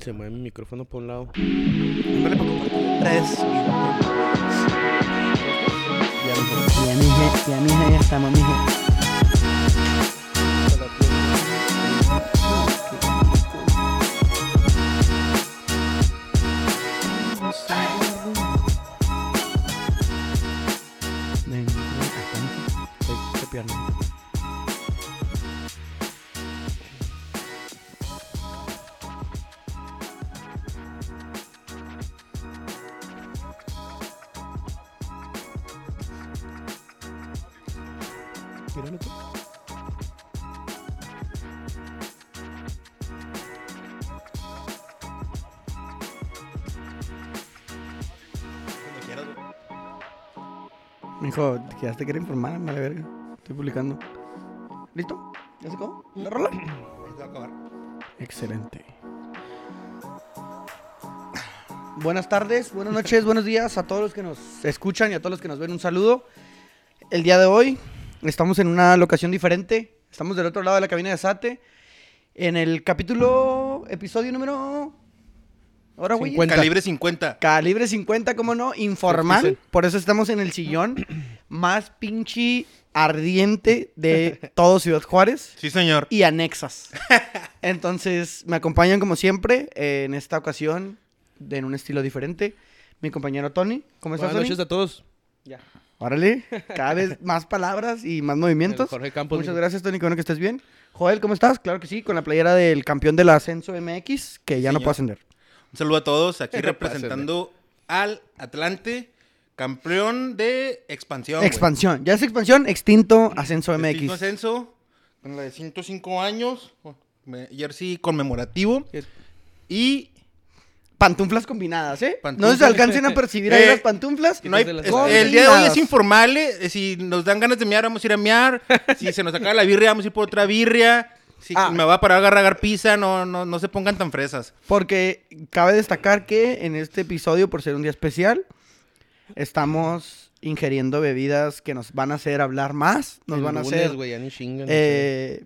Se mueve mi micrófono por un lado. Compartir redes. Ya, mija, ya, mija, ya estamos, mija. Que ya te quiero informar, vale verga. Estoy publicando. ¿Listo? ¿Ya se acabó? ¿La rola? Excelente. Buenas tardes, buenas noches, buenos días a todos los que nos escuchan y a todos los que nos ven. Un saludo. El día de hoy estamos en una locación diferente. Estamos del otro lado de la cabina de Sate. En el capítulo, episodio número... Ahora, güey. 50. Calibre 50. Calibre 50, ¿cómo no? Informal. Por eso estamos en el sillón más pinche ardiente de todo Ciudad Juárez Sí, señor. y anexas. Entonces, me acompañan como siempre eh, en esta ocasión en un estilo diferente. Mi compañero Tony. ¿Cómo estás, Buenas Tony? noches a todos. Ya. Órale, cada vez más palabras y más El movimientos. Jorge Campos. Muchas gracias, Tony, bueno que estés bien. Joel, ¿cómo estás? Claro que sí, con la playera del campeón del ascenso MX, que ya no puedo ascender. Un saludo a todos. Aquí representando al Atlante, campeón de expansión. güey. Expansión, ya es expansión, extinto, ascenso MX. ascenso, con la de 105 años, me- jersey conmemorativo. Y Pantuflas combinadas, ¿eh? No Pantuflas. se alcancen a percibir ahí Eh, las pantuflas. no hay- de las es- el día de hoy es informal. eh, Si nos dan ganas de mear, vamos a ir a mear. Si se nos acaba la birria, vamos a ir por otra birria. Si Ah. me va a parar a agarrar pizza, no, no, no se pongan tan fresas. Porque cabe destacar que en este episodio, por ser un día especial, estamos ingiriendo bebidas que nos van a hacer hablar más, nos El van a lunes, hacer ya ni chingan. eh,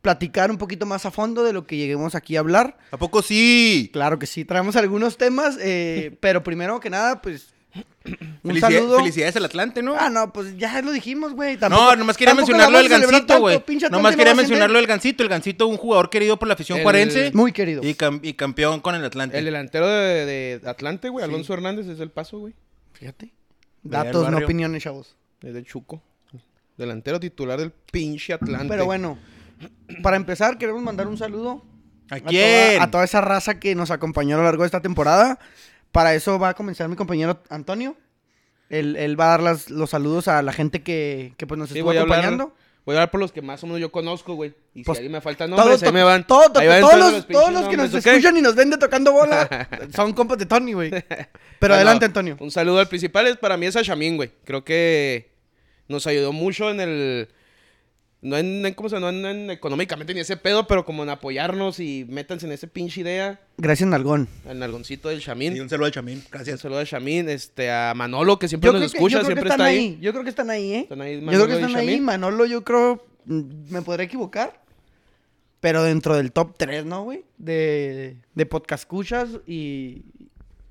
platicar un poquito más a fondo de lo que lleguemos aquí a hablar. ¿A poco sí? Claro que sí, traemos algunos temas, eh, pero primero que nada, pues un Felicidad- saludo. Felicidades al Atlante, ¿no? Ah, no, pues ya lo dijimos, güey. No, nomás quería tampoco la mencionarlo vamos del a celebrar Gancito, tanto, güey. pinche Atlante Nomás no quería va a ascender. mencionarlo del Gancito. El Gancito, un jugador querido por la afición El- juarense Muy querido. y, cam- y campeón con el Atlante. El delantero de, de Atlante, güey, Sí. Alonso Hernández, es del paso, güey. Fíjate. De Datos, no barrio. opiniones, chavos. Es del Chuco. Delantero titular del pinche Atlante. Pero bueno, para empezar, queremos mandar un saludo ¿A a quién? toda, a toda esa raza que nos acompañó a lo largo de esta temporada. Para eso va a comenzar mi compañero Antonio. Él, él va a dar las- los saludos a la gente que, que pues nos Sí, estuvo voy a hablar. acompañando. Voy a hablar por los que más o menos yo conozco, güey. Y Pues, si alguien me falta nombres, ahí to- me van. todo- to- Ahí van todos los, todos los que nos escuchan y nos ven de tocando bola son compas de Tony, güey. Pero adelante. Antonio. Un saludo al principal, es para mí es a Shamin, güey. Creo que nos ayudó mucho en el... No en, en- ¿cómo se? No en, en económicamente ni ese pedo, pero como en apoyarnos y métanse en ese pinche idea. Gracias, Nalgón. Al nalgoncito del Shamin. Y un saludo al Chamín. Un Gracias. saludo a Shamin, este, a Manolo, que siempre Yo nos escucha, yo creo que siempre están está ahí. ahí. Yo creo que están ahí, ¿eh? Están ahí yo creo que están ahí. Manolo, yo creo. mm, Me podré equivocar. Pero dentro del top 3, ¿no, güey? De, de podcast escuchas y,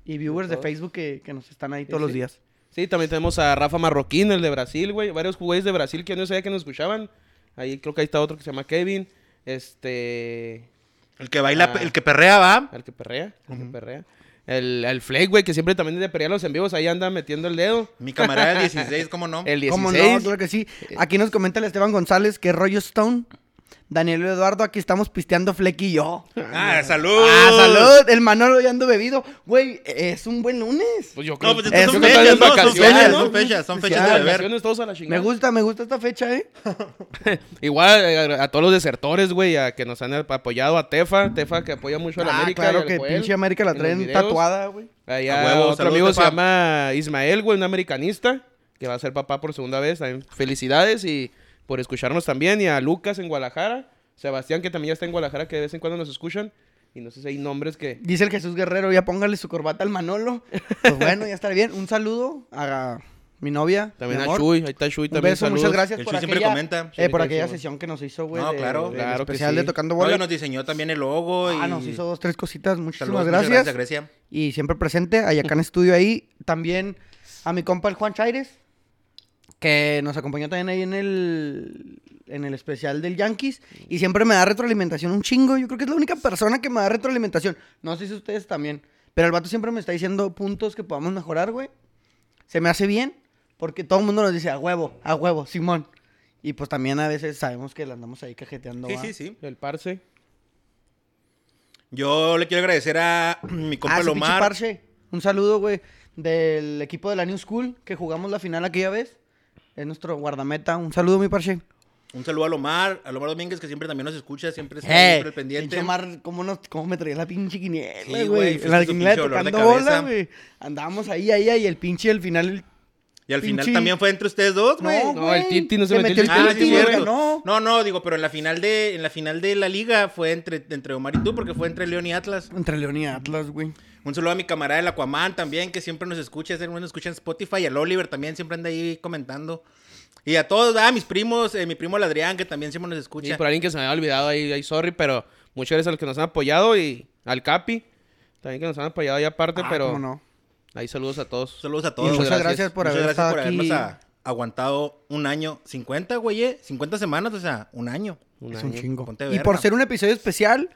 y viewers de. Facebook que, que nos están ahí Sí, todos los sí. días. Sí, también tenemos a Rafa Marroquín, el de Brasil, güey. Varios jugadores de Brasil que yo no sabía que nos escuchaban. Ahí creo que ahí está otro que se llama Kevin. Este. El que baila, Ah. el que perrea, va. El que perrea. El que perrea. El, el Flake, güey, que siempre también es de perrear los en vivos. Ahí anda metiendo el dedo. Mi camarada del 16, ¿cómo no? El 16. ¿Cómo no? Claro que sí. Aquí nos comenta el Esteban González que rollo Stone. Daniel Eduardo, aquí estamos pisteando Fleck y yo. Ah, salud. ¡Ah, salud! El Manolo ya ando bebido. Güey, es un buen lunes. Pues yo creo No, pues estas son que fechas, Son vacaciones, fechas, ¿no? son fechas, son fechas de beber. Vacaciones todos a la chingada. Me gusta, me gusta esta fecha, ¿eh? Igual eh, a, a todos los desertores, güey, a que nos han apoyado a Tefa. Tefa que apoya mucho a la Ah, América. claro que Joel pinche América la traen tatuada, güey. Allá A huevo, otro saludos, amigo se llama Ismael, güey, un americanista, que va a ser papá por segunda vez. También felicidades y por escucharnos también. Y a Lucas en Guadalajara. Sebastián, que también ya está en Guadalajara, que de vez en cuando nos escuchan. Y no sé si hay nombres que... Dice el Jesús Guerrero, ya póngale su corbata al Manolo. Pues bueno, ya está bien. Un saludo a mi novia. También mi a amor. Chuy, ahí está Chuy Un también. beso, saludos. muchas gracias El por Chuy siempre aquella, comenta. eh, por aquella sesión que nos hizo, güey. No, de- claro. Claro que especial sí. de Tocando No, Bola. y nos diseñó también el logo. Ah, nos hizo dos, tres cositas. Muchísimas Saludos, muchas gracias. gracias, Grecia. Y siempre presente, ahí acá en estudio ahí. También a mi compa el Juan Chaires, que nos acompañó también ahí en el, en el especial del Yankees. Y siempre me da retroalimentación un chingo. Yo creo que es la única persona que me da retroalimentación. No sé si ustedes también. Pero el vato siempre me está diciendo puntos que podamos mejorar, güey. Se me hace bien, porque todo el mundo nos dice a huevo, a huevo, Simón. Y pues también a veces sabemos que le andamos ahí cajeteando. Sí, ¿va? sí, sí. El Parse. Yo le quiero agradecer a mi compa Ah, Lomar. parche. Un saludo, güey, del equipo de la New School que jugamos la final aquella vez. Es nuestro guardameta. Un saludo, mi parche. Un saludo a Lomar, a Lomar Domínguez, que siempre también nos escucha, siempre está Eh, siempre pendiente. pinche Omar, ¿cómo, nos- cómo me traía la pinche quiniela, Sí, güey? fuiste la quiniela tocando bola, cabeza. güey. Andábamos ahí, ahí, ahí. El pinche al final... Y al final también fue entre ustedes dos, güey. No, No, el Titi no se metió el el Ah, sí, no. No, no, digo, pero en la final de, en la final de la liga fue entre, entre Omar y tú, porque fue entre León y Atlas. Entre León y Atlas, güey. Un saludo a mi camarada el Aquaman también, que siempre nos escucha, siempre nos escucha en Spotify. Y al Oliver también siempre anda ahí comentando. Y a todos, a mis primos, eh, mi primo el Adrián, que también siempre nos Y escucha. por alguien que se me había olvidado ahí, ahí, sorry, pero muchas gracias a los que nos han apoyado y al Capi. También que nos han apoyado ahí aparte, Ah, pero cómo no. ahí saludos a todos. Saludos a Y todos. muchas gracias. gracias, por Muchas haber gracias estado por aquí. habernos a- aguantado un año. 50, güey, eh, 50 semanas, o sea, un año. Un Es un año. chingo. Ponte Y verga. por ser un episodio especial,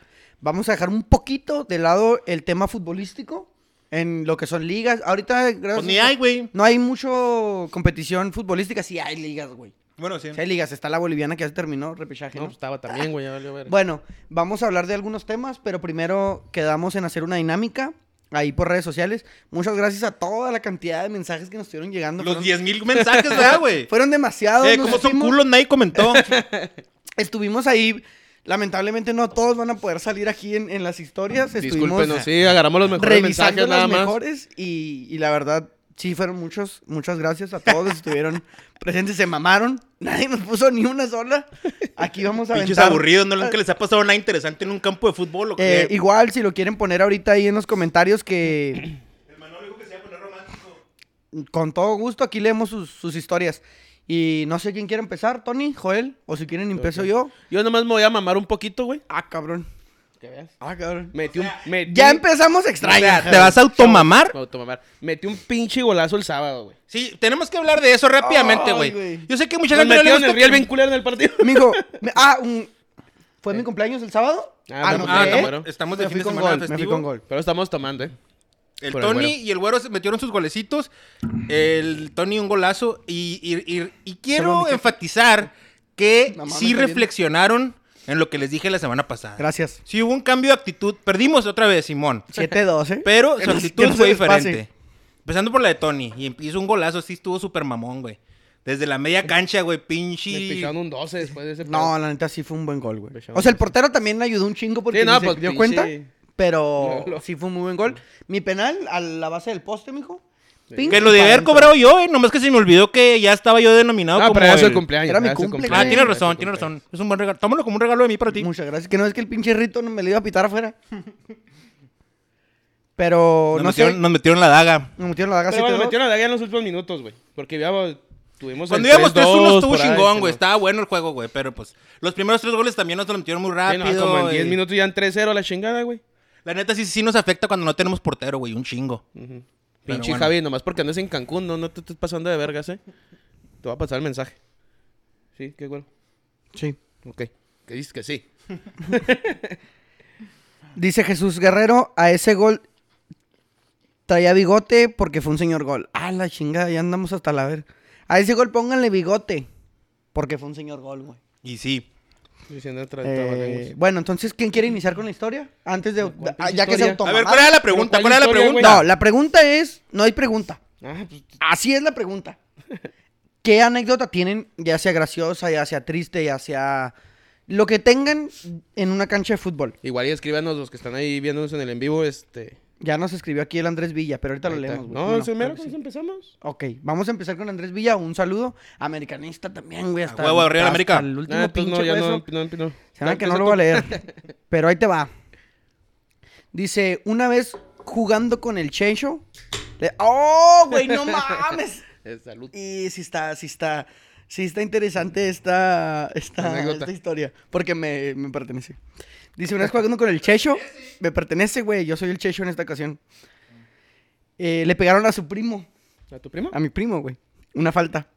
vamos a dejar un poquito de lado el tema futbolístico en lo que son ligas. Ahorita, gracias Pues ni hay, güey. No hay mucho competición futbolística, sí hay ligas, güey. Bueno, sí. Sí hay ligas. Está la boliviana que ya se terminó, repechaje, No, ¿no? pues estaba también, güey. Bueno, vamos a hablar de algunos temas, pero primero quedamos en hacer una dinámica ahí por redes sociales. Muchas gracias a toda la cantidad de mensajes que nos estuvieron llegando. Los Fueron- 10 mil mensajes, ¿verdad, güey? Fueron demasiados. Eh, como son culos, nadie comentó. Estuvimos ahí. Lamentablemente no todos van a poder salir aquí en, en las historias. Discúlpenos, sí, agarramos los mejores revisando mensajes las nada más. mejores y, y la verdad sí fueron muchos. Muchas gracias a todos los que estuvieron presentes. Se mamaron. Nadie nos puso ni una sola. Aquí vamos a Pinches aventar. aburridos, no nunca les ha pasado nada interesante en un campo de fútbol o Eh, igual, si lo quieren poner ahorita ahí en los comentarios, que El Manolo dijo que se iba a poner romántico. con todo gusto aquí leemos sus, sus historias. Y no sé quién quiere empezar, Tony, Joel, o si quieren empiezo yo. Yo nomás me voy a mamar un poquito, güey. Ah, cabrón. Que veas. Ah, cabrón. Metí un... Metí, Ya empezamos extraño. O sea, ¿te vas a automamar? Me voy a tomar. Metí un pinche golazo el sábado, güey. Sí, tenemos que hablar de eso rápidamente, Ay, güey. güey. Yo sé que mucha Nos gente no le metieron el gusta Real que- bien culero en el partido. Mijo, me- ah, un- ¿fue mi cumpleaños el sábado? Ah, bueno, Ah, no, bueno. estamos de Me fin fui de con semana gol, me fui festivo. con gol. Pero estamos tomando, ¿eh? El Por Tony y el güero se metieron sus golecitos. El Tony un golazo. Y, y- y- y quiero enfatizar que Mamá, sí reflexionaron en lo que les dije la semana pasada. Gracias. Sí hubo un cambio de actitud. Perdimos otra vez, Simón. 7-2, ¿eh? Pero su actitud fue diferente. Empezando por la de Tony. Y hizo un golazo, sí estuvo súper mamón, güey. Desde la media cancha, güey, Me pinche. picharon un 12 después de ese No, la neta sí fue un buen gol, güey. O sea, el portero también ayudó un chingo porque Sí, no, pues, se dio pinche- cuenta. Pero No, sí fue un muy buen gol. Mi penal a la base del poste, mijo. Que lo y de pa' haber cobrado yo, eh. Nomás que se me olvidó que ya estaba yo denominado No, como. pero era su el- cumpleaños. Era mi cumple, cumpleaños. Ah, su razón, tienes cumpleaños. razón. Es un buen regalo. Tómalo como un regalo de mí para ti. Muchas gracias. Que no es que el pinche Rito no me lo iba a pitar afuera. Pero Nos, no metieron, sé. nos metieron la daga. Me metieron la daga Pero bueno, 7-2. metieron la daga en los últimos minutos, güey. Porque ya tuvimos Cuando íbamos 3-1 3-2 estuvo chingón, güey. Estaba bueno el juego, güey. Pero pues, los primeros tres goles también nos lo metieron muy Sí, rápido. no, como en 10 y- minutos ya en 3-0 a la chingada, güey. La neta sí, sí nos afecta cuando no tenemos portero, güey. Un chingo. Pero Pinche bueno. Javi, nomás porque andas en Cancún, no, no te estés pasando de vergas, eh. Te va a pasar el mensaje. Sí, qué bueno. Sí. Ok. Que dices que sí. Dice Jesús Guerrero, a ese gol traía bigote porque fue un señor gol. Ah, la chingada, ya andamos hasta la ver. A ese gol pónganle bigote porque fue un señor gol, güey. Y sí. Diciendo Eh, trabalenguas. bueno, entonces, ¿quién quiere iniciar con la historia? Antes de... ¿Cuál ah, ya que se automamá. A ver, ¿cuál era la pregunta? ¿cuál ¿Cuál era la pregunta? No, la pregunta es... No hay pregunta. Ah, pues, Así es la pregunta. ¿Qué anécdota tienen, ya sea graciosa, ya sea triste, ya sea... Lo que tengan en una cancha de fútbol. igual y escríbanos los que están ahí viéndonos en el en vivo, este... Ya nos escribió aquí el Andrés Villa, pero ahorita lo leemos. güey. No, Bueno, ¿sí, mero, creo que pues sí. empezamos. Ok, vamos a empezar con Andrés Villa. Un saludo. Americanista también, güey. Hasta, huevo, arriba hasta América. El último Ah, entonces pinche no, ya no, no, no. Se Ya que no lo voy a leer. Pero ahí te va. Dice, una vez jugando con el Chencho. le- ¡Oh, güey! ¡No mames! Salud. Y sí está, sí está, sí está interesante esta, esta, esta historia. Porque me, me pertenece. Dice, una vez jugando con el Checho, me pertenece, güey. Yo soy el Checho en esta ocasión. Eh, le pegaron a su primo, ¿A tu primo? a mi primo, güey. Una falta.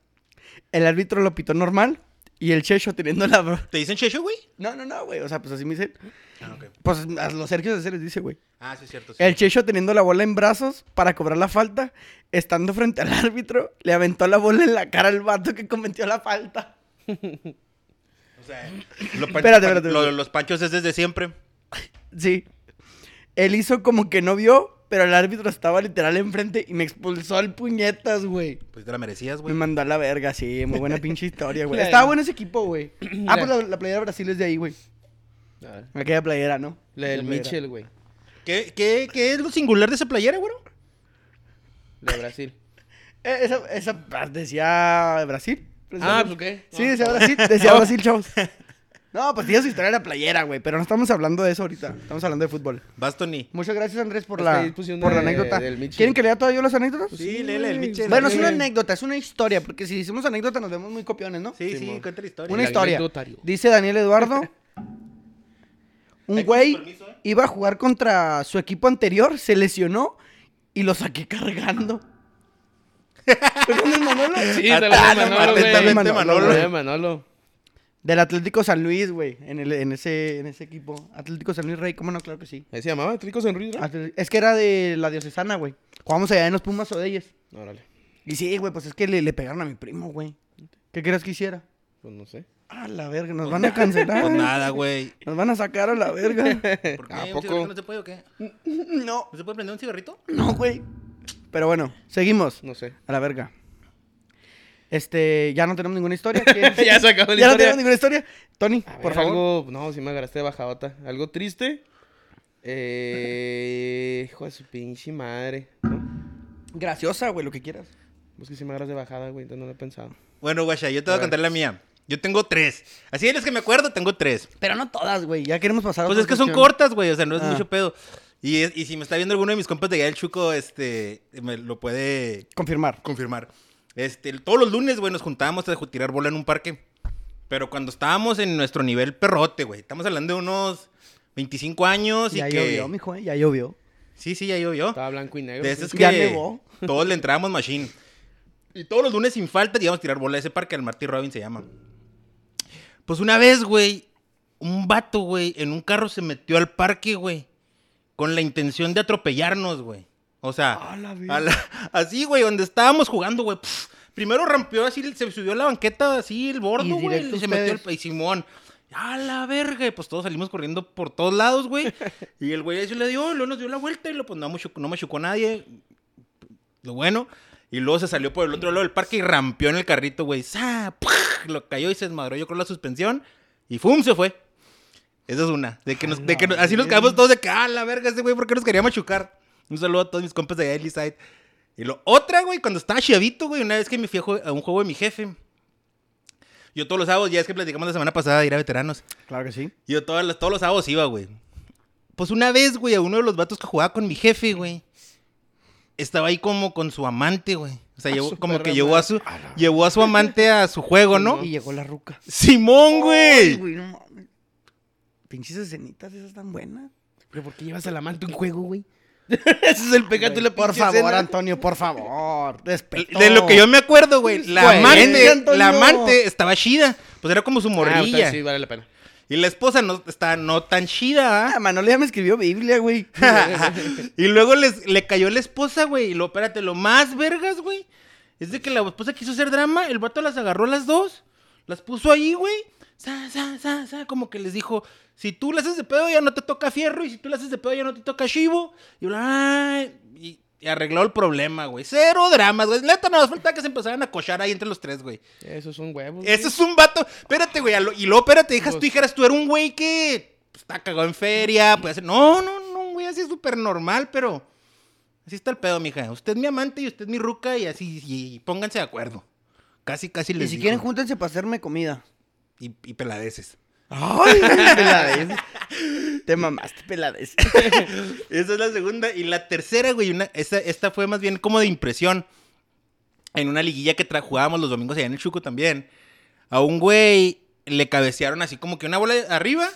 El árbitro lo pitó normal y el Checho teniendo la... ¿Te dicen Checho, güey? No, no, no, güey. O sea, pues así me dicen. Ah, ok. Pues a los Sergios se les dice, güey. Ah, sí, es cierto. sí. El Checho teniendo la bola en brazos para cobrar la falta, estando frente al árbitro, le aventó la bola en la cara al vato que cometió la falta. O sea, lo pan- Espérate, espérate, lo- espérate. los panchos es desde siempre. Sí. Él hizo como que no vio, pero el árbitro estaba literal enfrente y me expulsó al puñetas, güey. Pues te la merecías, Me güey. mandó a la verga, sí, muy buena pinche historia, güey. Estaba bueno ese equipo, güey. Ah, pues la, la playera de Brasil es de ahí, güey. Ah, Aquella playera, ¿no? La del. Mitchell, güey. ¿Qué, qué, ¿Qué es lo singular de esa playera, güey? La de Brasil. Eh, esa, esa ah, decía Brasil. Ah, pues qué. Sí, decía Brasil, decía Brasil, chavos. No, pues tiene su historia de la playera, güey. Pero no estamos hablando de eso ahorita. Estamos hablando de fútbol. Vas, Tony. Muchas gracias, Andrés, por la, anécdota. ¿Quieren que lea todavía yo las anécdotas? Pues Sí, léele el Mitchell. Bueno, es una anécdota, es una historia. Porque si decimos anécdota nos vemos muy copiones, ¿no? Sí, sí, Simón. cuenta la historia. Una historia. Dice Daniel Eduardo. Un güey permiso, ¿eh? iba a jugar contra su equipo anterior, se lesionó y lo saqué cargando. ¿Perdón, el Manolo? Sí, Ah, te la ah, de no, Manolo, güey. Manolo. Manolo. Del Atlético San Luis, güey, en, el- en, ese, en ese equipo. Atlético San Luis Rey, ¿cómo no? Claro que sí. ¿Ahí se llamaba Atlético San Luis? Atl- Es que era de la diocesana, güey. Jugamos allá en los Pumas o de ellas. Órale. Y sí, güey, pues es que le, le pegaron a mi primo, güey. ¿Qué crees que hiciera? Pues no sé. A la verga, nos van a cancelar. Pues nada, güey. Nos van a sacar a la verga. ¿Por qué? ¿A ¿Un poco? cigarrito no se puede o qué? No, ¿No se puede prender un cigarrito? no, güey. Pero bueno, seguimos. No sé. A la verga. Este, ya no tenemos ninguna historia. ¿Quieres- Ya se acabó la Ya no tenemos ninguna historia. Tony, A por ver, favor. Algo, no, si me agarraste de bajadota. Algo triste. Eh, hijo de su pinche madre. ¿no? Graciosa, güey, lo que quieras. Pues que si me agarras de bajada, güey, entonces no lo he pensado. Bueno, guacha, yo te voy a A ver. contar la mía. Yo tengo tres. Así de las que me acuerdo, tengo tres. Pero no todas, güey. Ya queremos pasar a Pues otra es que son sección. cortas, güey. O sea, no es Ah. mucho pedo. Y, si me está viendo alguno de mis compas de allá del Chuco, este, me lo puede Confirmar. confirmar. Este, todos los lunes, güey, nos juntábamos a tirar bola en un parque. Pero cuando estábamos en nuestro nivel perrote, güey. Estamos hablando de unos 25 años y Ya que... llovió, mijo, eh, ya llovió. Sí, sí, ya llovió. Estaba blanco y negro. De sí. esos Ya que nevó. todos le entrábamos machine. Y todos los lunes sin falta íbamos a tirar bola a ese parque, al Marty Robbins se llama. Pues una vez, güey, un vato, güey, en un carro se metió al parque, güey, con la intención de atropellarnos, güey. O sea, A la a la- así, güey, donde estábamos jugando, güey. Primero rampeó así, se subió a la banqueta así, el bordo, güey, y se metió al... Y Simón, a la verga, pues todos salimos corriendo por todos lados, güey. Y el güey se le dio, luego nos dio la vuelta y lo, pues no, me chocó- no me chocó nadie. Lo bueno. Y luego se salió por el otro lado del parque y rampeó en el carrito, güey. Lo cayó y se desmadró, yo creo, la suspensión. Y ¡fum! Se fue. Esa es una. De que, nos, de que nos- así nos quedamos todos de que, ¡ah, la verga, ese güey! ¿Por qué nos quería machucar? Un saludo a todos mis compas de allá de Eastside. Y lo otra, güey, cuando estaba chavito, güey, una vez que me fui a, un juego de mi jefe. Yo todos los sábados, ya es que platicamos la semana pasada de ir a veteranos. Claro que sí. Yo todos los, todos los sábados iba, güey. Pues una vez, güey, a uno de los vatos que jugaba con mi jefe, güey. Estaba ahí como con su amante, güey. O sea, llevó- como que llevó a su, llevó a su amante a su juego, ¿no? Y llegó la ruca. Simón, Ay, güey. güey, no mames. Pinches escenitas esas tan buenas. ¿Pero por qué llevas al amante un juego, güey? Ese es el pecado la Por favor, escena. Antonio, por favor. Respeto. De lo que yo me acuerdo, güey, la amante, la amante estaba chida. Pues era como su Ah, morrilla. entonces sí, vale la pena. Y la esposa no está no tan chida, ¿ah? Ah, Manolo ya me escribió Biblia, güey. y luego les, le cayó la esposa, güey. Y lo, espérate, lo más vergas, güey. Es de que la esposa quiso hacer drama, el vato las agarró las dos, las puso ahí, güey. Sa, sa, sa, sa, como que les dijo, si tú le haces de pedo ya no te toca fierro, y si tú le haces de pedo ya no te toca chivo. Y, bla, y, y arregló el problema, güey. Cero dramas, güey. Neta, nada más falta que se empezaran a cochar ahí entre los tres, güey. Esos son huevos. Ese es un vato. Espérate, güey. lo- Y luego, espérate, dejas Pues- tú dijeras, tú eres un güey que pues, está cagado en feria. Puede hacer. No, no, no, un güey así súper normal, pero. Así está el pedo, mija. Usted es mi amante y usted es mi ruca y así. Y, pónganse de acuerdo. Casi, casi Y les si dijo. quieren, júntense para hacerme comida. Y, y peladeces. Ay, peladez. Te mamaste, peladez. Esa es la segunda. Y la tercera, güey, una, esta, esta fue más bien como de impresión. en una liguilla que jugábamos los domingos allá en el Chuco también. A un güey le cabecearon así como que una bola arriba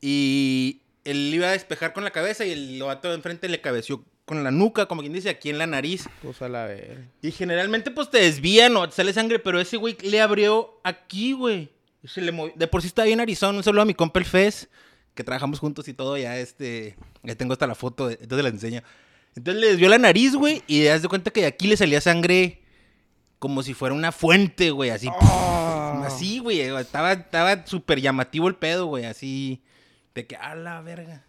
y él iba a despejar con la cabeza y el vato de enfrente le cabeció con la nuca, como quien dice, aquí en la nariz. Pues a la vez. Y generalmente pues te desvían o te sale sangre, pero ese güey le abrió aquí, güey. Se le movió- De por sí está bien Arizona, un saludo a mi compa el Fez, que trabajamos juntos y todo, ya este, ya tengo hasta la foto, entonces la enseño. Entonces le desvió la nariz, güey, y te das de cuenta que de aquí le salía sangre como si fuera una fuente, güey, así. Ah. Así, güey, estaba estaba súper llamativo el pedo, güey, así, de que, a la verga.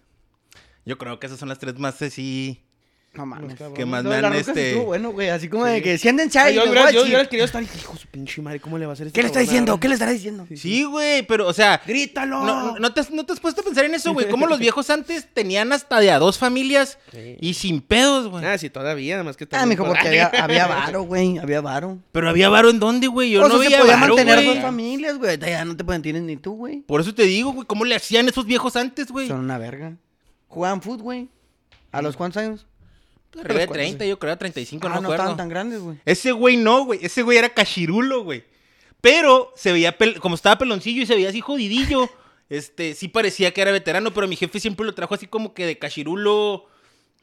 Yo creo que esas son las tres más así... No mames. Que más me de la han, este- estuvo bueno, güey. Así como Sí. de que siéntense ahí. yo, los hubiera, yo guachis. hubiera querido estar. Hijo su pinche madre, ¿cómo le va a hacer este ¿Qué le está cabrón diciendo? ¿Qué le estará diciendo? Sí, güey, pero, o sea... ¡Grítalo! No, no, te, has- no te has puesto a pensar en eso, güey. Cómo los viejos antes tenían hasta de a dos familias Sí. y sin pedos, güey. Ah, sí, todavía, nada más que Ah, mijo, por- porque había, había varo, güey. Había varo. Pero había varo en dónde, güey. Yo o no sea, se veía podía varo, mantener güey. dos familias, güey. Ya no te pueden tener ni tú, güey. Por eso te digo, güey, ¿cómo le hacían esos viejos antes, güey? Son una verga. Jugaban fútbol, güey. ¿A los cuántos años? Arriba de ¿Cuántos, 30, yo creo, 35, ah, no no me acuerdo. tan grandes, güey. Ese güey no, güey. Ese güey era cachirulo, güey. Pero se veía, pel- como estaba peloncillo y se veía así jodidillo, este, sí parecía que era veterano, pero mi jefe siempre lo trajo así como que de cachirulo...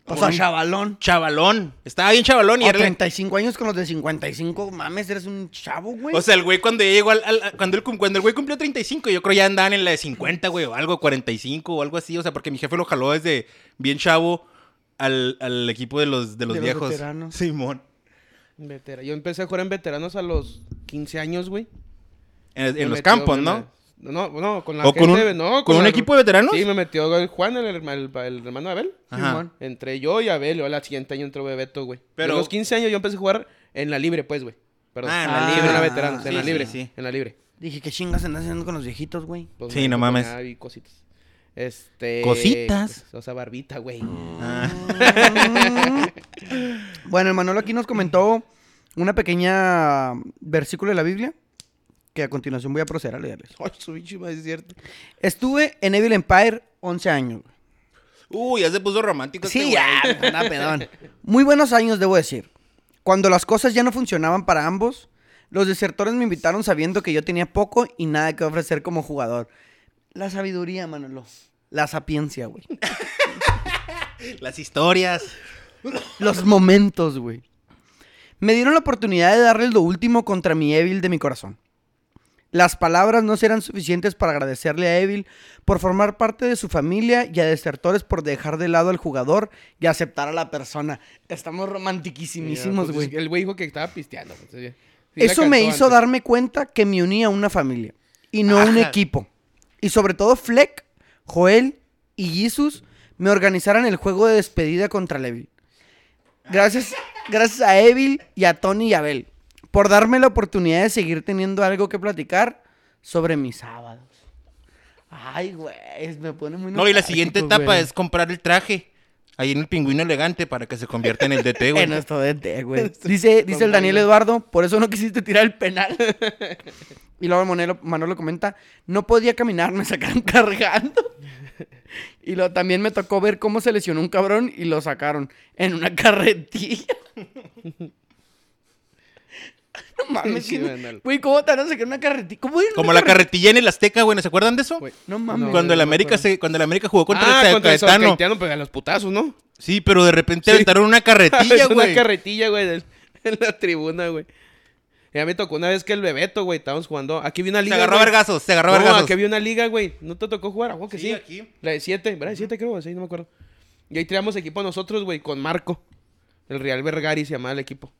O sea, chavalón. chavalón. Estaba bien chavalón y O era... 35 años con los de 55, mames, eres un chavo, güey. O sea, el güey cuando llegó al, al- cuando, el, cuando el güey cumplió 35, yo creo ya andaban en la de 50, güey, o algo, 45 o algo así. O sea, porque mi jefe lo jaló desde bien chavo al, al equipo de los, de los De los viejos. veteranos. Simón. Vetera- Yo empecé a jugar en veteranos a los 15 años, güey. En, los metió- campos, me- ¿no? No, no, con la ¿O con gente, un- no, con un la- equipo de veteranos? Sí, me metió el Juan, el, el- el hermano de Abel. Ajá. Simón. Entré yo y Abel, y al siguiente año entró Bebeto, güey. Pero- a los 15 años yo empecé a jugar en la libre, pues, güey. Perdón. Ah, en la libre. en la veteranos, sí, en la libre. sí. En la libre. Dije, ¿qué chingas andas haciendo con los viejitos, güey? Pues, Sí, me- no me mames. ahí cositas. Este. ¿Cositas? pues, o sea, barbita, güey. Ah. bueno, el Manolo aquí nos comentó una pequeña versículo de la Biblia que a continuación voy a proceder a leerles. Ay, su bicho, es cierto. Estuve en Evil Empire 11 años. Uy, ya se puso romántico este Sí, güey. ya, pedón. Muy buenos años, debo decir. Cuando las cosas ya no funcionaban para ambos, los desertores me invitaron sabiendo que yo tenía poco y nada que ofrecer como jugador. La sabiduría, Manolo. La sapiencia, güey. Las historias. Los momentos, güey. Me dieron la oportunidad de darles lo último contra mi Evil de mi corazón. Las palabras no serán suficientes para agradecerle a Evil por formar parte de su familia y a Desertores por dejar de lado al jugador y aceptar a la persona. Estamos romantiquísimos, Pues, güey. El güey dijo que estaba pisteando. pues, sí. Eso me hizo antes. darme cuenta que me unía a una familia y no a un equipo. Y sobre todo Fleck, Joel y Jesus me organizaran el juego de despedida contra Evil. Gracias, gracias a Evil y a Tony y Abel por darme la oportunidad de seguir teniendo algo que platicar sobre mis sábados. Ay, güey, me pone muy No, y la siguiente etapa güey. es comprar el traje. Ahí en el pingüino elegante para que se convierta en el DT, güey. En nuestro DT, güey. Dice, dice el Daniel Eduardo, por eso no quisiste tirar el penal. y luego Manolo, Manolo comenta, no podía caminar, me sacaron cargando. y luego también me tocó ver cómo se lesionó un cabrón y lo sacaron en una carretilla. no mames, Sí, ¿quién- Manolo. güey, ¿cómo te van a sacar una carretilla? ¿Cómo ir en Como la carretilla en el Azteca, güey. ¿no ¿Se acuerdan de eso? Güey. No mames. cuando el América se, cuando el América jugó contra ah, el contra el Caetano. Caetano, pues los putazos, ¿no? Sí, pero de repente Sí. aventaron una carretilla, es una güey. carretilla, güey, en la tribuna, güey. Ya me tocó una vez que el Bebeto, güey, estábamos jugando. Aquí vi una Se liga. agarró a güey. vergazos, se agarró a No, vergazos. aquí había una liga, güey. ¿No te tocó jugar? ¿A que sí? Sí, aquí. La de 7, ¿verdad? De 7 creo, no me acuerdo. Y ahí teníamos equipo nosotros, güey, con Marco. El Real Vergari se llamaba el equipo.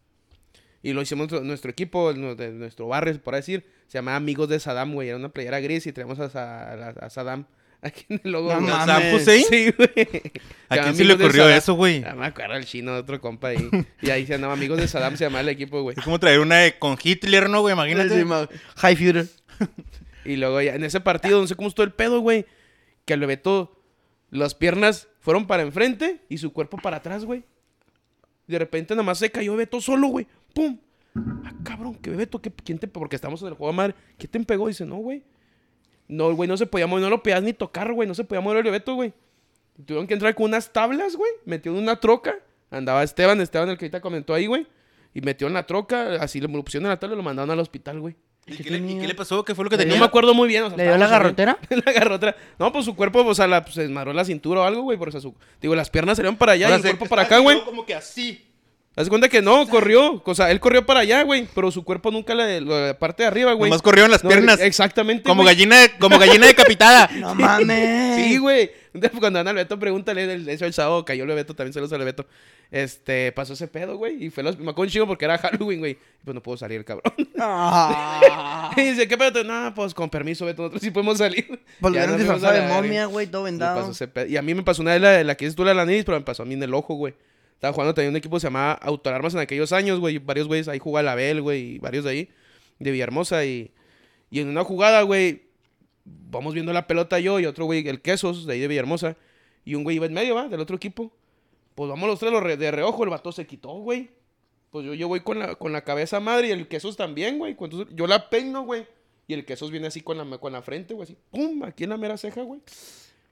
Y lo hicimos nuestro, nuestro equipo, el- de nuestro barrio, por así decir. Se llamaba Amigos de Saddam, güey. Era una playera gris y teníamos a, a, a Saddam aquí en el logo. No. ¿Sam Hussein? Sí, güey. ¿A quién se le de ocurrió Saddam. eso, güey? Ah, me acuerdo el chino, otro compa ahí. Y ahí se llamaba Amigos de Saddam, se llamaba el equipo, güey. Es como traer una de- con Hitler, ¿no, güey? Imagínate. High Future. Y luego ya en ese partido, no sé cómo estuvo el pedo, güey. Que al Bebeto, las piernas fueron para enfrente y su cuerpo para atrás, güey. De repente nada más se cayó Bebeto solo, güey. ¡Pum! Ah, cabrón, que Bebeto, ¿qué, ¿quién te Porque estamos en el juego de madre. ¿Quién te pegó? Dice, no, güey. No, güey, no se podía mover, no lo podías ni tocar, güey. No se podía mover el Bebeto, güey. Tuvieron que entrar con unas tablas, güey. Metió en una troca. Andaba Esteban, Esteban, el que ahorita comentó ahí, güey. Y metió en la troca, así lo pusieron en la tabla y lo mandaron al hospital, güey. ¿Y ¿Qué le, y tenía? qué le pasó? ¿Qué fue lo que Le No tenía? me acuerdo muy bien. O sea, ¿Le dio la garrotera? la garrotera. No, pues su cuerpo, o sea, la, pues, se desmadró la cintura o algo, güey. Por eso su... Digo, las piernas salieron para allá O sea, y el se- cuerpo para acá, güey. Como que así. Haz cuenta que no, corrió. O sea, él corrió para allá, güey. Pero su cuerpo nunca la, la parte de arriba, güey. Nomás corrieron las No, piernas. Exactamente. Como güey. gallina, de- como gallina decapitada. No mames. Sí, güey. Entonces, Cuando anda el Beto, pregúntale. De hecho, el sábado cayó el Beto, también saludos al Beto. Este, pasó ese pedo, güey. Y fue los... Me acuerdo un chingo porque era Halloween, güey. Y pues no puedo salir, cabrón. Ah. y dice, ¿qué pedo? No, pues con permiso, Beto, nosotros sí podemos salir. Pues Ya lo nos hubieran fuimos a disfrazado de momia, güey, todo vendado. pasó ese pedo. Y a mí me pasó una de la, la que dices tú, la de la nariz, pero me pasó a mí en el ojo, güey. Estaba jugando también un equipo que se llamaba Autoalarmas en aquellos años, güey. Varios güeyes ahí jugaba la Bel, güey, y varios de ahí, de Villahermosa. Y, y en una jugada, güey, vamos viendo la pelota yo y otro güey, el Quesos, de ahí de Villahermosa. Y un güey iba en medio, ¿va? Del otro equipo. Pues vamos los tres los de reojo, el vato se quitó, güey. Pues yo, yo voy con la, con la cabeza madre y el Quesos también, güey. Yo la peino, güey. Y el Quesos viene así con la, con la frente, güey, así. Pum, aquí en la mera ceja, güey.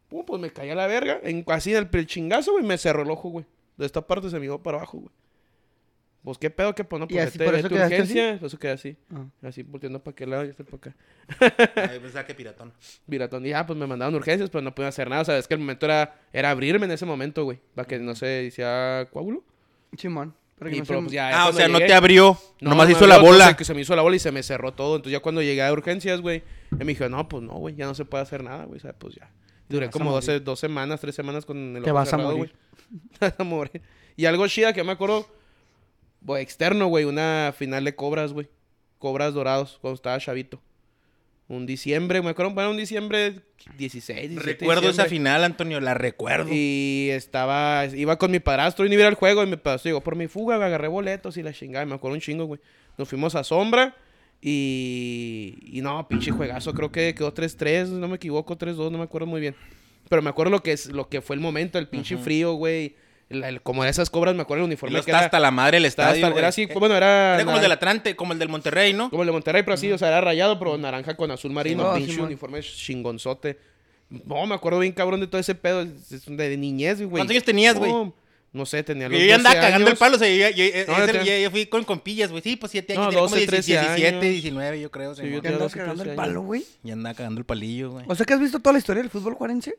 Pum, pues me caí a la verga. En, así el, el chingazo, güey, me cerró el ojo, güey. De esta parte se me dio para abajo, güey. Pues qué pedo, que pues no, ¿Y pues así vete- por eso vete quedaste urgencia. Por eso quedé así. Ah. Así volteando para aquel lado y este para acá. Ay, pensaba que piratón. Viratón. Y ya, pues me mandaron urgencias, pero no pude hacer nada. O sea, es que el momento era, era abrirme en ese momento, güey. Para que no se hiciera coágulo. Simón. Para que Y no pero, pues, ya, Ah, o sea, no te abrió. nomás no hizo me la bola. entonces, que se me hizo la bola y se me cerró todo. Entonces ya cuando llegué a urgencias, güey, y me dijo, no, pues no, güey, ya no se puede hacer nada, güey. O sea, pues ya. Duré a como morir. 12, dos semanas, tres semanas con el Te vas a cerrado, morir. güey. Te vas a morir. Y algo chida que me acuerdo, externo, güey, una final de cobras, güey. Cobras dorados, cuando estaba chavito. Un diciembre, me acuerdo, bueno, un diciembre 16, 17 Recuerdo esa final, Antonio, la recuerdo. Y estaba, iba con mi padrastro y ni ir al juego y mi padrastro llegó por mi fuga, me agarré boletos y la chingada, me acuerdo un chingo, güey. Nos fuimos a Sombra y, y no, pinche juegazo, creo que quedó 3-3, no me equivoco, 3-2, no me acuerdo muy bien. Pero me acuerdo lo que es lo que fue el momento, el pinche frío, güey. la- el- como de esas cobras, me acuerdo el uniforme que está era. hasta la madre el estadio. hasta- era así, bueno, era... Era como el del Atlante, como el del Monterrey, ¿no? como el de Monterrey, pero así, o sea, era rayado, pero naranja con azul marino, Simón. pinche Simón. uniforme chingonzote. No, me acuerdo bien cabrón de todo ese pedo, es- es de niñez, güey. ¿Cuántos años tenías, güey? No, no sé, tenía los Yo ya andaba 12 cagando el años. palo, o sea, yo, yo- No, ese- yo yo- fui con compillas, güey. Sí, pues siete años, No, tenía 12, como 13 17, años. 19, yo creo. Sí, yo ¿Qué tenía andas 12, cagando 13 el palo, güey? Ya andaba cagando el palillo, güey. O sea, que has visto toda la historia del fútbol juarense?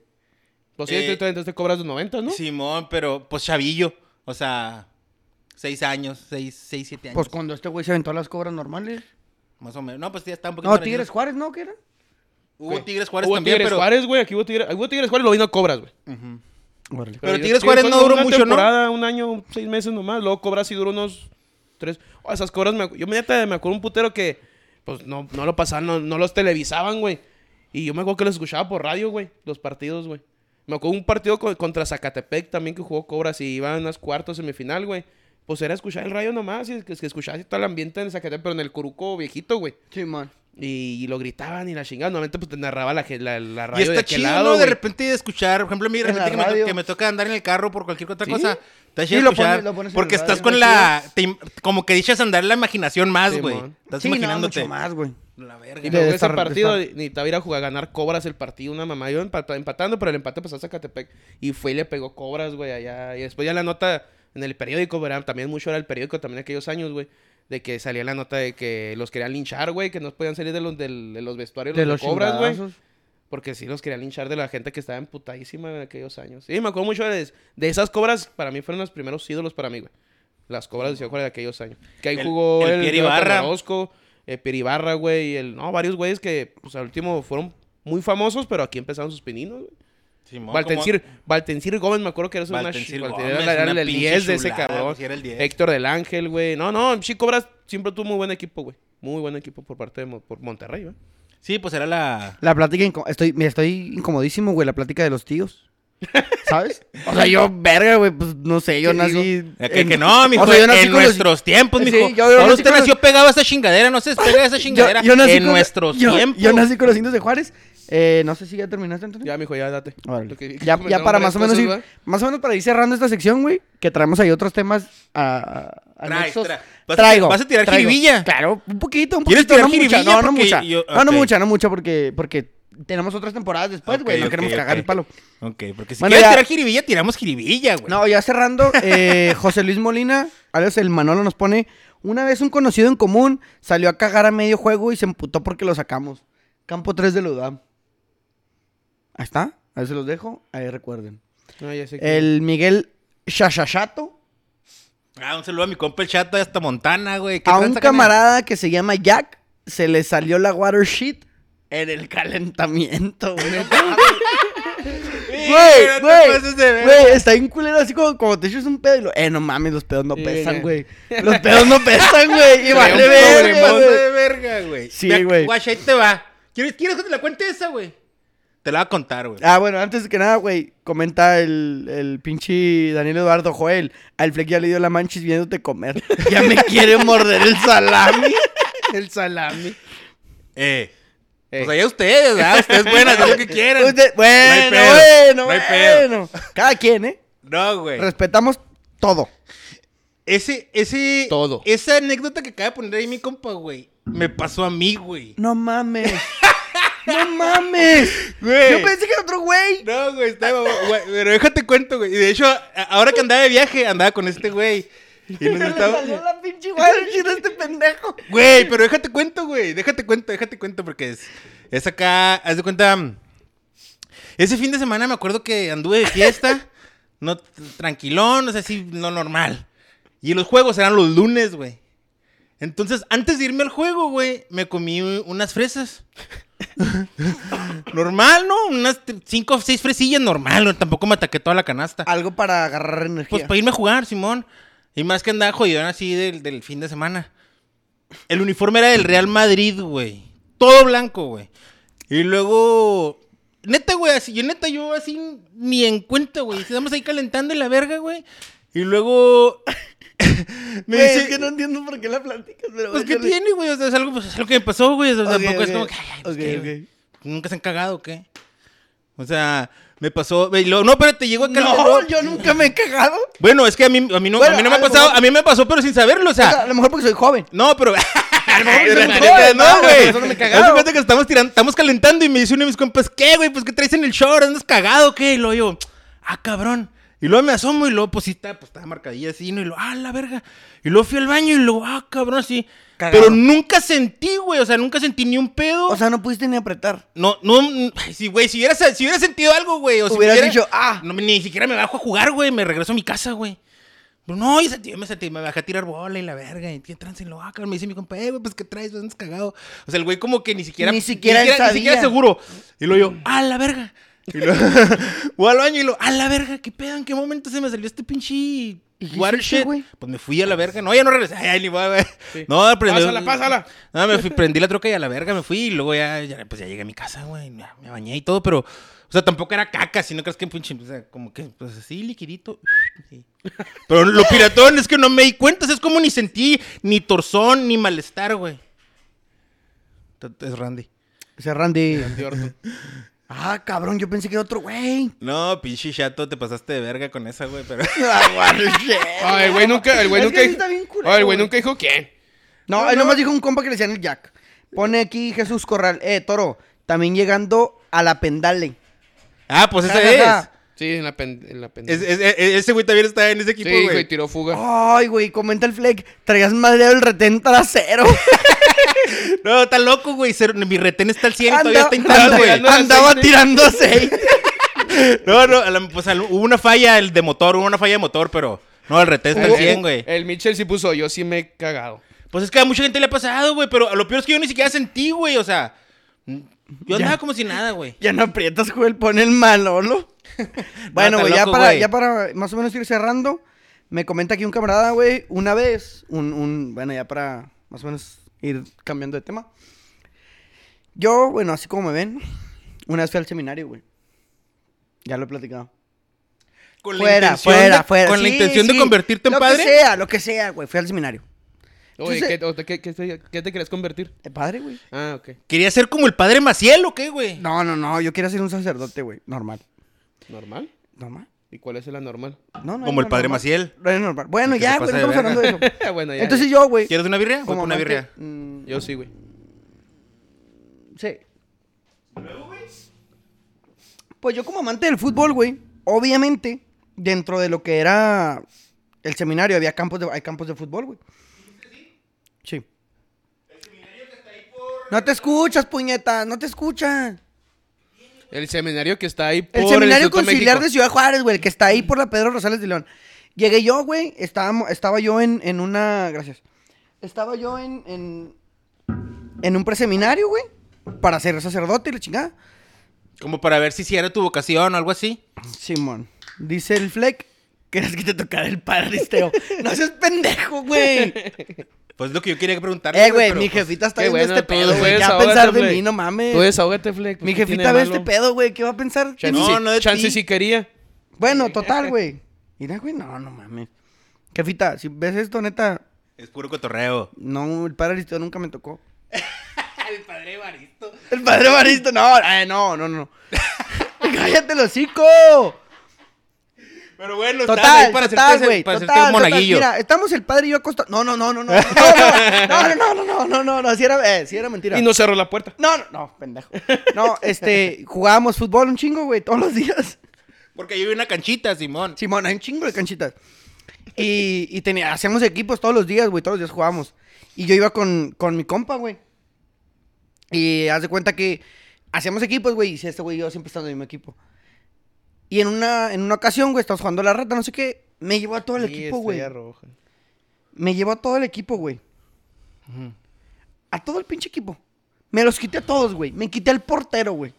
Pues sí, Eh, entonces te cobras los 90, ¿no? Simón, pero pues chavillo. O sea, seis años, seis, seis, siete años. Pues cuando este güey se aventó las cobras normales. Más o menos. No, pues ya está un poquito. No. Tigres Juárez, ¿no? ¿Qué era? Hubo ¿Qué? Tigres Juárez Hubo también, Tigres pero. Juárez, güey, aquí hubo Tigres, hubo Tigres Juárez, lo vino cobras, güey. Ujú. Órale. Pero yo- Tigres Juárez no duró mucho, ¿no? temporada, un año, seis meses nomás. Luego Cobras sí duró unos tres. Oh, esas cobras, me, yo me, neta, me acuerdo un putero que, pues, no, no lo pasaban, no, no los televisaban, güey. Y yo me acuerdo que los escuchaba por radio, güey, los partidos, güey. Me acuerdo un partido co- contra Zacatepec también que jugó Cobras y iban a unas cuartos semifinal, güey. Pues era escuchar el radio nomás y que, que escuchaba así todo el ambiente en Zacatepec, pero en el Curuco viejito, güey. Sí, man. Y, y lo gritaban y la chingada. Normalmente pues te narraba la, la, la Y radio de está aquel chido, lado, ¿no? De repente de escuchar, por ejemplo, a mí de En repente que me, to- radio. que me toca andar en el carro por cualquier otra Sí. cosa. Está Sí, lo escuchar. pones- lo pones en porque estás radio, con la. te como que dices andar la imaginación más, güey. estás Sí, no, imaginándote. mucho más, güey. La Y verga. De- luego de ese estar- de partido estar- necesitaba ir a jugar, a ganar cobras el partido, una mamá. Yo empat- empatando, pero el empate pasó a Zacatepec. Y fue y le pegó cobras, güey, allá. Y después ya la nota en el periódico, ¿verdad? También mucho era el periódico también aquellos años, güey. De que salía la nota de que los querían linchar, güey, que no podían salir de los, del- de los vestuarios De los los de cobras, güey. Porque sí los querían linchar de la gente que estaba emputadísima en aquellos años. Sí, me acuerdo mucho de, de esas cobras. Para mí fueron los primeros ídolos para mí, güey. Las cobras de Ciudad Juárez de aquellos años. Que ahí El- jugó el el, Pierre. Orozco, eh, Pierre Ibarra, güey. y el, no, varios güeyes que, pues, al último fueron muy famosos, pero aquí empezaron sus pininos, güey. Simón, Valtencir, Valtencir Gómez, me acuerdo que era, una, Gómez, era, era una el pinche 10 de ese cabrón. sí, era el 10. Héctor del Ángel, güey. No, no, sí, Cobras siempre tuvo muy buen equipo, güey. Muy buen equipo por parte de por Monterrey, güey. Sí, pues era la. La plática, inco- estoy, me estoy incomodísimo, güey, la plática de los tíos. ¿Sabes? O sea, yo, verga, güey, pues no sé, yo ¿Qué nací. Que, en- que no, mijo, o sea, yo nací en con los- nuestros tiempos, Sí, mijo. yo- yo Solo nací usted con nació pegado a esa chingadera, no se despega de esa chingadera. Yo, yo nací en con- nuestros yo- tiempos. Yo nací con los indios de Juárez. Eh, no sé si ya terminaste, Antonio. Ya, mijo, ya date. Órale. Lo que- Ya, ya para más o menos cosas, ir, más o menos para ir cerrando esta sección, güey, que traemos ahí otros temas a, a- Traes, anexos. tra- vas a- traigo. vas a tirar traigo. jiribilla. Claro, un poquito, un ¿Quieres poquito, tirar no mucha, no, no mucha. yo- No, no mucha, no mucha porque porque tenemos otras temporadas después, güey, no queremos cagar el palo. Ok, porque si Bueno, quieres ya- tirar jiribilla, tiramos jiribilla, güey. No, ya cerrando, eh, José Luis Molina alias el Manolo, nos pone: Una vez un conocido en común salió a cagar a medio juego y se emputó porque lo sacamos. Campo 3 de la UDAM. Ahí está. Ahí se los dejo. Ahí recuerden. Ah, ya sé que- El Miguel Shashashato. Ah, un saludo a mi compa el chato de hasta Montana, güey. ¿Qué A un camarada que se llama Jack se le salió la water sheet en el calentamiento, güey. Güey, güey, está bien culero así como, como te echas un pedo y lo... Eh, no mames, los pedos no Sí, pesan, güey. Los pedos no pesan, güey. Y vale verga, güey. de verga, güey. Sí, güey. Guacha, ahí te va. ¿Quieres, ¿Quieres que te la cuente esa, güey? Te la voy a contar, güey. Ah, bueno, antes que nada, güey, comenta el, el pinche Daniel Eduardo Joel. Al Fleck ya le dio la manchis viéndote comer. Ya me quiere morder el salami. El salami. Eh. Eh. Pues allá ustedes, ¿verdad? Ustedes pueden hacer lo que quieran. Usted- No hay bueno, pedo, bueno, no hay pedo. bueno. Cada quien, ¿eh? No, güey. Respetamos todo. Ese, ese. Todo. Esa anécdota que acaba de poner ahí mi compa, güey. Me pasó a mí, güey. No mames. no mames. Güey. Yo pensé que era otro güey. No, güey, está, güey, pero déjate cuento, güey. Y de hecho, ahora que andaba de viaje, andaba con este güey. Y nos Le estaba... salió la pinche a este pendejo. Güey, pero déjate cuento, güey. Déjate cuento, déjate cuento, porque es, es acá, haz de cuenta. mm, Ese fin de semana me acuerdo que anduve de fiesta, no tranquilón, o sea, así, no normal. Y los juegos eran los lunes, güey. Entonces, antes de irme al juego, güey, me comí unas fresas. normal, ¿no? Unas cinco o seis fresillas, normal. ¿no? Tampoco me ataqué toda la canasta. Algo para agarrar energía. Pues para irme a jugar, Simón. Y más que andaba jodidón así del, del fin de semana. El uniforme era del Real Madrid, güey. Todo blanco, güey. Y luego. Neta, güey, así, yo neta, yo así ni en cuenta, güey. Estamos ahí calentando en la verga, güey. Y luego. me Güey, dice. es que no entiendo por qué la platicas, pero... Pues, ¿qué échale. tiene, güey? O sea, es algo, pues, es algo que me pasó, güey. O sea, Ok, tampoco es ok. como que. ay, pues, Ok, ¿qué, ok. güey? ¿Nunca se han cagado qué? O sea, me pasó. no, espérate, llegó acá. No, yo nunca me he cagado. Bueno, es que a mí, a mí no, Bueno, a mí no me a ha lo pasado, mejor- a mí me pasó, pero sin saberlo, o O sea, a lo mejor porque soy joven. No, pero. A lo mejor soy joven, no, güey. No me cuenta que estamos tirando, estamos calentando y me dice uno de mis compas, ¿qué, güey? Pues que traes en el short, andas cagado, ¿o ¿qué? Y luego yo, ah, cabrón. Y luego me asomo y luego, pues sí, está, pues estaba marcadilla así, ¿no? Y luego, ah, la verga. Y luego fui al baño y luego, ah, cabrón, así. Cagado. Pero nunca sentí, güey, o sea, nunca sentí ni un pedo. O sea, no pudiste ni apretar. no, no, ay, sí, güey, si hubiera, si hubiera sentido algo, güey, o si Hubieras hubiera- dicho, ah. no, ni siquiera me bajo a jugar, güey. Me regreso a mi casa, güey. Pero no, yo sentí, me sentí, me bajé a tirar bola y la verga. Y qué trance lo vaca. Me dice mi compa, eh, güey, pues qué traes, Pues, andas cagado. O sea, el güey como que ni siquiera. Ni siquiera ni siquiera sabía. seguro. Y luego yo, a la verga. Y luego, voy al baño y lo, a la verga, qué pedo, en qué momento se me salió este pinche ¿Y qué water hiciste, shit? güey? Pues me fui a la verga. No, ya no regresé. Ay, ni voy, güey. No, aprendí. Pásala, pásala. No, me fui, prendí la troca y a la verga me fui. Y luego ya, ya, pues ya llegué a mi casa, güey. Me, me bañé y todo, pero. O sea, tampoco era caca, si no crees que pinche. O sea, como que, pues así, liquidito. sí. Pero lo piratón es que no me di cuenta. es como ni sentí ni torzón ni malestar, güey. Es Randy. Ese Randy. Randy Orton. Ah, cabrón, yo pensé que era otro güey. No, pinche chato, te pasaste de verga con esa, güey. Pero. Ah, el güey nunca, el güey Es nunca sí está bien culero, Ah, el güey güey. nunca dijo quién. No, No, él no. nomás dijo un compa que le decían el Jack. Pone aquí Jesús Corral. Eh, Toro, también llegando a la pendale. Ah, pues esa Ja, ja, es. Sí, en la pen, en la pen. Es- es- es- ese güey también está en ese equipo, sí, güey. güey, tiró fuga. Ay, güey, comenta el Fleck. Traías madreado el retén trasero. No, está loco, güey. Cero- Mi retén está al 100 y todavía está intacto, güey. Andaba aceite. tirando aceite. No, no, la- pues al- hubo una falla el de motor, hubo una falla de motor, pero no, el retén está al Hubo- 100, güey. El Mitchell sí puso, yo sí me he cagado. Pues es que a mucha gente le ha pasado, güey, pero lo peor es que yo ni siquiera sentí, güey, o sea, yo andaba Ya. como si nada, güey. ya no aprietas, Joel, pone el Manolo. bueno, güey, ya para, ya para más o menos ir cerrando, me comenta aquí un camarada, güey, una vez, un, un, bueno, ya para más o menos ir cambiando de tema. Yo, bueno, así como me ven, una vez fui al seminario, güey. Ya lo he platicado. Con Fuera, intención fuera, de- fuera. Con la Sí, intención de convertirte en lo padre. que sea, lo que sea, güey. Fui al seminario. Oye, Entonces- ¿qué, te- qué- qué te, qué te querías convertir? ¿El padre, güey? Ah, ok. ¿Quería ser como el padre Maciel o qué, güey? No, no, no. Yo quería ser un sacerdote, güey. Normal. ¿Normal? ¿Normal? ¿Y cuál es la normal? No, no. Como el padre normal. Maciel. No es normal. Bueno, Que ya, güey. No de estamos hablando de eso. bueno, ya. Entonces yo, güey. ¿Quieres una birria? Voy por una birria. mm, Yo sí, güey. Sí. Pues yo como amante del fútbol, güey, obviamente, dentro de lo que era El seminario, había campos de, hay campos de fútbol, güey. Sí. No te escuchas, puñeta, no te escuchas. El seminario que está ahí por El seminario conciliar México. de Ciudad Juárez, güey, el que está ahí por la Pedro Rosales de León. Llegué yo, güey, estaba, estaba yo en, en una... Gracias. Estaba yo en, en, en un preseminario, güey, para ser sacerdote y la chingada. Como para ver si si era tu vocación o algo así. Simón. Dice el Fleck, ¿quieres que te tocara el padristeo? no seas pendejo, güey. Pues lo que yo quería preguntarle. Eh, güey, mi pues, jefita está qué viendo bueno, este tú pedo, güey. Ya va a pensar de Fleck. mí, no mames. Tú desahógate, Fleck. pues, Mi ¿qué jefita ve este pedo, güey. ¿Qué va a pensar? Chance, No, no de chance sí quería. Bueno, total, güey. Mira, güey, no, no mames. Jefita, si ves esto, neta, Es puro cotorreo. no, el padre Aristeo nunca me tocó. El padre Evaristo. El padre Baristo, no, ay, no, no, no. Cállate el hocico. Pero bueno, Total, para total, güey. Total, monaguillo. Mira, estamos el padre y yo acostados. No, no, no, no, no. No, no, no, no, no, no, no, no, si era, eh, era mentira. Y no cerró la puerta. No, no, no, pendejo. No, este, jugábamos fútbol un chingo, güey, todos los días. Porque yo vi una canchita, Simón. Simón, hay un chingo de canchitas. Y, y tenía, hacíamos equipos todos los días, güey, todos los días jugábamos. Y yo iba con, con mi compa, güey. Y haz de cuenta que hacíamos equipos, güey, y este güey y yo siempre estando en el mismo equipo. Y en una, en una ocasión, güey, estábamos jugando a la rata, no sé qué, me llevó a todo el Sí, equipo, güey. roja. Me llevó a todo el equipo, güey. A todo el pinche equipo. Me los quité a todos, güey. Me quité al portero, güey.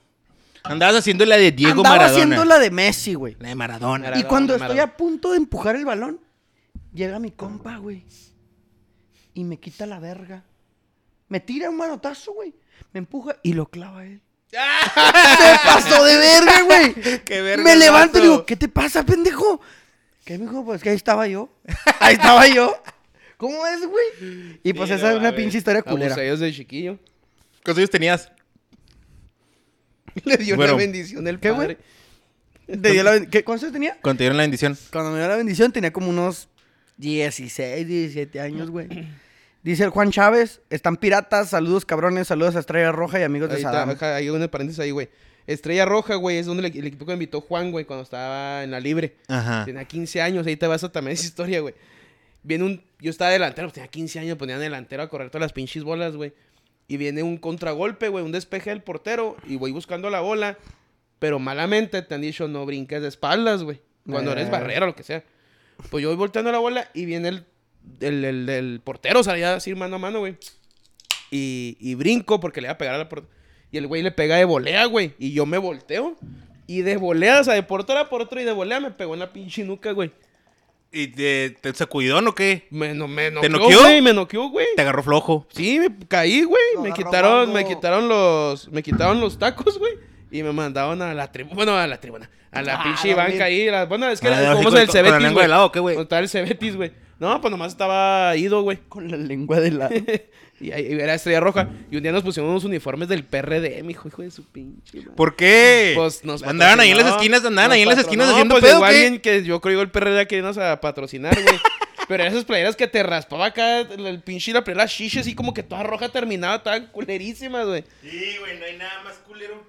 Andabas haciendo la de Diego Andaba Maradona. haciendo la de Messi, güey. La de Maradona. Maradona, Y cuando estoy a punto de empujar el balón, llega mi compa, güey. Y me quita la verga. Me tira un manotazo, güey. Me empuja y lo clava él. ¡Me pasó de verga, güey! ¡Qué verga, Me levanto y digo, ¿qué te pasa, pendejo? ¿Qué, mijo? Pues que ahí estaba yo. Ahí estaba yo. ¿Cómo es, güey? Y pues Sí, esa no es una pinche historia culera. Abusados de chiquillo. ¿Cuántos años tenías? Le dio Bueno. una bendición el ¿Qué, padre. Te dio la ben- ¿Qué, ¿Cuántos años tenía? Cuando te dieron la bendición. Cuando me dio la bendición tenía como unos 16, 17 años, güey. Dice el Juan Chávez, están piratas, saludos cabrones, saludos a Estrella Roja y amigos de Ahí está, hay un paréntesis ahí, güey. Estrella Roja, güey, es donde el, el equipo que me invitó Juan, güey, cuando estaba en la libre. Ajá. Tenía 15 años, ahí te vas a también esa historia, güey. Viene un... Yo estaba delantero, pues tenía 15 años, ponían delantero a correr todas las pinches bolas, güey. Y viene un contragolpe, güey, un despeje del portero. Y voy buscando la bola. Pero malamente te han dicho no brinques de espaldas, güey. Cuando eres Eh. barrera o lo que sea. Pues yo voy volteando la bola y viene el, el, el- el portero, salía así mano a mano, güey. Y, y brinco porque le iba a pegar a la portera. Y el güey le pega de volea, güey. Y yo me volteo. Y de volea, o sea, de portero a portero y de volea me pegó en la pinche nuca, güey. ¿Y te, te sacudidón o qué? Me, no, me ¿Te noqueó, noqueó? güey. Me noqueó, güey. Te agarró flojo. Sí, me caí, güey. Lo Me quitaron, me quitaron los, me quitaron los tacos, güey. Y me mandaron a la tribuna, bueno, a la tribuna, a la Ah, pinche banca ahí. la- bueno, es que Ah, era como el Cebetis, güey. de lado, ¿o qué, güey? Donde estaba el Cebetis, güey. No, pues nomás estaba ido, güey. Con la lengua de la... y ahí era Estrella Roja. Y un día nos pusimos unos uniformes del PRD, mijo, hijo de su pinche madre. ¿Por qué? Pues nos andaban ahí en las esquinas, andaban ahí en las esquinas haciendo pues pedo, igual ¿qué? alguien que yo creo el PRD que irnos a patrocinar, güey. Pero esas playeras que te raspaba acá, el, el pinche la playera shishi así como que toda roja terminada, estaban culerísimas, güey. Sí, güey, no hay nada más culero.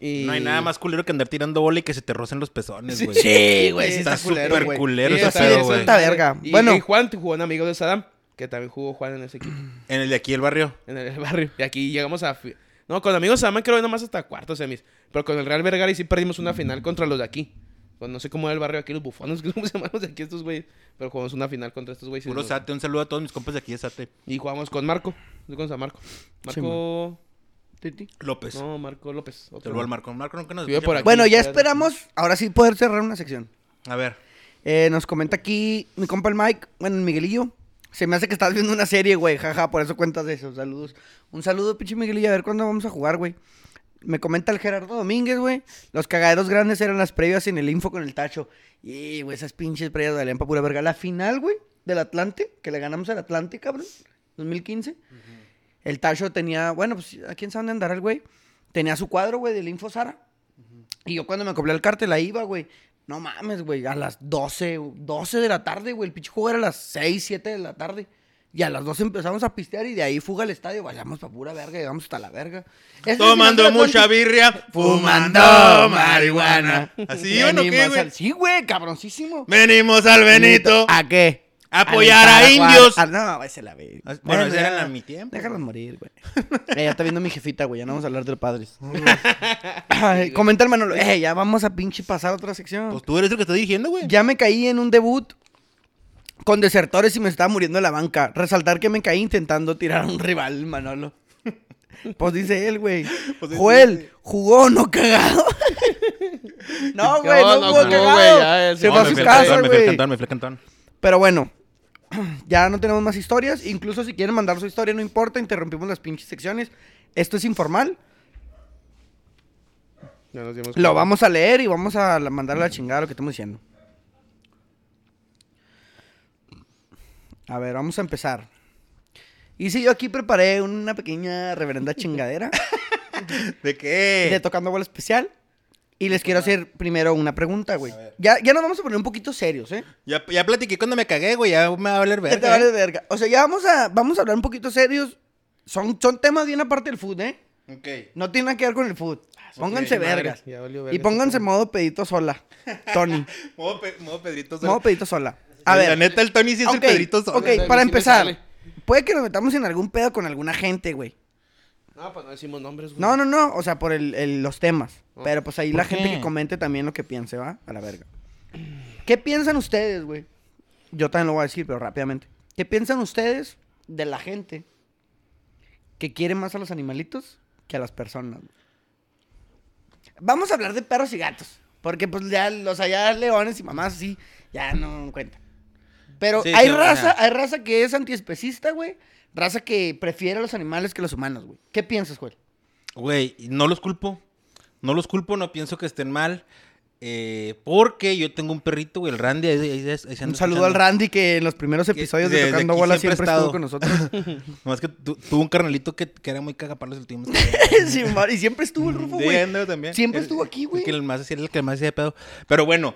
Y... No hay nada más culero que andar tirando bola y que se te rocen los pezones, güey. Sí, güey, sí Está súper culero Sí, ese pedo, güey. Está verga. Y, Bueno. y Juan jugó un amigo de Saddam, que también jugó Juan en ese equipo, En el de aquí, el barrio. en el barrio. Y aquí llegamos a... No, con amigos de Saddam creo que nomás hasta cuartos semis. Pero con el Real Vergara sí perdimos una final contra los de aquí. Pues no sé cómo era el barrio aquí, los bufones, ¿cómo se llaman los de aquí estos güeyes? Pero jugamos una final contra estos güeyes. y Puro Sate, un saludo a todos mis compas de aquí de Sate. Y jugamos con Marco. Yo con San Marco. Marco... Titi. López. no, Marco López. otro. Saludo al Marco. Marco nunca nos Vive escucha, por aquí. Bueno, ya esperamos, ahora sí poder cerrar una sección. A ver. Eh, nos comenta aquí mi compa el Mike, bueno, el Miguelillo. Se me hace que estás viendo una serie, güey, jaja, por eso cuentas de eso. Saludos. Un saludo, pinche Miguelillo, a ver cuándo vamos a jugar, güey. Me comenta el Gerardo Domínguez, güey. Los cagaderos grandes eran las previas en el info con el tacho. Y, güey, esas pinches previas valían pa' pura verga. La final, güey, del Atlante, que le ganamos al Atlante, cabrón, 2015. El tacho tenía, bueno, pues, ¿a quién sabe dónde andará el güey? Tenía su cuadro, güey, del info Sara. Y yo cuando me acoplé al cártel ahí iba, güey. No mames, güey. A las 12, 12 de la tarde, güey. El pinche juego era a las 6, 7 de la tarde. Y a las 2 empezamos a pistear y de ahí fuga al estadio. Vayamos pa' pura verga, llegamos hasta la verga. Tomando mucha birria, Fumando marihuana. ¿Así o no qué, güey? al- Sí, güey, cabroncísimo. Venimos al Benito. ¿A qué? Apoyar a indios. Ah, no, ese la ve. Bueno, ese ya, era en mi tiempo. Déjalos morir, güey. Eh, ya está viendo mi jefita, güey. Ya no vamos a hablar de padres. Ay, comenta el Manolo. Eh, ya vamos a pinche pasar a otra sección. Pues tú eres el que está dirigiendo, güey. Ya me caí en un debut con desertores y me estaba muriendo en la banca. Resaltar que me caí intentando tirar a un rival, Manolo. Pues dice él, güey. Pues dice Joel, él. jugó no cagado. no, güey, no, No, no jugó jugó, cagado. güey, ya, Se no, fue a su casa, güey. cantón, me fui al cantón. Pero bueno, ya no tenemos más historias. Incluso si quieren mandar su historia, no importa. Interrumpimos las pinches secciones. Esto es informal. Ya nos dimos Lo vamos a leer y vamos a mandarle a la chingada lo que estamos diciendo. A ver, vamos a empezar. Y si yo aquí preparé una pequeña reverenda chingadera ¿De qué? de tocando bola especial. Y les quiero hacer primero una pregunta, güey. Ya, ya nos vamos a poner un poquito serios, ¿eh? Ya, ya platiqué cuando me cagué, güey. Ya me va a valer Ya te verga. vale ¿eh? verga. O sea, ya vamos a, vamos a hablar un poquito serios. Son, son temas bien aparte del food, ¿eh? Ok. No tiene nada que ver con el food. Pónganse ok, madre, vergas. ya valió Y verga pónganse este modo pedito sola. Tony. Modo, Pe- modo Pedrito Sola. modo pedito sola. A La ver. neta, el Tony sí es ok, el Pedrito Sola. ok, para empezar. Puede que nos metamos en algún pedo con alguna gente, güey. No, pues no decimos nombres, güey. No, no, no. O sea, por el, el- los temas. Oh. Pero pues ahí ¿Por la gente qué? que comente también lo que piense, ¿va? A la verga. ¿Qué piensan ustedes, güey? Yo también lo voy a decir, pero rápidamente. ¿Qué piensan ustedes de la gente que quiere más a los animalitos que a las personas? güey? Vamos a hablar de perros y gatos. Porque pues ya los allá leones y mamás así ya no cuentan. Pero Sí, hay sí, raza, hay raza que es antiespecista, güey. Raza que prefiere a los animales que los humanos, güey. ¿Qué piensas, güey? Güey, no los culpo. No los culpo, no pienso que estén mal. eh, porque yo tengo un perrito, güey, el Randy. ahí- ahí- ahí- ahí se Un saludo al. Randy que en los primeros Que episodios de desde Tocando Bola siempre estuvo con nosotros. No, es que tu- tuvo un carnalito que, que era muy cagapalos el último. Sí, y siempre estuvo el Rufo, güey. también. Siempre El- estuvo aquí, güey. que el más el que más hacía de pedo. Pero bueno.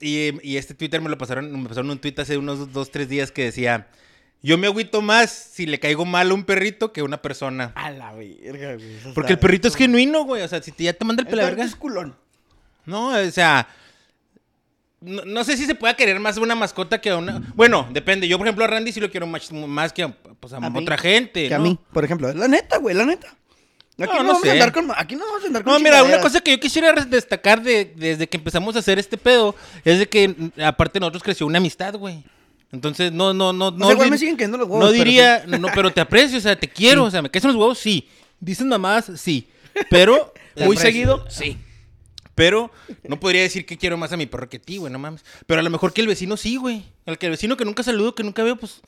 Y, y este Twitter me lo pasaron, me pasaron un tweet hace unos dos, tres días que decía. Yo me agüito más si le caigo mal a un perrito que a una persona. A la verga, güey. Porque el perrito es genuino, güey. O sea, si te- ya te manda el El pela perrito verga. es culón. No, o sea. No, no sé si se pueda querer más a una mascota que a una. Bueno, depende. Yo, por ejemplo, a Randy sí lo quiero más, más que a, pues, a A mí. otra gente. Que a mí, por ejemplo. La neta, güey, la neta. Aquí no, No, vamos sé. a andar con... Aquí no vamos a andar con No, mira, una cosa que yo quisiera destacar de, desde que empezamos a hacer este pedo es de que, mm, aparte de nosotros, creció una amistad, güey. Entonces, no, no, no, O no. sea, igual me siguen cayendo los huevos, No pero diría, no, pero te aprecio, o sea, te quiero, o sea, me caes en los huevos, sí. Dicen mamadas, sí. Pero. Muy seguido, sí. Pero no podría decir que quiero más a mi perro que a ti, güey, no mames. Pero a lo mejor que el vecino sí, güey. El que el vecino que nunca saludo, que nunca veo, pues.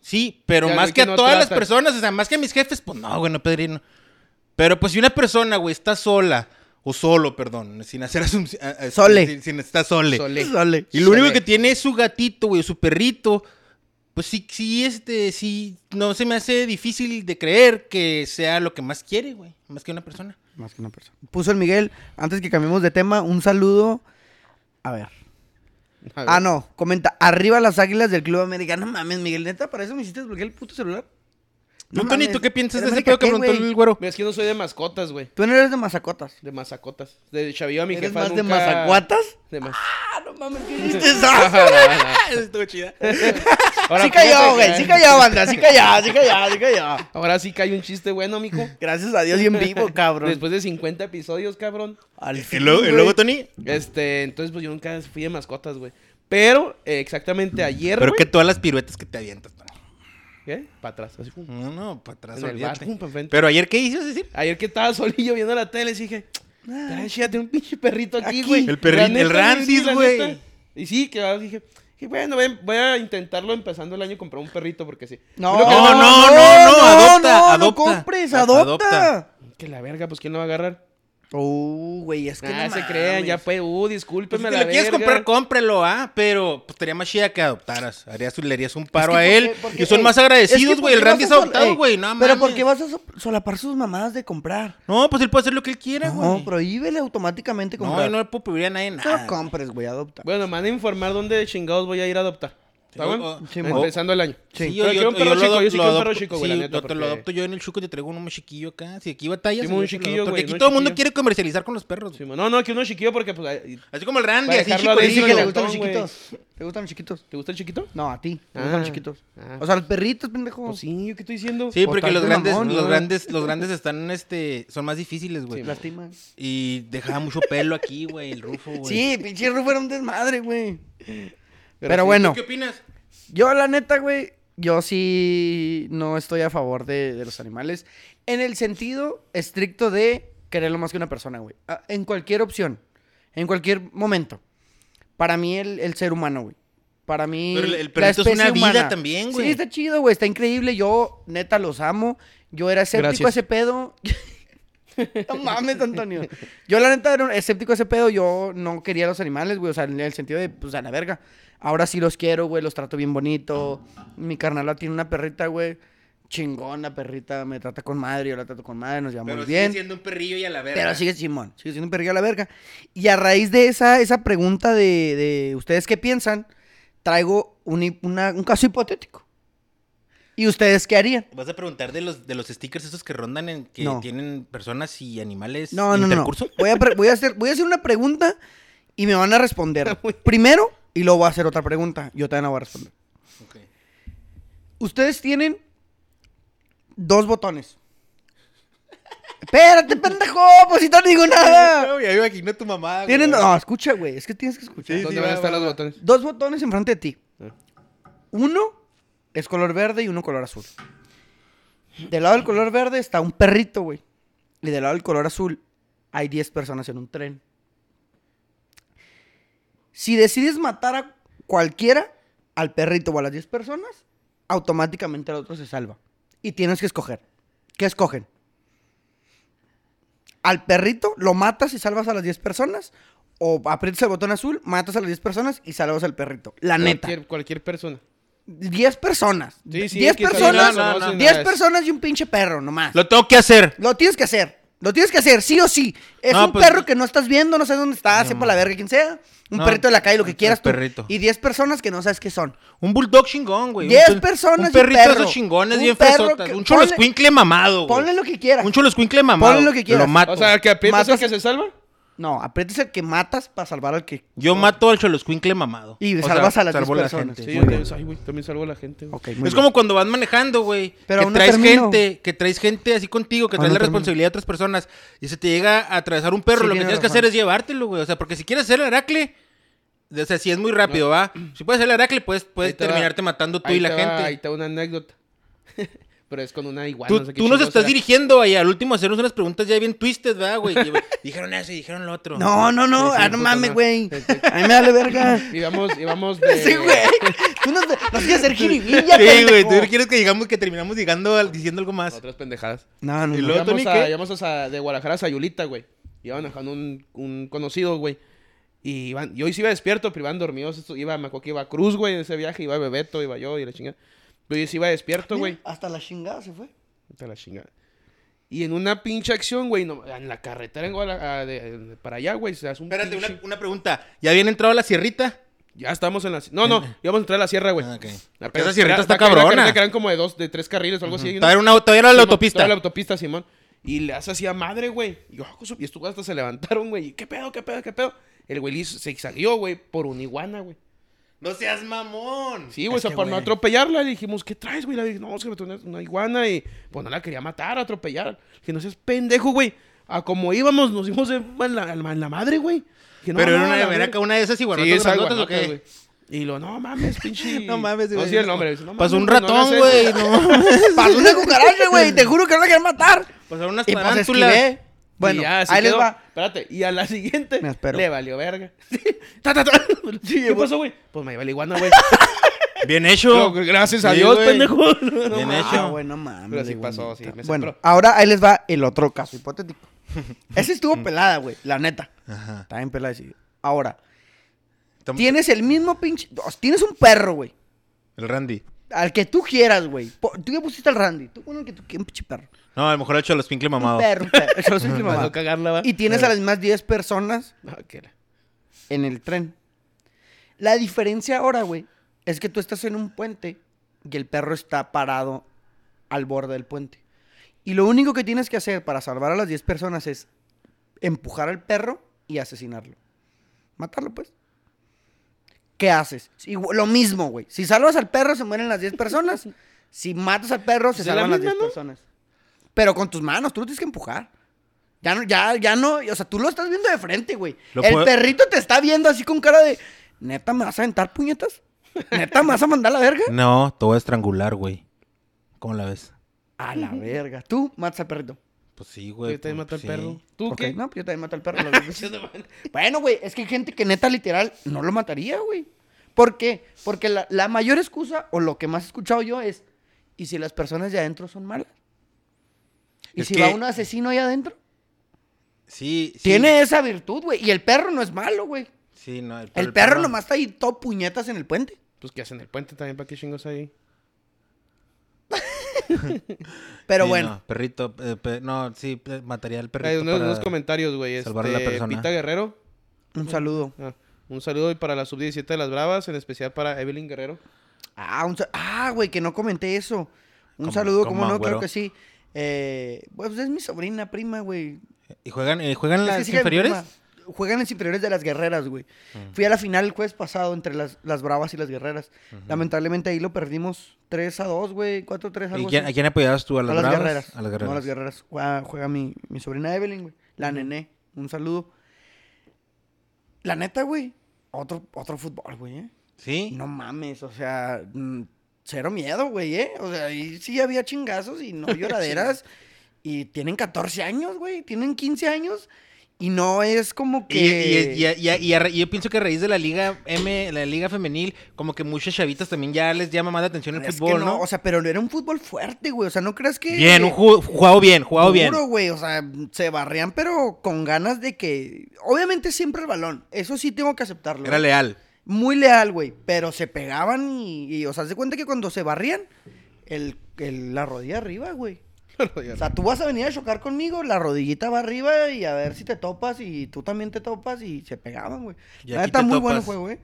Sí, pero más que a todas las personas, o sea, más que a mis jefes, pues no, güey, no, Pedrino. Pero pues si una persona, güey, está sola, o solo, perdón, sin hacer asumci- a- a- Sole. Sin, sin estar sole. Sole. Sole. Y lo único que tiene es su gatito, güey, su perrito. Pues sí, sí, este, sí, no se me hace difícil de creer que sea lo que más quiere, güey, más que una persona. Más que una persona. Puso el Miguel, antes que cambiemos de tema, un saludo. A ver. A ver. Ah, no. Comenta, arriba las águilas del Club América. No mames, Miguel, neta, para eso me hiciste desbloquear el puto celular. ¿Tú, No Tony, tú qué piensas de ¿Eres ese pedo que preguntó el güero? Mira, es que no soy de mascotas, güey. Tú no eres de mazacotas. De mazacotas. De Chavillo a mi ¿Eres jefa más de nunca- mazacuatas? De mas- Ah, no mames, ¿qué hiciste eso? Eso estuvo chida. Ahora, sí cayó, güey, sí cayó, banda, sí cayó, sí cayó, sí cayó. Ahora sí cae un chiste bueno, mijo. Gracias a Dios y en vivo, cabrón. Después de 50 episodios, cabrón. Al ¿Y fin, luego, y luego, Tony? Este, entonces pues yo nunca fui de mascotas, güey. Pero eh, exactamente ayer, Pero que todas las piruetas que te avientas. ¿Qué? Para atrás, así como. No, no, para atrás, En el pum, pa'. Pero ayer, ¿qué hiciste decir? Ayer que estaba solillo viendo la tele, dije, "Ay, chida, tiene un pinche perrito aquí, güey. El perri- La el la güey. Y sí, que dije, y bueno, voy a intentarlo empezando el año comprar un perrito porque sí. No, no, no, no, no, adopta, no, adopta. No compres, Adopta. adopta. Que la verga, pues quién lo va a agarrar. Uh, güey, es que ah, no se crean, ya pues, uh, Pues discúlpeme si la lo quieres comprar, cómprelo, ¿ah? Pero pues estaría más chida que adoptaras. Harías, le harías un paro Es que a ¿por él. Porque, y son ey, más agradecidos, güey. ¿por El Randy es adoptado, ey, güey. No Pero. ¿por qué vas a so- solapar sus mamadas de comprar? No, pues él puede hacer lo que él quiera, güey. No, prohíbele automáticamente No, comprar. yo no le puedo prohibir a nadie No nada. compres, güey, adopta. Bueno, me van a informar dónde chingados voy a ir a adoptar. ¿Está bueno? O- Sí, Eh, mo. Empezando el año. Sí. Sí, yo, Pero yo, quiero un perro yo lo chico, adop- yo sí lo quiero un perro adopto- chico, güey, la sí, neta, yo te lo adopto yo en el Chuco, te traigo uno más chiquillo acá. Si aquí batallas, Sí, yo un te lo chiquillo, adopto, güey, Porque aquí todo el mundo quiere comercializar con los perros. Sí, no, no, que uno chiquillo porque, pues, Así como el Randy, así chico. Sí, que le gustan los chiquitos. ¿Te gustan los chiquitos? ¿te gusta el chiquito? No, a ti. ¿Te Ah, gustan los chiquitos? ah. O sea, los perritos, pendejo. Pues sí, ¿yo qué estoy diciendo? Sí, porque los grandes, mamón, los ¿no? grandes, los grandes están, este, son más difíciles, güey. Sí, Lastima. Y dejaba mucho pelo aquí, güey, el rufo, güey. Sí, pinche Rufo era un desmadre, güey. Pero, sí, bueno, ¿Tú qué opinas? yo la neta, güey, yo sí no estoy a favor de, de los animales. En el sentido estricto de quererlo más que una persona, güey. Ah, En cualquier opción, en cualquier momento. Para mí el, el ser humano, güey. Para mí. Pero el- el la perrito es una vida humana. también, güey. Sí, está chido, güey. Está increíble. Yo, neta, los amo. Yo era escéptico Gracias. a ese pedo. no mames, Antonio. Yo, la neta, era un escéptico a ese pedo. Yo no quería los animales, güey. O sea, en el sentido de, pues, a la verga. Ahora sí los quiero, güey. Los trato bien bonito. Mi carnala tiene una perrita, güey. Chingona perrita. Me trata con madre. Yo la trato con madre. Nos llevamos Pero bien. sigue siendo un perrillo y a la verga. Pero sigue Simón, sigue siendo un perrillo a la verga. Y a raíz de esa, esa pregunta de, de ustedes qué piensan, traigo un, una- un caso hipotético. ¿Y ustedes qué harían? ¿Vas a preguntar de los, de los stickers esos que rondan en que No. tienen personas y animales No, no, no. intercurso? Voy a, pre- voy, a hacer, voy a hacer una pregunta y me van a responder. Primero, y luego voy a hacer otra pregunta. Yo también la voy a responder. Ok. Ustedes tienen dos botones. Espérate, pendejo, pues si no digo nada. No, ya me imagino a tu mamá. Tienen, güey. no, escucha, güey, es que tienes que escuchar. Sí, ¿Dónde sí, van a estar va, los va. botones? Dos botones enfrente de ti. Ah. Uno es color verde y uno color azul. Del lado del color verde está un perrito, güey. Y del lado del color azul hay 10 personas en un tren. Si decides matar a cualquiera, al perrito o a las 10 personas, automáticamente el otro se salva. Y tienes que escoger. ¿Qué escogen? Al perrito lo matas y salvas a las 10 personas. O aprietas el botón azul, matas a las 10 personas y salvas al perrito. La neta. Cualquier, cualquier persona. 10 personas. Sí, sí, 10 que salga, personas. no, no, no. 10 personas y un pinche perro nomás. Lo, Lo tengo que hacer. tienes que hacer. Lo tienes que hacer, sí o sí. Es No, un pues- perro que no estás viendo, no sabes dónde está, sepa la verga quien sea. Un No, perrito de la calle, lo que el quieras tú. perrito. Y 10 personas que no sabes qué son. Un bulldog chingón, güey. 10 Un pe- personas y Un perrito de esos chingones Un bien que- Un cholo mamado, güey. Ponle lo que quieras. Un cholo escuincle mamado. Ponle lo que quieras. Lo mato. O sea, que aprietas el Matas- que se salva. No, aprietas el que matas para salvar al que. Yo mato al cholo escuincle mamado. Y O salvas sea, a las salvo 10 la personas. gente. Sí, yo también, ay, güey, también salvo a la gente. güey. Es bien. como cuando vas manejando, güey. Pero que aún no traes termino. gente, que traes gente así contigo, que Aún traes no la termino. responsabilidad de otras personas y se te llega a atravesar un perro, Sí, lo que tienes que hacer es llevártelo, güey. O sea, porque si quieres hacer el aracle, o sea, si es muy rápido, va. Si puedes hacer el aracle, puedes, puedes Ahí va- terminarte matando tú ahí y la va- Ahí gente. te va una anécdota. Pero es con una iguana. Tú, no sé qué tú nos estás era. dirigiendo ahí al último a hacernos unas preguntas ya bien twisted, ¿verdad, güey? Y, dijeron eso y dijeron lo otro. No, no, no. Ah, no mames, güey. A mí me vale verga. Íbamos, íbamos de... Sí, güey. Tú nos, nos quieres hacer jiribilla, Sí, güey, tú quieres que digamos que terminamos llegando al- diciendo algo más. Otras pendejadas. No, no, Y no. luego- Íbamos, Tony, a, a, de Guadalajara a Sayulita, güey. Iban dejando un, un conocido, güey. Y iban, yo sí iba despierto, pero iban dormidos. Esto, iba, me acuerdo que iba Cruz, güey, en ese viaje. Iba Bebeto, iba yo y la chingada. Pero yo sí iba despierto, güey. Hasta la chingada se fue. Te la chingada. Y en una pinche acción, güey, no- en la carretera en Guadalajara, de- de- para allá, güey, se hace un Espérate, una, pinche- una pregunta. ¿Ya habían entrado a la sierrita? Ya estamos en la... No, no, íbamos a entrar a la sierra, güey. Ah, ok. Porque esa sierrita está una cabrona. Que eran como de dos, de tres carriles o algo así. una- Todavía era, una, todavía era la Simón, autopista. toda la autopista, Simón. Y le hace así a madre, güey. Y, yo, "Joder", y estos hasta se levantaron, güey. Y, ¿Qué pedo, qué pedo, qué pedo? El güey le hizo- se exagió, güey, por una iguana, güey. No seas mamón. Sí, güey, o sea, que, para no atropellarla, le dijimos, ¿qué traes, güey? Le dije, no, es que me trae una, una iguana y pues no la quería matar, atropellar. Que no seas pendejo, güey. A como íbamos, nos dimos en la, en la madre, güey. Que no, Pero no, era una, la era una de esas Sí, iguanotas esa grandotas, ¿o qué? güey. Y lo, no mames, pinche. No mames, No güey. sí el nombre. no Pasó un no ratón, güey. No. Pasó una cucaracha, güey. Te juro que no la querían matar. Pasaron unas Y pues tarántulas. Bueno, Y ya, así ahí les va. Espérate, y a la siguiente Me espero. le valió verga. Ta, ta, ta. ¿Qué pasó, güey? Pues me iba la iguana, güey. Bien hecho. Gracias a Dios, güey. pendejo. Bien Ah, hecho. güey, no mames. Pero sí güey. pasó, sí, me Bueno, sembró. ahora ahí les va el otro caso hipotético. Ese estuvo pelada, güey. La neta. Ajá. Está bien pelada. sí. Ahora, tienes el mismo pinche. Tienes un perro, güey. El Randy. Al que tú quieras, güey. Tú ya pusiste al Randy. Tú pon el que tú quieras, un pinche perro. No, a lo mejor ha hecho los pinkle Un mamado. perro, un perro. Mamado. no cagarla, va. Y tienes a las mismas 10 personas No, que era. en el tren. La diferencia ahora, güey, es que tú estás en un puente y el perro está parado al borde del puente. Y lo único que tienes que hacer para salvar a las 10 personas es empujar al perro y asesinarlo. Matarlo, pues. ¿Qué haces? Igu- lo mismo, güey. Si salvas al perro, se mueren las 10 personas. Si matas al perro, se es la salvan las misma, 10 ¿no? personas. Pero con tus manos, tú lo tienes que empujar. Ya no, ya, ya no, o sea, tú lo estás viendo de frente, güey. Lo El puedo- perrito te está viendo así con cara de, ¿neta me vas a aventar puñetas? ¿Neta me vas a mandar a la verga? No, te voy a estrangular, güey. ¿Cómo la ves? A la verga. Tú matas al perrito. Pues sí, güey. Yo también pues, mato al sí. perro. ¿Tú qué? no, pues yo también mato al perro. bueno, güey, es que hay gente que neta literal no lo mataría, güey. ¿Por qué? Porque la, la mayor excusa, o lo que más he escuchado yo es, ¿y si las personas de adentro son malas? ¿Y Es si que- va un asesino ahí adentro? Sí, sí. Tiene esa virtud, güey. Y el perro no es malo, güey. Sí, no. El, perro nomás está ahí todo puñetas en el puente. Pues que hacen el puente también, ¿para qué chingos ahí? Pero Sí, bueno, no, perrito. eh, no, sí, mataría al perrito. Hay unos, para- unos comentarios, güey. salvar a Este, la persona. Pita Guerrero. un saludo. Ah, un saludo y para la sub-17 de las Bravas, en especial para Evelyn Guerrero. Ah, un ah, güey, que no comenté eso. Un ¿Cómo- saludo, cómo, como no, güero? claro que sí. Eh, pues es mi sobrina, prima, güey. ¿Y juegan, eh, juegan Es las inferiores? Juegan en las inferiores de las guerreras, güey. Mm. Fui a la final el jueves pasado entre las, las bravas y las guerreras. Lamentablemente ahí lo perdimos 3 a 2, güey, 4 a 3, ¿Y algo quién, así. a quién apoyabas tú? ¿A las, a las bravas? guerreras. A las guerreras. No, a las guerreras. Juega, juega mi, mi sobrina Evelyn, güey. La nené. Un saludo. La neta, güey. Otro, otro fútbol, güey, ¿eh? ¿Sí? No mames, o sea, mm, cero miedo, güey, ¿eh? O sea, ahí sí había chingazos y no lloraderas. y tienen 14 años, güey, tienen 15 años. Y no es como que... y- yo pienso que a raíz de la liga M, la liga femenil, como que muchas chavitas también ya les llama más la atención el es que fútbol, ¿no? O sea, pero era un fútbol fuerte, güey. O sea, ¿no crees que... Bien, un ju- jugado bien, jugado bien. Duro, güey. O sea, se barrían, pero con ganas de que... Obviamente siempre el balón. Eso sí tengo que aceptarlo. Era ¿eh? leal. Muy leal, güey. Pero se pegaban y, y, o sea, de cuenta que cuando se barrían, el, el- la rodilla arriba, güey. O sea, tú vas a venir a chocar conmigo, la rodillita va arriba y a ver si te topas y tú también te topas y se pegaban, güey. La neta, muy bueno el topas. juego, eh.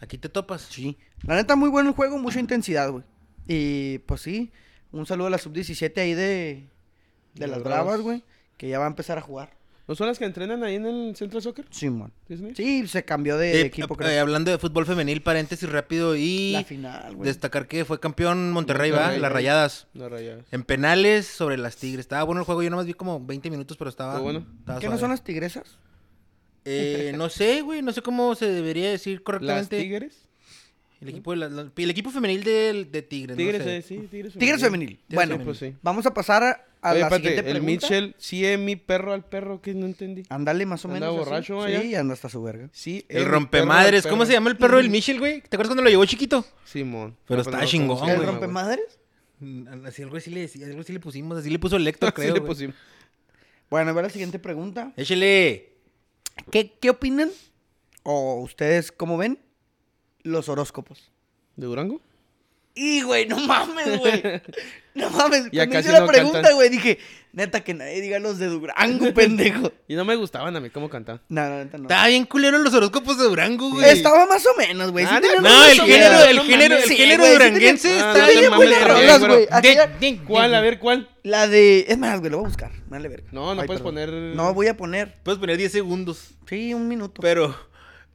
Aquí te topas. Sí. La neta, muy bueno el juego, mucha intensidad, güey. Y pues sí, un saludo a la sub-17 ahí de, de De las Bravas. güey, que ya va a empezar a jugar. ¿No son las que entrenan ahí en el centro de soccer? Simón. Disney? Sí, se cambió de, de Eh, equipo, eh, creo. hablando de fútbol femenil, paréntesis rápido y la final, güey. destacar que fue campeón Monterrey, ¿va? Monterrey. Las rayadas. No rayas. En penales sobre las Tigres. Estaba bueno el juego, yo nomás vi como 20 minutos, pero estaba, Estuvo bueno. estaba ¿Qué no son las tigresas? Eh, no sé, güey, no sé cómo se debería decir ¿Las correctamente. Tigres? El equipo, de la- la- el equipo femenil del- de, Tigres. no Tigres, sé. eh, sí, Tigres. Tigres femenil. Tigres Bueno, femenil. Pues sí. vamos a pasar a, a Oye, la espérate, siguiente el pregunta. Mitchell, sí es mi perro al perro, que no entendí. Ándale, más o ¿Anda menos. así. borracho allá? Sí, anda hasta su verga. Sí, El es mi rompemadres. ¿Cómo se llama el perro del Michel, güey? ¿Te acuerdas cuando lo llevó chiquito? Simón. Pero está no chingón, conocía, ¿El güey. rompemadres? Mm, Así algo así le algo así le pusimos, así le puso el Lector, Sí creo. le güey. pusimos. Bueno, va la siguiente pregunta. Échale. ¿Qué, ¿Qué opinan? O ustedes, ¿cómo ven? Los horóscopos. ¿De Durango? Y, güey, no mames, güey. No mames. Ya Cuando casi hice la no pregunta, güey, dije, neta, que nadie diga los de Durango, pendejo. Y no me gustaban a mí cómo cantaban. No, no, neta, no. Estaba bien culero los horóscopos de Durango, güey. Estaba más o menos, güey. Sí Ah, no, No, el género, el género, el género duranguense está bien güey, ¿Cuál? A ver, ¿cuál? La de... Es más, güey, lo voy a buscar. Dale, verga. No, no Ay, puedes perdón. poner... No, voy a poner. Puedes poner 10 segundos. Sí, un minuto. Pero,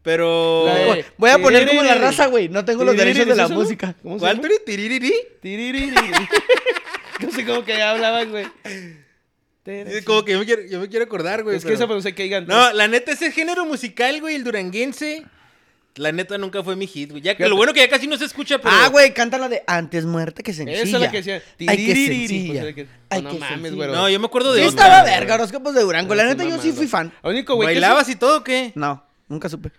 pero... De- Voy- a poner como la raza, güey. No tengo los derechos de la ¿es eso? música. ¿Cómo se ¿Cuál? Tori? Tiririri. Tiririri. No sé cómo que hablaban, güey. Como que yo me quiero, yo me quiero acordar, güey. Es que pero- esa pero no sé qué digan. No, la neta, ese género musical, güey, el duranguense, la neta nunca fue mi hit, güey. Ya que lo bueno que ya casi no se escucha, pero... Ah, güey, canta la de antes muerta que sencilla. Esa es la que decía. Ay, sencilla. pues, que- Ay, no mames, sencilla. güero. No, yo me acuerdo de Sí otra. estaba verga, horóscopos de Durango. La neta, yo sí fui fan. Lo único, güey, que ¿Bailabas y todo o qué? No, nunca supe.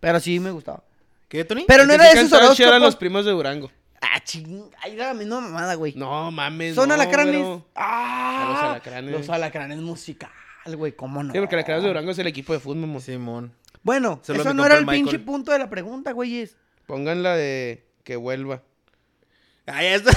Pero sí me gustaba. ¿Qué, Tony? Pero no era de esos chido eran los horóscopos. primos de Durango. Ah, ching. Ahí era la misma mamada, güey. No, mames, Son no, alacranes. güero. Ah, A los alacranes. Los alacranes musical, güey, ¿cómo no? Sí, porque Alacranes de Durango es el equipo de fútbol, mamón. Simón. Bueno, Solo eso no era el pinche punto de la pregunta, güeyes. Pongan la de que vuelva. Ah, ya está.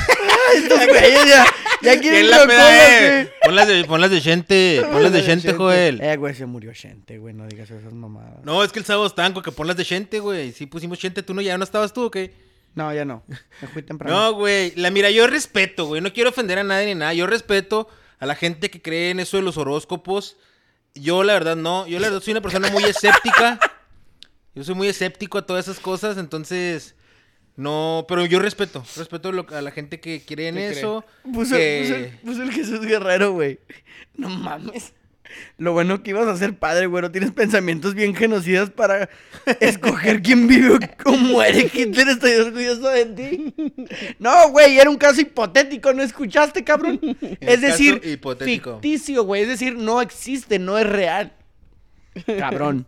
Estos güeyes ya, ya ¿Quién quieren la peda, eh? Ponlas de, ponlas de gente, ponlas de gente, Joel. Eh, güey, se murió gente, güey, no digas esas mamadas. No, es que el sábado estaban con que ponlas de gente, güey. Sí pusimos gente, tú no, ya no estabas tú, ¿o qué? No, ya no. Me fui temprano. No, güey. La mira, yo respeto, güey. No quiero ofender a nadie ni nada. Yo respeto a la gente que cree en eso de los horóscopos. Yo, la verdad, no. Yo, la verdad, soy una persona muy escéptica. Yo soy muy escéptico a todas esas cosas, entonces. No, pero yo respeto. Respeto lo- a la gente que cree en eso. Puso, que- puso el, puso el Jesús Guerrero, güey. No mames. Lo bueno que ibas a ser padre, güey. No tienes pensamientos bien genocidas para escoger quién vive o muere. Hitler estoy orgulloso de ti. No, güey, era un caso hipotético. ¿No escuchaste, cabrón? Es decir, hipotético. ficticio, güey. Es decir, no existe, no es real. Cabrón.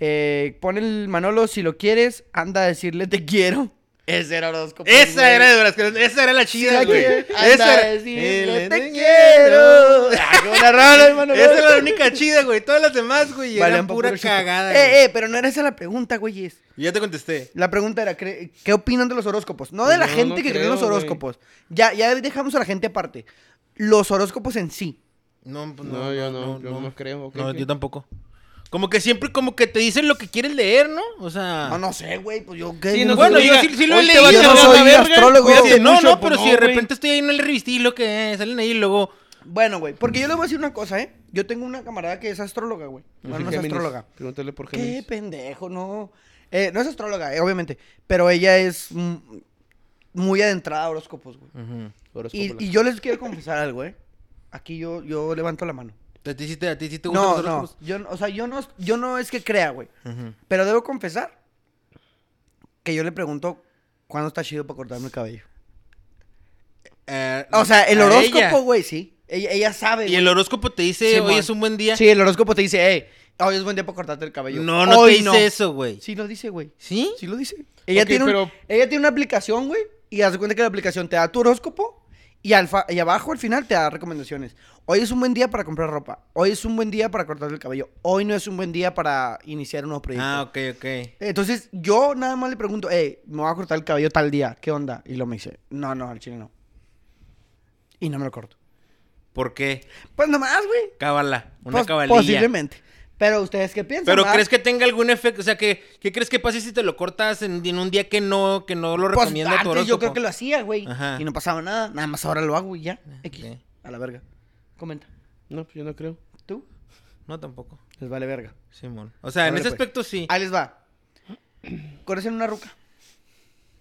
Eh, pon el Manolo, si lo quieres, anda a decirle te quiero. Ese era horóscopo. Esa güey. era esa era la chida, Sí, güey. Esa anda a era. decirle, te quiero. Hermano. Esa era la única chida, güey. Todas las demás, güey, eran pura cagada. güey. Eh, eh, pero no era esa la pregunta, güeyes. Y ya te contesté. La pregunta era, ¿cre- ¿qué opinan de los horóscopos? No de Pues la no, gente no que cree en los güey. horóscopos. Ya, ya dejamos a la gente aparte. Los horóscopos en sí. No, pues No, yo no, yo no creo, no, yo tampoco. Como que siempre como que te dicen lo que quieres leer, ¿no? O sea... No, no sé, güey, pues yo qué. Sí, no, bueno, yo diga, sí- sí lo he leído, yo no soy verga, astrólogo. cuídate no, mucho, no, pues pero si de güey. repente estoy ahí en el revistillo que eh, salen ahí y luego... Bueno, güey, porque yo le voy a decir una cosa, ¿eh? Yo tengo una camarada que es astróloga, güey. No, no es Géminis. astróloga. Pregúntale por Qué Géminis. pendejo, no. Eh, no es astróloga, eh, obviamente. Pero ella es muy adentrada a horóscopos, güey. Horóscopo, Y, y yo les quiero confesar algo, ¿eh? Aquí yo, yo levanto la mano. ¿A ti sí te, a ti sí te gustan No, los no. Yo, o sea, yo no, yo no es que crea, güey. Pero debo confesar que yo le pregunto cuándo está chido para cortarme el cabello. Eh, O sea, el horóscopo, güey, sí. Ella, ella sabe. Y el horóscopo te dice, Sí, hoy es un buen día. Sí, el horóscopo te dice, hey, hoy es buen día para cortarte el cabello. No, no Hoy te dice eso, güey. Sí lo dice, güey. ¿Sí? Sí lo dice. Ella, tiene, un- ella tiene una aplicación, güey, y haz de cuenta que la aplicación te da tu horóscopo y, al fa- y abajo al final te da recomendaciones. Hoy es un buen día para comprar ropa. Hoy es un buen día para cortarte el cabello. Hoy no es un buen día para iniciar un nuevo proyecto. Ah, ok, ok. Entonces, yo nada más le pregunto, hey, me voy a cortar el cabello tal día, ¿qué onda? Y lo me dice, no, no, al chile no. Y no me lo corto. ¿Por qué? Pues nomás, güey. Cábala. Una Pos- cabalilla. Posiblemente. Pero ustedes qué piensan? Pero? ¿crees que tenga algún efecto? O sea, ¿qué, qué crees que pase si te lo cortas en, en un día que no, que no lo Pues recomienda tu antes yo creo que lo hacía, güey. Ajá. Y no pasaba nada. Nada más ahora lo hago y ya. X. ok. A la verga. Comenta. No, pues yo no creo. ¿Tú? No, tampoco. Les vale verga. Simón. O sea, en ese pues. aspecto sí. Ahí les va. Conocen una ruca.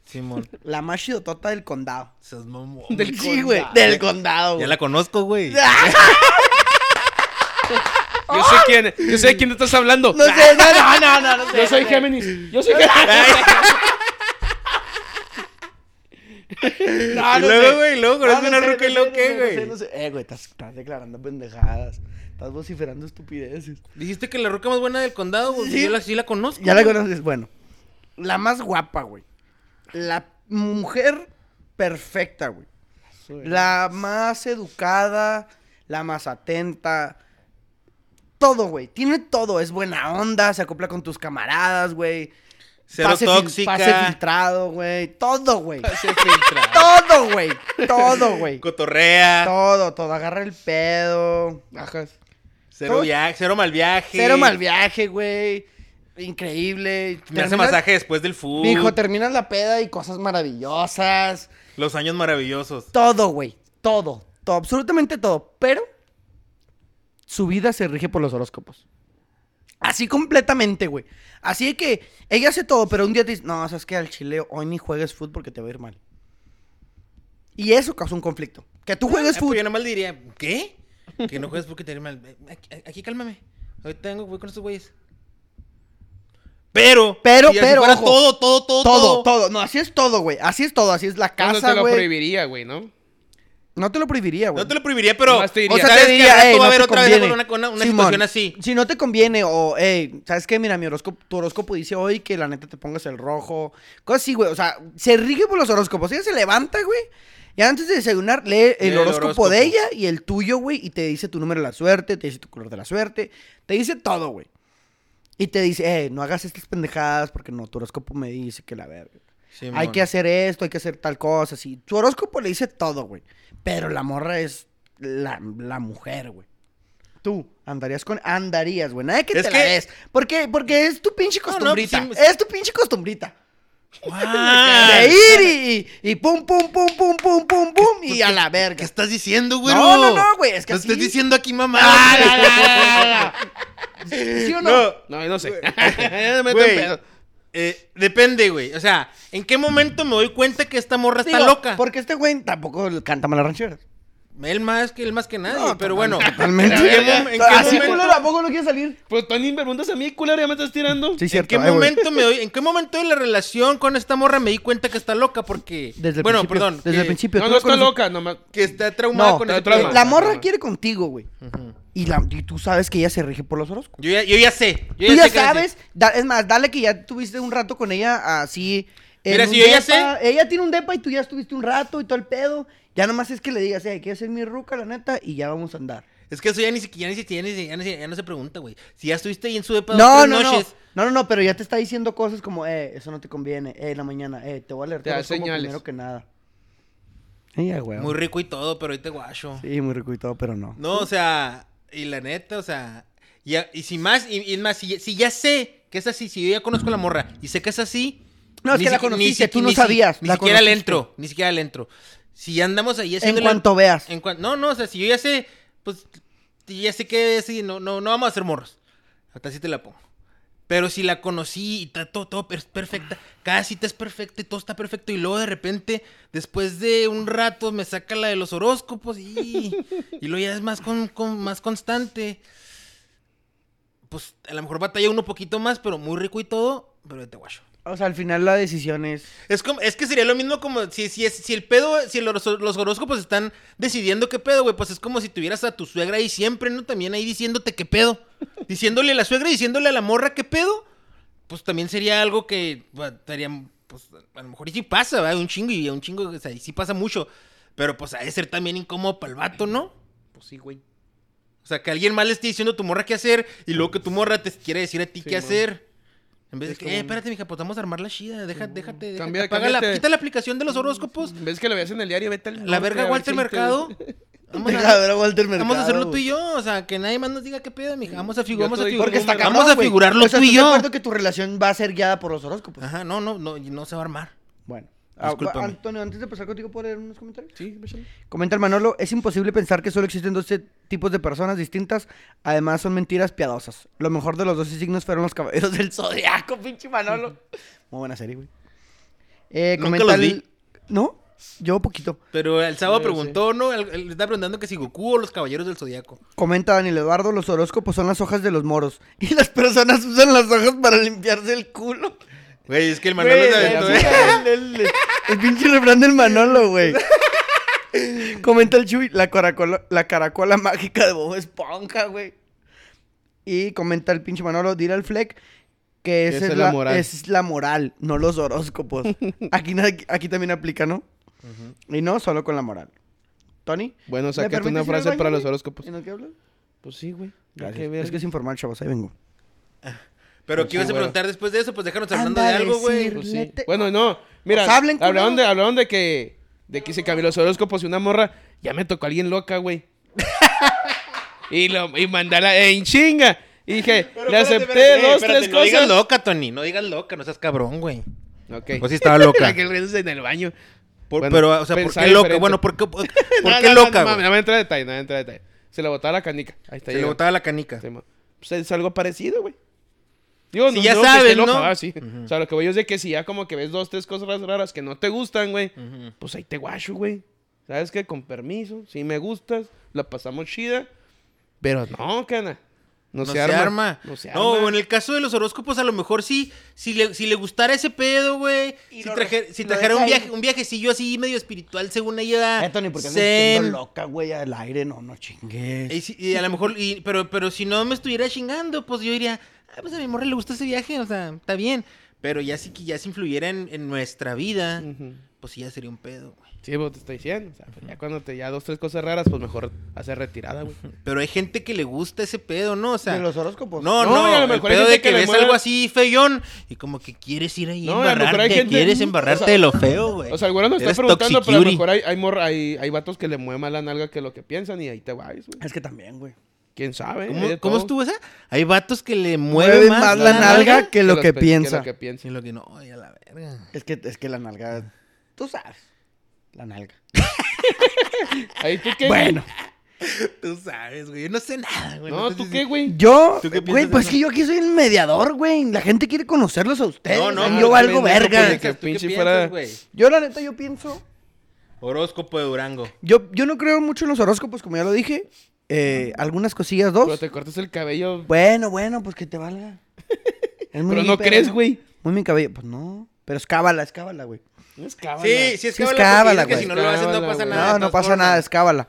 Simón. La más chidotota del condado. Seas mamón. Del sí, güey. condado. Del condado, Ya la conozco, güey. Yo sé quién, yo sé de quién te estás hablando. No sé, no, no, no, no, no sé. Yo soy. Géminis. Yo soy Géminis. No, Y luego, güey, luego no una ruca y luego qué, güey. no sé, no sé. Eh, güey, estás, estás declarando pendejadas. Estás vociferando estupideces. Dijiste que la ruca más buena del condado, güey. Sí. Yo la, sí la conozco. Ya la güey. conoces. Bueno, la más guapa, güey. La mujer perfecta, güey. La más educada, la más atenta. Todo, güey. Tiene todo. Es buena onda, se acopla con tus camaradas, güey. Cero Pase fil- tóxica. Pase filtrado, güey. Todo, güey. Se filtra. Todo, güey. Todo, güey. Cotorrea. Todo, todo. Agarra el pedo. Bajas. Cero Todo. viaje, cero mal viaje. Cero mal viaje, güey. Increíble. Me hace masaje después del fútbol. Mijo, terminas la peda y cosas maravillosas. Los años maravillosos. Todo, güey. Todo. Todo. Absolutamente todo. Pero su vida se rige por los horóscopos. Así completamente, güey. Así que ella hace todo, pero un día te dice, no, sabes que al chile hoy ni juegues fútbol porque te va a ir mal. Y eso causa un conflicto. Que tú juegues pues fútbol. yo nomás diría, ¿qué? Que no juegues porque te irá mal. Aquí, aquí cálmame. Ahorita vengo, voy con estos güeyes. Pero, Pero, si pero, ojo. todo, todo, todo, Todo, todo. No, así es todo, güey. Así es todo. Así es la casa, no te lo güey. prohibiría, güey, ¿no? No te lo prohibiría, güey. No te lo prohibiría, pero. Te O sea, ¿sabes te que diría, "Ey, va a no haber otra vez conviene". una, una, una Simón, situación así. Si no te conviene, o, hey, ¿sabes qué? Mira, mi horóscopo, tu horóscopo dice hoy que la neta te pongas el rojo. Cosas así, güey. O sea, se rige por los horóscopos. Ella se levanta, güey. Y antes de desayunar, lee el, Lee el horóscopo, horóscopo. de ella y el tuyo, güey. Y te dice tu número de la suerte, te dice tu color de la suerte. Te dice todo, güey. Y te dice, hey, no hagas estas pendejadas porque no, tu horóscopo me dice que la verga. Simón. Hay que hacer esto, hay que hacer tal cosa, así. Tu horóscopo le dice todo, güey. Pero la morra es la, la mujer, güey. Tú andarías con... Andarías, güey. Nada que Es te que- la des. ¿Por qué? Porque es tu pinche No, no, costumbrita. pues sí- Es tu pinche costumbrita. Ah, De ir y, y, y pum, pum, pum, pum, pum, pum, pum, y a la ¿Qué verga. estás diciendo, güey? No, no, no, güey, es que No así- estás diciendo aquí mamá. ¿Sí o no? No, No, yo no sé. Me meto en pedo. Eh, depende, güey. O sea, ¿en qué momento me doy cuenta que esta morra está loca? Porque este güey tampoco canta malas rancheras. Él más que él más que nadie, No, pero bueno. Totalmente. ¿En qué, mom- en qué Así momento- culero, ¿a poco no quiere salir? Pues Tony, me preguntas a mí, culero, ya me estás tirando. Sí, ¿En cierto. qué ay, güey. momento me doy, en qué momento de la relación con esta morra me di cuenta que está loca? Porque. Desde el bueno, principio. perdón. Desde que, el principio. No, no está loca, nomás. Que está traumada No, con traumada. pedo. La morra quiere contigo, güey. Ujú. Y, la, y tú sabes que ella se rige por los horóscopos. Yo ya, yo ya sé. Yo Tú ya sé que sabes, da- es más, dale que ya tuviste un rato con ella así. Mira, si yo ya depa. Ella tiene un depa y tú ya estuviste un rato y todo el pedo. Ya nomás es que le digas, eh, quieres ser mi ruca, la neta, y ya vamos a andar. Es que eso ya ni siquiera, ya ni siquiera, ya, ni- ya, no se pregunta, güey. Si ya estuviste ahí en su depa dos, No, no, no. noches. No, no, no, pero ya te está diciendo cosas como, eh, eso no te conviene, eh, en la mañana, eh, te voy a Te todo como señales. primero que nada. Ya, güey. Muy rico y todo, pero ahorita guacho. Sí, muy rico y todo, pero no. No, o sea, y la neta, o sea, y, y si más, y, y más, si, si ya sé que es así, si yo ya conozco a la morra y sé que es así. No, es ni que la siqui- ni conociste, siqui- tú no ni si- sabías, Ni la siquiera le entro, ni siquiera le entro. Si ya andamos ahí En cuanto veas. En cuan- no, no, o sea, si yo ya sé, pues ya sé que sí, no, no, no vamos a hacer morros. Hasta así te la pongo. Pero si la conocí y está todo, todo per- perfecta, cada cita es perfecta y todo está perfecto, y luego de repente, después de un rato, me saca la de los horóscopos y, y luego ya es más, con, más constante. Pues a lo mejor batalla uno poquito más, pero muy rico y todo, pero te guacho. O sea, al final la decisión es... Es, como, es que sería lo mismo como si, si, es, si el pedo, si los, los horóscopos están decidiendo qué pedo, güey, pues es como si tuvieras a tu suegra ahí siempre, ¿no? También ahí diciéndote qué pedo. Diciéndole a la suegra y diciéndole a la morra qué pedo, pues también sería algo que bah, estaría, pues a lo mejor y sí pasa, ¿verdad? Un chingo y un chingo, o sea, y sí pasa mucho. Pero pues ha de ser también incómodo para el vato, ¿no? Pues sí, güey. O sea, que alguien más le esté diciendo a tu morra qué hacer y luego que tu morra te quiere decir a ti Sí, qué hacer. En vez de Es que, como eh, espérate, mija, pues vamos a armar la chida. Deja, déjate, déjate. Cambia- la, cámbiate. quita la aplicación de los horóscopos. En vez que lo veas en el diario, vete al La verga a ver Walter Mercado. Vamos a, ver a Walter vamos a hacerlo tú y yo. O sea, que nadie más nos diga qué pedo, mija. Vamos a, figu- vamos a, estoy- figu- Porque está Vamos cabrón, vamos a figurarlo O sea, tú y estoy de yo. acuerdo que tu relación va a ser guiada por los horóscopos. Ajá, no, no, no, no se va a armar. Bueno. Ah, Discúlpame. Antonio, antes de pasar contigo, ¿puedo leer unos comentarios? Sí, échale. Comenta el Manolo, es imposible pensar que solo existen dos tipos de personas distintas, además son mentiras piadosas. Lo mejor de los dos signos fueron los caballeros del zodiaco, pinche Manolo. Muy buena serie, güey. Eh, Nunca comenta los el- vi. ¿No? Yo poquito. Pero el sábado Sí, preguntó, ¿no? Él, él está preguntando que si Goku o los caballeros del zodiaco. Comenta Daniel Eduardo, los horóscopos son las hojas de los moros. Y las personas usan las hojas para limpiarse el culo. Güey, es que el Manolo Güey, se aventó, el, el- el- el pinche refrán del Manolo, güey. Comenta el Chuy, la caracola, la caracola mágica de Bob Esponja, güey. Y comenta el pinche Manolo, dile al Fleck que esa es, es la moral. es la moral, no los horóscopos. aquí, aquí también aplica, ¿no? Y no solo con la moral. Tony. Bueno, ¿me sácate una frase baño, para los horóscopos. ¿En que hablas? Pues sí, güey. Gracias. Qué. Es que es informal, chavos, ahí vengo. Pero Pues ¿qué ibas a güey. preguntar después de eso? Pues déjanos hablando Anda de algo, güey. Pues sí. Bueno, no. Mira, Pues hablen, hablaron, de, hablaron de que. De que se cambió los horóscopos y una morra. Ya me tocó alguien loca, güey. y, lo, y mandala en chinga. Y dije, Pero le acepté espérate, dos, espérate, tres No digas cosas. loca, Tony. No digas loca, no seas cabrón, güey. Ok. Pues sí estaba loca. en el baño. Por- Bueno, pero, o sea, ¿por qué loca? Bueno, ¿por qué, por, por No, qué loca, no, no me entra detalle, no me entra detalle. Se le botaba la canica. Ahí está. Se le botaba la canica. Pues es algo parecido, güey. Digo, Si no ya que esté sabes, ¿no? Sí. O sea, lo que voy yo es de que si ya como que ves dos, tres cosas raras que no te gustan, güey, pues ahí te guacho, güey. ¿Sabes qué? Con permiso, si me gustas, la pasamos chida. Pero no, cana. No, se, arma. No se arma. No, en el caso de los horóscopos, a lo mejor sí, si le, si le gustara ese pedo, güey. Si, traje- si trajera un, viaje, un viajecillo así medio espiritual, según ella. Tony, porque andas zen. siendo loca, güey, al aire. No, no chingues. Y, si- y a lo mejor, y- pero, pero si no me estuviera chingando, pues yo diría, ah, pues a mi morra le gusta ese viaje, o sea, está bien. Pero ya sí que ya se influyera en, en nuestra vida, pues sí ya sería un pedo, güey. Sí, pues te estoy diciendo. O sea, pues ya cuando te ya dos, tres cosas raras, pues mejor hacer retirada, güey. Pero hay gente que le gusta ese pedo, ¿no? O sea, de los horóscopos. No, No, no, y a lo el mejor hay pedo gente de que, que ves mueve- algo así feyón y como que quieres ir ahí No, y a lo mejor hay embarrarte, gente- quieres embarrarte o sea, de lo feo, güey. O sea, el güero nos está Eres preguntando, pero a lo mejor hay, hay, morra- hay, hay vatos que le mueven más la nalga que lo que piensan y ahí te vas, güey. Es que también, güey. ¿Quién sabe? ¿Cómo, estuvo esa? Hay vatos que le mueven Mueve más, más la nalga que lo que pe- piensa. lo que piensa. Sí, lo que no, ay, a la verga. Es que, es que la nalga. Tú sabes. La nalga. Ahí tú qué, Bueno. Tú sabes, güey. Yo no sé nada, güey. No, ¿tú qué, güey? Yo, ¿Tú qué güey, pues de que yo aquí soy el mediador, güey. La gente quiere conocerlos a ustedes. No, no, pero yo valgo verga. porque- que ¿Tú qué pinche piensas, fuera- güey? Yo, la neta, yo pienso. Horóscopo de Durango. Yo, yo no creo mucho en los horóscopos, como ya lo dije. Eh, algunas cosillas, Pero dos. te cortas el cabello. Bueno, bueno, pues que te valga. Es muy Pero no pero- crees, güey. Muy mi cabello. Pues no. Pero es cábala, es cábala, güey. No es cábala. Sí, sí es Sí es cábala. cábala, porque güey. que si no lo haces no Cábala, pasa güey. nada. No, no pasa formas. nada, es cábala.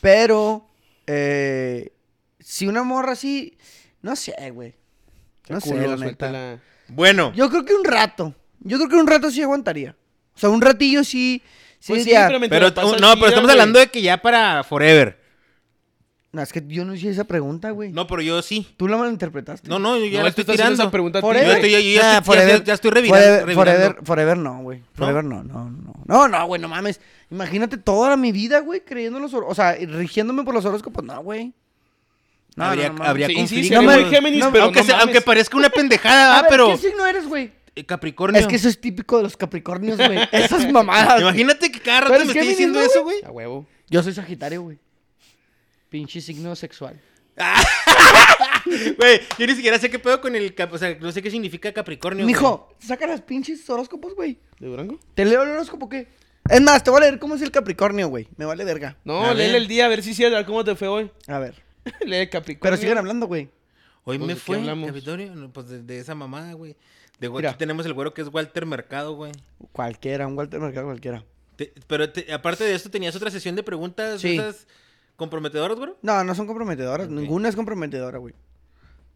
Pero, eh, si una morra así, no sé, güey. No sé, la neta. suéltala. Bueno, Yo creo que un rato. Yo creo que un rato sí aguantaría. O sea, un ratillo sí. Sí, Pues sí, pero pero no, pero estamos güey. hablando de que ya para forever. No, es que yo no hice esa pregunta, güey. No, pero yo sí. Tú la malinterpretaste. No, no, yo ya No, la estoy tirando. esa pregunta Yo Forever. estoy, yo ya, Nah, estoy, ya- ya estoy revirando. Forever, forever, forever no, güey. Forever no, no, no. No, no, güey, no mames. Imagínate toda mi vida, güey, creyendo en los horóscopos. O sea, rigiéndome por los horóscopos. No, güey. No, habría no, habría Sí, conflicto. sí, No eres me- muy Géminis, no, pero aunque, no sea- mames. aunque parezca una pendejada, A ah, ver, pero... ¿qué signo eres, güey? Eh, Capricornio. Es que eso es típico de los capricornios, güey. Esas mamadas. Imagínate que cada rato me esté diciendo ¿no, eso, güey. A huevo. Yo soy Sagitario, güey. Pinche signo sexual. Güey, yo ni siquiera sé qué pedo con el... O sea, no sé qué significa Capricornio, Mijo, saca las pinches horóscopos, güey. ¿De Durango? ¿Te leo el horóscopo o qué? Es más, te voy a leer cómo es el Capricornio, güey. Me vale verga. No, léele el día a ver si sí, a ver cómo te fue hoy. A ver. Lee Capricornio. Pero siguen hablando, güey. Hoy Pues, me ¿de qué fue, no, pues de, de esa mamada, güey. De güey, Mira. aquí tenemos el güero que es Walter Mercado, güey. Cualquiera, un Walter Mercado cualquiera. Te- pero te- aparte de esto, ¿tenías otra sesión de preguntas Sí. esas comprometedoras, güero? No, no son comprometedoras. Ninguna es comprometedora, güey.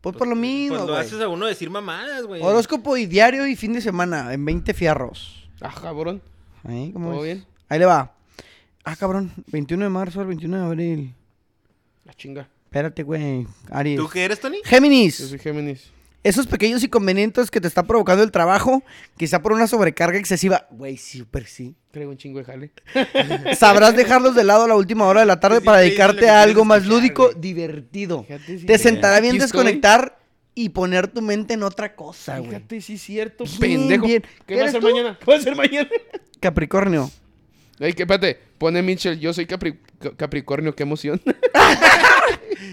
Pues, por lo mismo, Pues lo güey. haces a uno decir mamadas, güey. Horóscopo y diario y fin de semana en 20 fierros. Ah, cabrón. Ahí, ¿cómo ¿Todo ves? bien? Ahí le va. Ah, cabrón. 21 de marzo al 21 de abril. La chinga. Espérate, güey. Aries. ¿Tú qué eres, Tony? Géminis. Yo soy Géminis. Esos pequeños inconvenientes que te está provocando el trabajo, quizá por una sobrecarga excesiva. Güey, súper sí. Traigo un chingo de jale. Sabrás dejarlos de lado a la última hora de la tarde Sí, para sí, dedicarte a algo más escuchar, lúdico, güey. divertido. Fíjate si Te sí. sentará bien desconectar y poner tu mente en otra cosa, güey. Fíjate si es cierto, Bien, pendejo. bien. ¿Qué va a ¿Eres hacer tú? mañana? ¿Qué va a hacer mañana? Capricornio. Ey, que espérate. Pone Mitchell, yo soy Capri- Ca- Capricornio, qué emoción.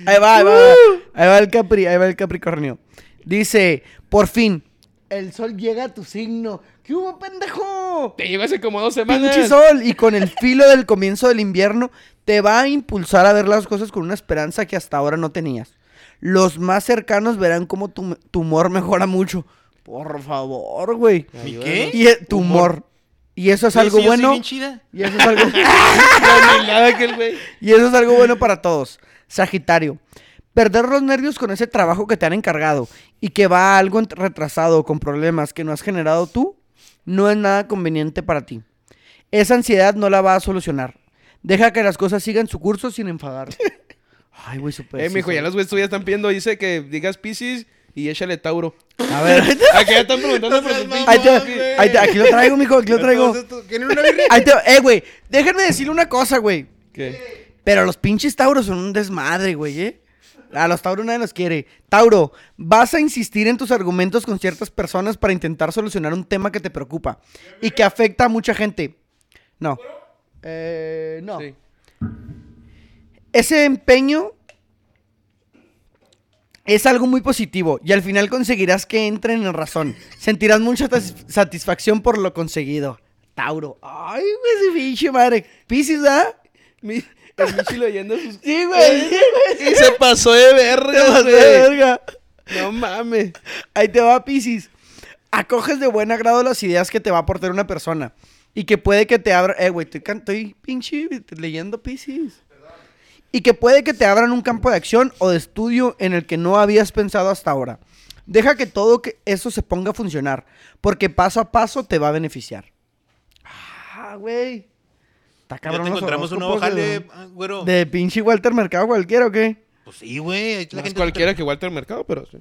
Ahí va, ahí va. Ahí va el Capri, ahí va el Capricornio. Dice, por fin, el sol llega a tu signo. ¿Qué hubo, pendejo? Te llegó hace como dos semanas. Pinche sol. Y con el filo del comienzo del invierno, te va a impulsar a ver las cosas con una esperanza que hasta ahora no tenías. Los más cercanos verán cómo tu, tu humor mejora mucho. Por favor, güey. ¿Y qué? Y eh, tu humor. Y eso es algo sí, bueno. bien chida. Y eso es algo... El. Y eso es algo bueno para todos. Sagitario. Perder los nervios con ese trabajo que te han encargado y que va algo retrasado con problemas que no has generado tú, no es nada conveniente para ti. Esa ansiedad no la va a solucionar. Deja que las cosas sigan su curso sin enfadarte. Ay, güey, súper. Eh, sí, mijo, ya los güeyes ya están pidiendo. Dice que digas Pisces y échale Tauro. A ver. Aquí ya están preguntando por ahí te- ahí te- aquí lo traigo, mijo, aquí lo traigo. Entonces, ¿tú- ¿Quieren una birria? Ahí te- eh, güey, déjenme decirle una cosa, güey. ¿Qué? Pero los pinches Tauros son un desmadre, güey, ¿eh? A los Tauros nadie los quiere. Tauro, vas a insistir en tus argumentos con ciertas personas para intentar solucionar un tema que te preocupa y que afecta a mucha gente. No. Eh, no. Sí. Ese empeño es algo muy positivo y al final conseguirás que entren en razón. Sentirás mucha satis- satisfacción por lo conseguido. Tauro. Ay, ese pinche madre. Piscis, ¿ah? El Michi leyendo sus... Sí, güey. sí, güey. Y se pasó de verga, de verga. No mames. Ahí te va, Piscis. Acoges de buen agrado las ideas que te va a aportar una persona. Y que puede que te abra. Eh, güey, estoy, can- estoy pinche leyendo Piscis. Y que puede que te abran un campo de acción o de estudio en el que no habías pensado hasta ahora. Deja que todo que eso se ponga a funcionar. Porque paso a paso te va a beneficiar. Ah, güey. Está Ya cabrón. te los encontramos un nuevo de- jale, ah, güero. De pinche Walter Mercado cualquiera, ¿o qué? Pues sí, güey. gente- cualquiera que Walter Mercado, pero sí.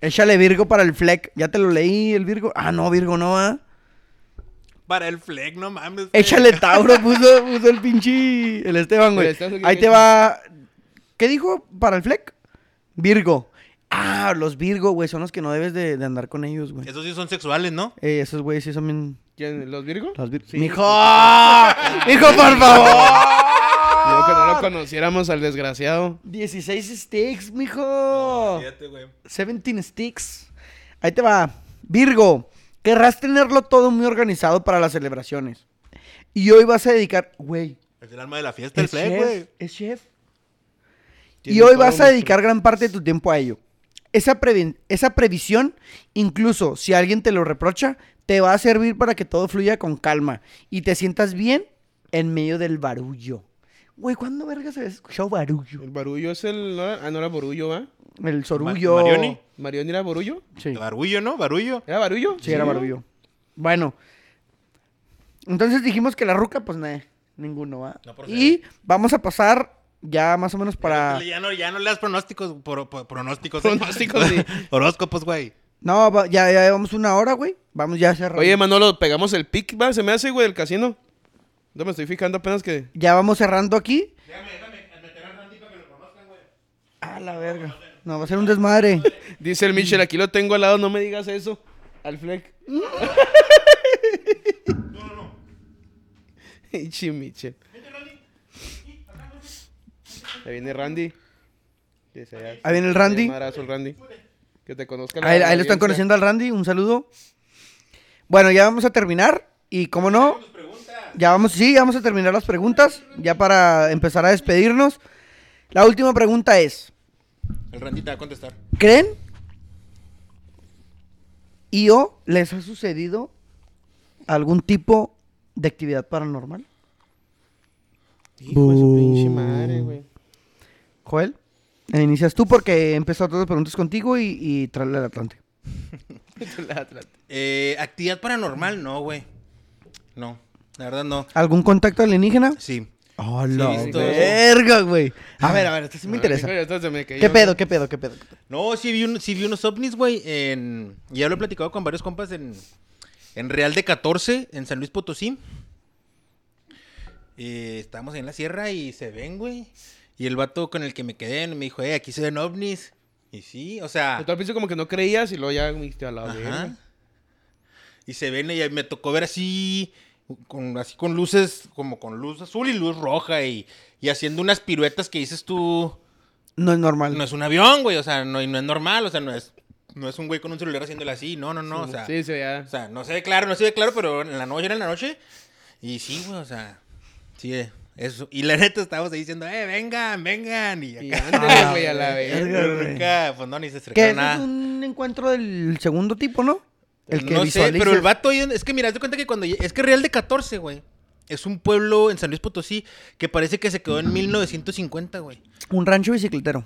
Échale Virgo para el Fleck. Ya te lo leí, el Virgo. Ah, no, Virgo no, ¿ah? Para el fleck, no mames. Échale Tauro, puso, puso el pinche. El Esteban, güey. Ahí ¿qué- te va. ¿Qué dijo para el Fleck? Virgo. Ah, los Virgo, güey, son los que no debes de, de andar con ellos, güey. Esos sí son sexuales, ¿no? Eh, esos güeyes sí son bien... ¿Quién? ¿Los Virgo? Los Sí. ¡Mijo! ¡Mijo, por favor! Digo que no lo conociéramos al desgraciado. 16 sticks, mijo. Fíjate, güey. 17 sticks. Ahí te va. Virgo, querrás tenerlo todo muy organizado para las celebraciones. Y hoy vas a dedicar, güey, Es el alma de la fiesta, el chef, güey. es chef. Y hoy vas a dedicar gran parte de tu tiempo a ello. Esa, previ- esa previsión, incluso si alguien te lo reprocha, te va a servir para que todo fluya con calma y te sientas bien en medio del barullo. Güey, ¿cuándo vergas habías escuchado barullo? El barullo es el. ¿no era- Ah, no era barullo, ¿va? El sorullo. Ma- Marioni. ¿Marión era barullo? Sí, Barullo, ¿no? Barullo. ¿Era barullo? sí, era barullo. Bueno, entonces dijimos que la ruca, pues nada, ninguno, ¿va? No y vamos a pasar ya más o menos para... Ya no, ya no le das pronósticos, pro- pro- pronósticos. Pronósticos, sí. Horóscopos, güey. No, ya, ya llevamos una hora, güey. Vamos ya a cerrar. Oye, Manolo, pegamos el pick, va, se me hace, güey, del casino. No me estoy fijando apenas que. Ya vamos cerrando aquí. A la verga. No, va a ser un desmadre. Dice el Michel, aquí lo tengo al lado, no me digas eso. Al Fleck. Ichi Michel. Ahí viene Randy. Ahí viene el Randy. Un abrazo, el Randy. Que te conozca. la Ahí, ahí lo están conociendo al Randy. Un saludo. Bueno, ya vamos a terminar. Y como no, ya vamos, sí, ya vamos a terminar las preguntas. Ya para empezar a despedirnos. La última pregunta es: El Randita va a contestar. ¿Creen? ¿Y o les ha sucedido algún tipo de actividad paranormal? Hijo de su pinche madre, güey. Joel, eh, inicias tú porque empezó todas las preguntas contigo y, y tráele al Atlante. Eh, actividad paranormal, no, güey. No, la verdad no. ¿Algún contacto alienígena? Sí. ¡Oh, Sí, la sí, verga, güey! A ver, a ver, esto sí me interesa. Me. ¿Qué pedo, qué pedo, qué pedo? qué pedo? No, sí vi, un- sí vi unos ovnis, güey, en... Ya lo he platicado con varios compas en, en Real de 14, en San Luis Potosí. Eh, estábamos en la sierra y se ven, güey. Y el vato con el que me quedé me dijo, eh, aquí se ven ovnis. Y sí, o sea... Tú al principio como que no creías y luego ya me dijiste a la Ajá. verga. Y se ven y me tocó ver así, con, así con luces, como con luz azul y luz roja y, y haciendo unas piruetas que dices tú, No es normal. no es un avión, güey, o sea, no, y no es normal, o sea, no es, no es un güey con un celular haciéndole así, no, no, no, o sea, Sí, sí, ya. o sea, no se ve claro, no se ve claro, pero en la noche era en la noche y sí, güey, o sea, sí, eh, eso. Y la neta estábamos ahí diciendo, eh, vengan, vengan, y Y acá. ándale, güey, a la verga. verga. Pero güey. nunca, pues no, ni se Que acercaron es nada. un encuentro del segundo tipo, ¿no? El que no sé, visualiza. pero el vato ahí, es que mira, de cuenta que cuando, es que Real de 14, güey, es un pueblo en San Luis Potosí que parece que se quedó en 1950, güey. Un rancho bicicletero.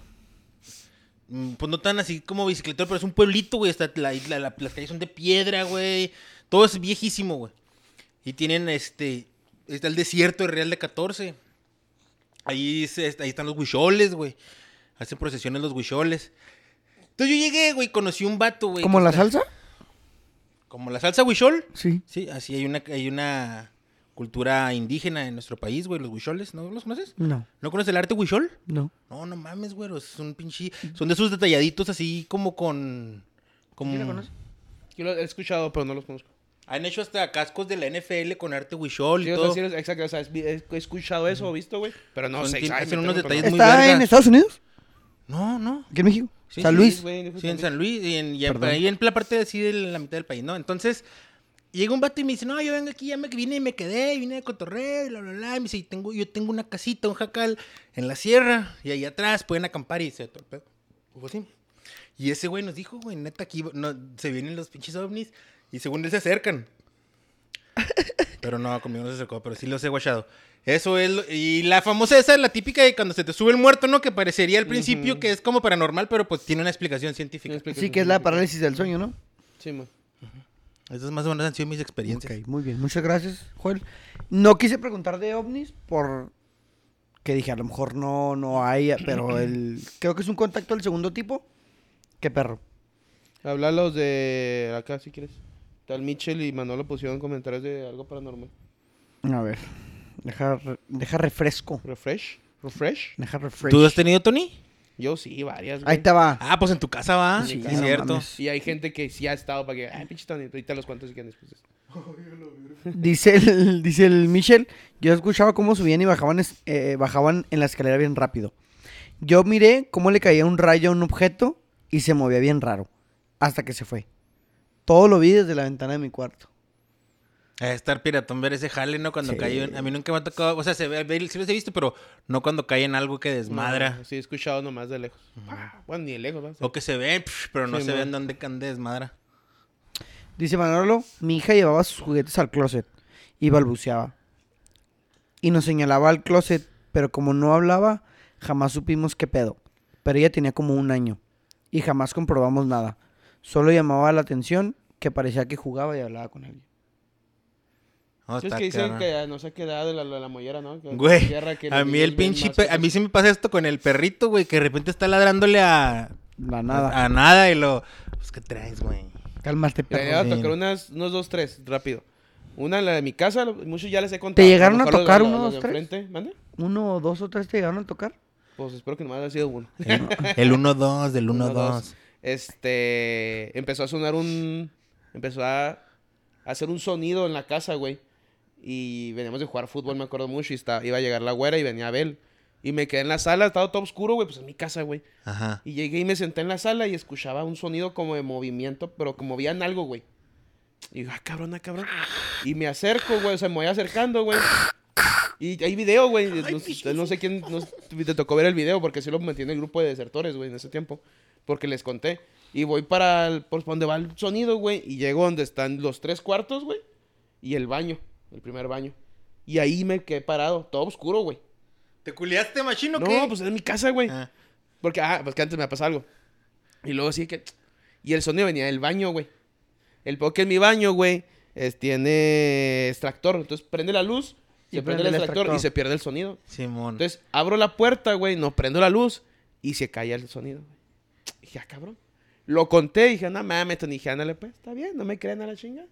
Mm, Pues no tan así como bicicletero, pero es un pueblito, güey. Está la, isla- la- las calles son de piedra, güey. Todo es viejísimo, güey. Y tienen este. Está el desierto de Real de 14. Ahí, se- ahí están los huicholes, güey. Hacen procesiones los huicholes. Entonces yo llegué, güey, conocí un vato, güey. ¿Como la está- salsa? Como la salsa huichol. Sí. Sí, así hay una, hay una cultura indígena en nuestro país, güey, los huicholes. ¿No los conoces? No, ¿No conoces el arte huichol? no. No, no mames, güey. Es un pinche. Son de esos detalladitos así como con. Como... ¿Sí la conoces? Yo lo he escuchado, pero no los conozco. Han hecho hasta cascos de la NFL con arte huichol y Sí, o todo. sea, sí, exacto, o sea, he escuchado eso o visto, güey. Pero no sé, exactamente, unos no detalles muy ¿Está en. Estados Unidos? No, no. ¿Aquí en México? Sí, San sí, Luis. Sí, en San Luis y en, y ahí en la parte de así de la mitad del país, ¿no? Entonces, llega un vato y me dice, no, yo vengo aquí, ya me vine y me quedé, vine de cotorreo y bla, bla, bla. Y me dice, tengo, yo tengo una casita, un jacal en la sierra y ahí atrás pueden acampar y se todo el pedo. Pues así. Y ese güey nos dijo, güey, neta, aquí no, se vienen los pinches ovnis y según él se acercan. Pero no, conmigo no se acercó, pero sí los he guachado. Eso es. lo- y la famosa esa, la típica de cuando se te sube el muerto, ¿no? Que parecería al principio que es como paranormal, pero pues tiene una explicación científica. Sí, que es la parálisis del sueño, ¿no? Sí, man. Esas más o menos han sido mis experiencias. Ok, muy bien. Muchas gracias, Joel. No quise preguntar de ovnis por que dije, a lo mejor no, no hay, pero el creo que es un contacto del segundo tipo. Qué perro. Habla los de acá, si quieres. Tal Mitchell y Manolo pusieron comentarios de algo paranormal. A ver. Deja, re- deja refresco. Refresh. Refresh. Deja refresh. ¿Tú has tenido, Tony? Yo sí, varias, güey. Ahí te va. Ah, pues en tu casa va. Sí, Sí, no cierto. mames. Y hay gente que sí ha estado para que, ay, pinche Tony, ahorita los cuantos si quieren después. de esto". Dice el, dice el Michel, yo escuchaba cómo subían y bajaban, es- eh, bajaban en la escalera bien rápido. Yo miré cómo le caía un rayo a un objeto y se movía bien raro, hasta que se fue. Todo lo vi desde la ventana de mi cuarto. A estar piratón ver ese jale, ¿no? Cuando Sí. cae. en- A mí nunca me ha tocado. O sea, se ve, ve- sí los he visto, pero no cuando cae en algo que desmadra. No, sí, he escuchado nomás de lejos. Ah, bueno, ni de lejos, ¿no? O que se ve, pero no Sí, se man. ven dónde desmadra. Dice Manolo, mi hija llevaba sus juguetes al closet y balbuceaba. Y nos señalaba al closet, pero como no hablaba, jamás supimos qué pedo. Pero ella tenía como un año y jamás comprobamos nada. Solo llamaba la atención que parecía que jugaba y hablaba con alguien. No, Sí, es que dicen que no sé qué edad de la, la, la mollera, ¿no? Que- Güey, tierra que a los mí el pinche... pe- A mí sí me pasa esto con el perrito, güey, que de repente está ladrándole a... La nada. A nada y lo... Pues, ¿qué traes, güey? Cálmate, Le voy perro. a tocar unas, unos dos, tres, rápido. Una, la de mi casa, lo- muchos ya les he contado. ¿Te llegaron a los- tocar los- uno, los dos, de tres? enfrente, ¿Mande? Uno, dos o tres te llegaron a tocar. Pues espero que nomás haya sido uno. El 1-2, del Uno, 1-2. Este, empezó a sonar un, empezó a, hacer un sonido en la casa, güey. Y veníamos de jugar fútbol, me acuerdo mucho, y está, iba a llegar la güera y venía Abel. Y me quedé en la sala, estaba todo oscuro, güey, pues en mi casa, güey. Ajá. Y llegué y me senté en la sala y escuchaba un sonido como de movimiento, pero como movían algo, güey. Y digo, ah, cabrón, ah, cabrón. Y me acerco, güey, o sea, me voy acercando, güey. Y hay video, güey. No, no sé quién no te tocó ver el video, porque sí lo metí en el grupo de desertores, güey, en ese tiempo. Porque les conté. Y voy para el, por donde va el sonido, güey. Y llego donde están los tres cuartos, güey. Y el baño, el primer baño. Y ahí me quedé parado, todo oscuro, güey. ¿Te culiaste, machino, No, qué? pues es mi casa, güey. Ah. Porque, ah, pues que antes me pasó algo. Y luego sí que... Y el sonido venía del baño, güey. El peor que en mi baño, güey, es- tiene extractor. Entonces prende la luz, Y se prende prende el el extractor, y se pierde el sonido. Simón. Entonces abro la puerta, güey, no prendo la luz y se cae el sonido. güey. Dije, ah, cabrón. Lo conté y dije, no mames, Tony, dije, ándale, pues, está bien, no me creen a la chinga.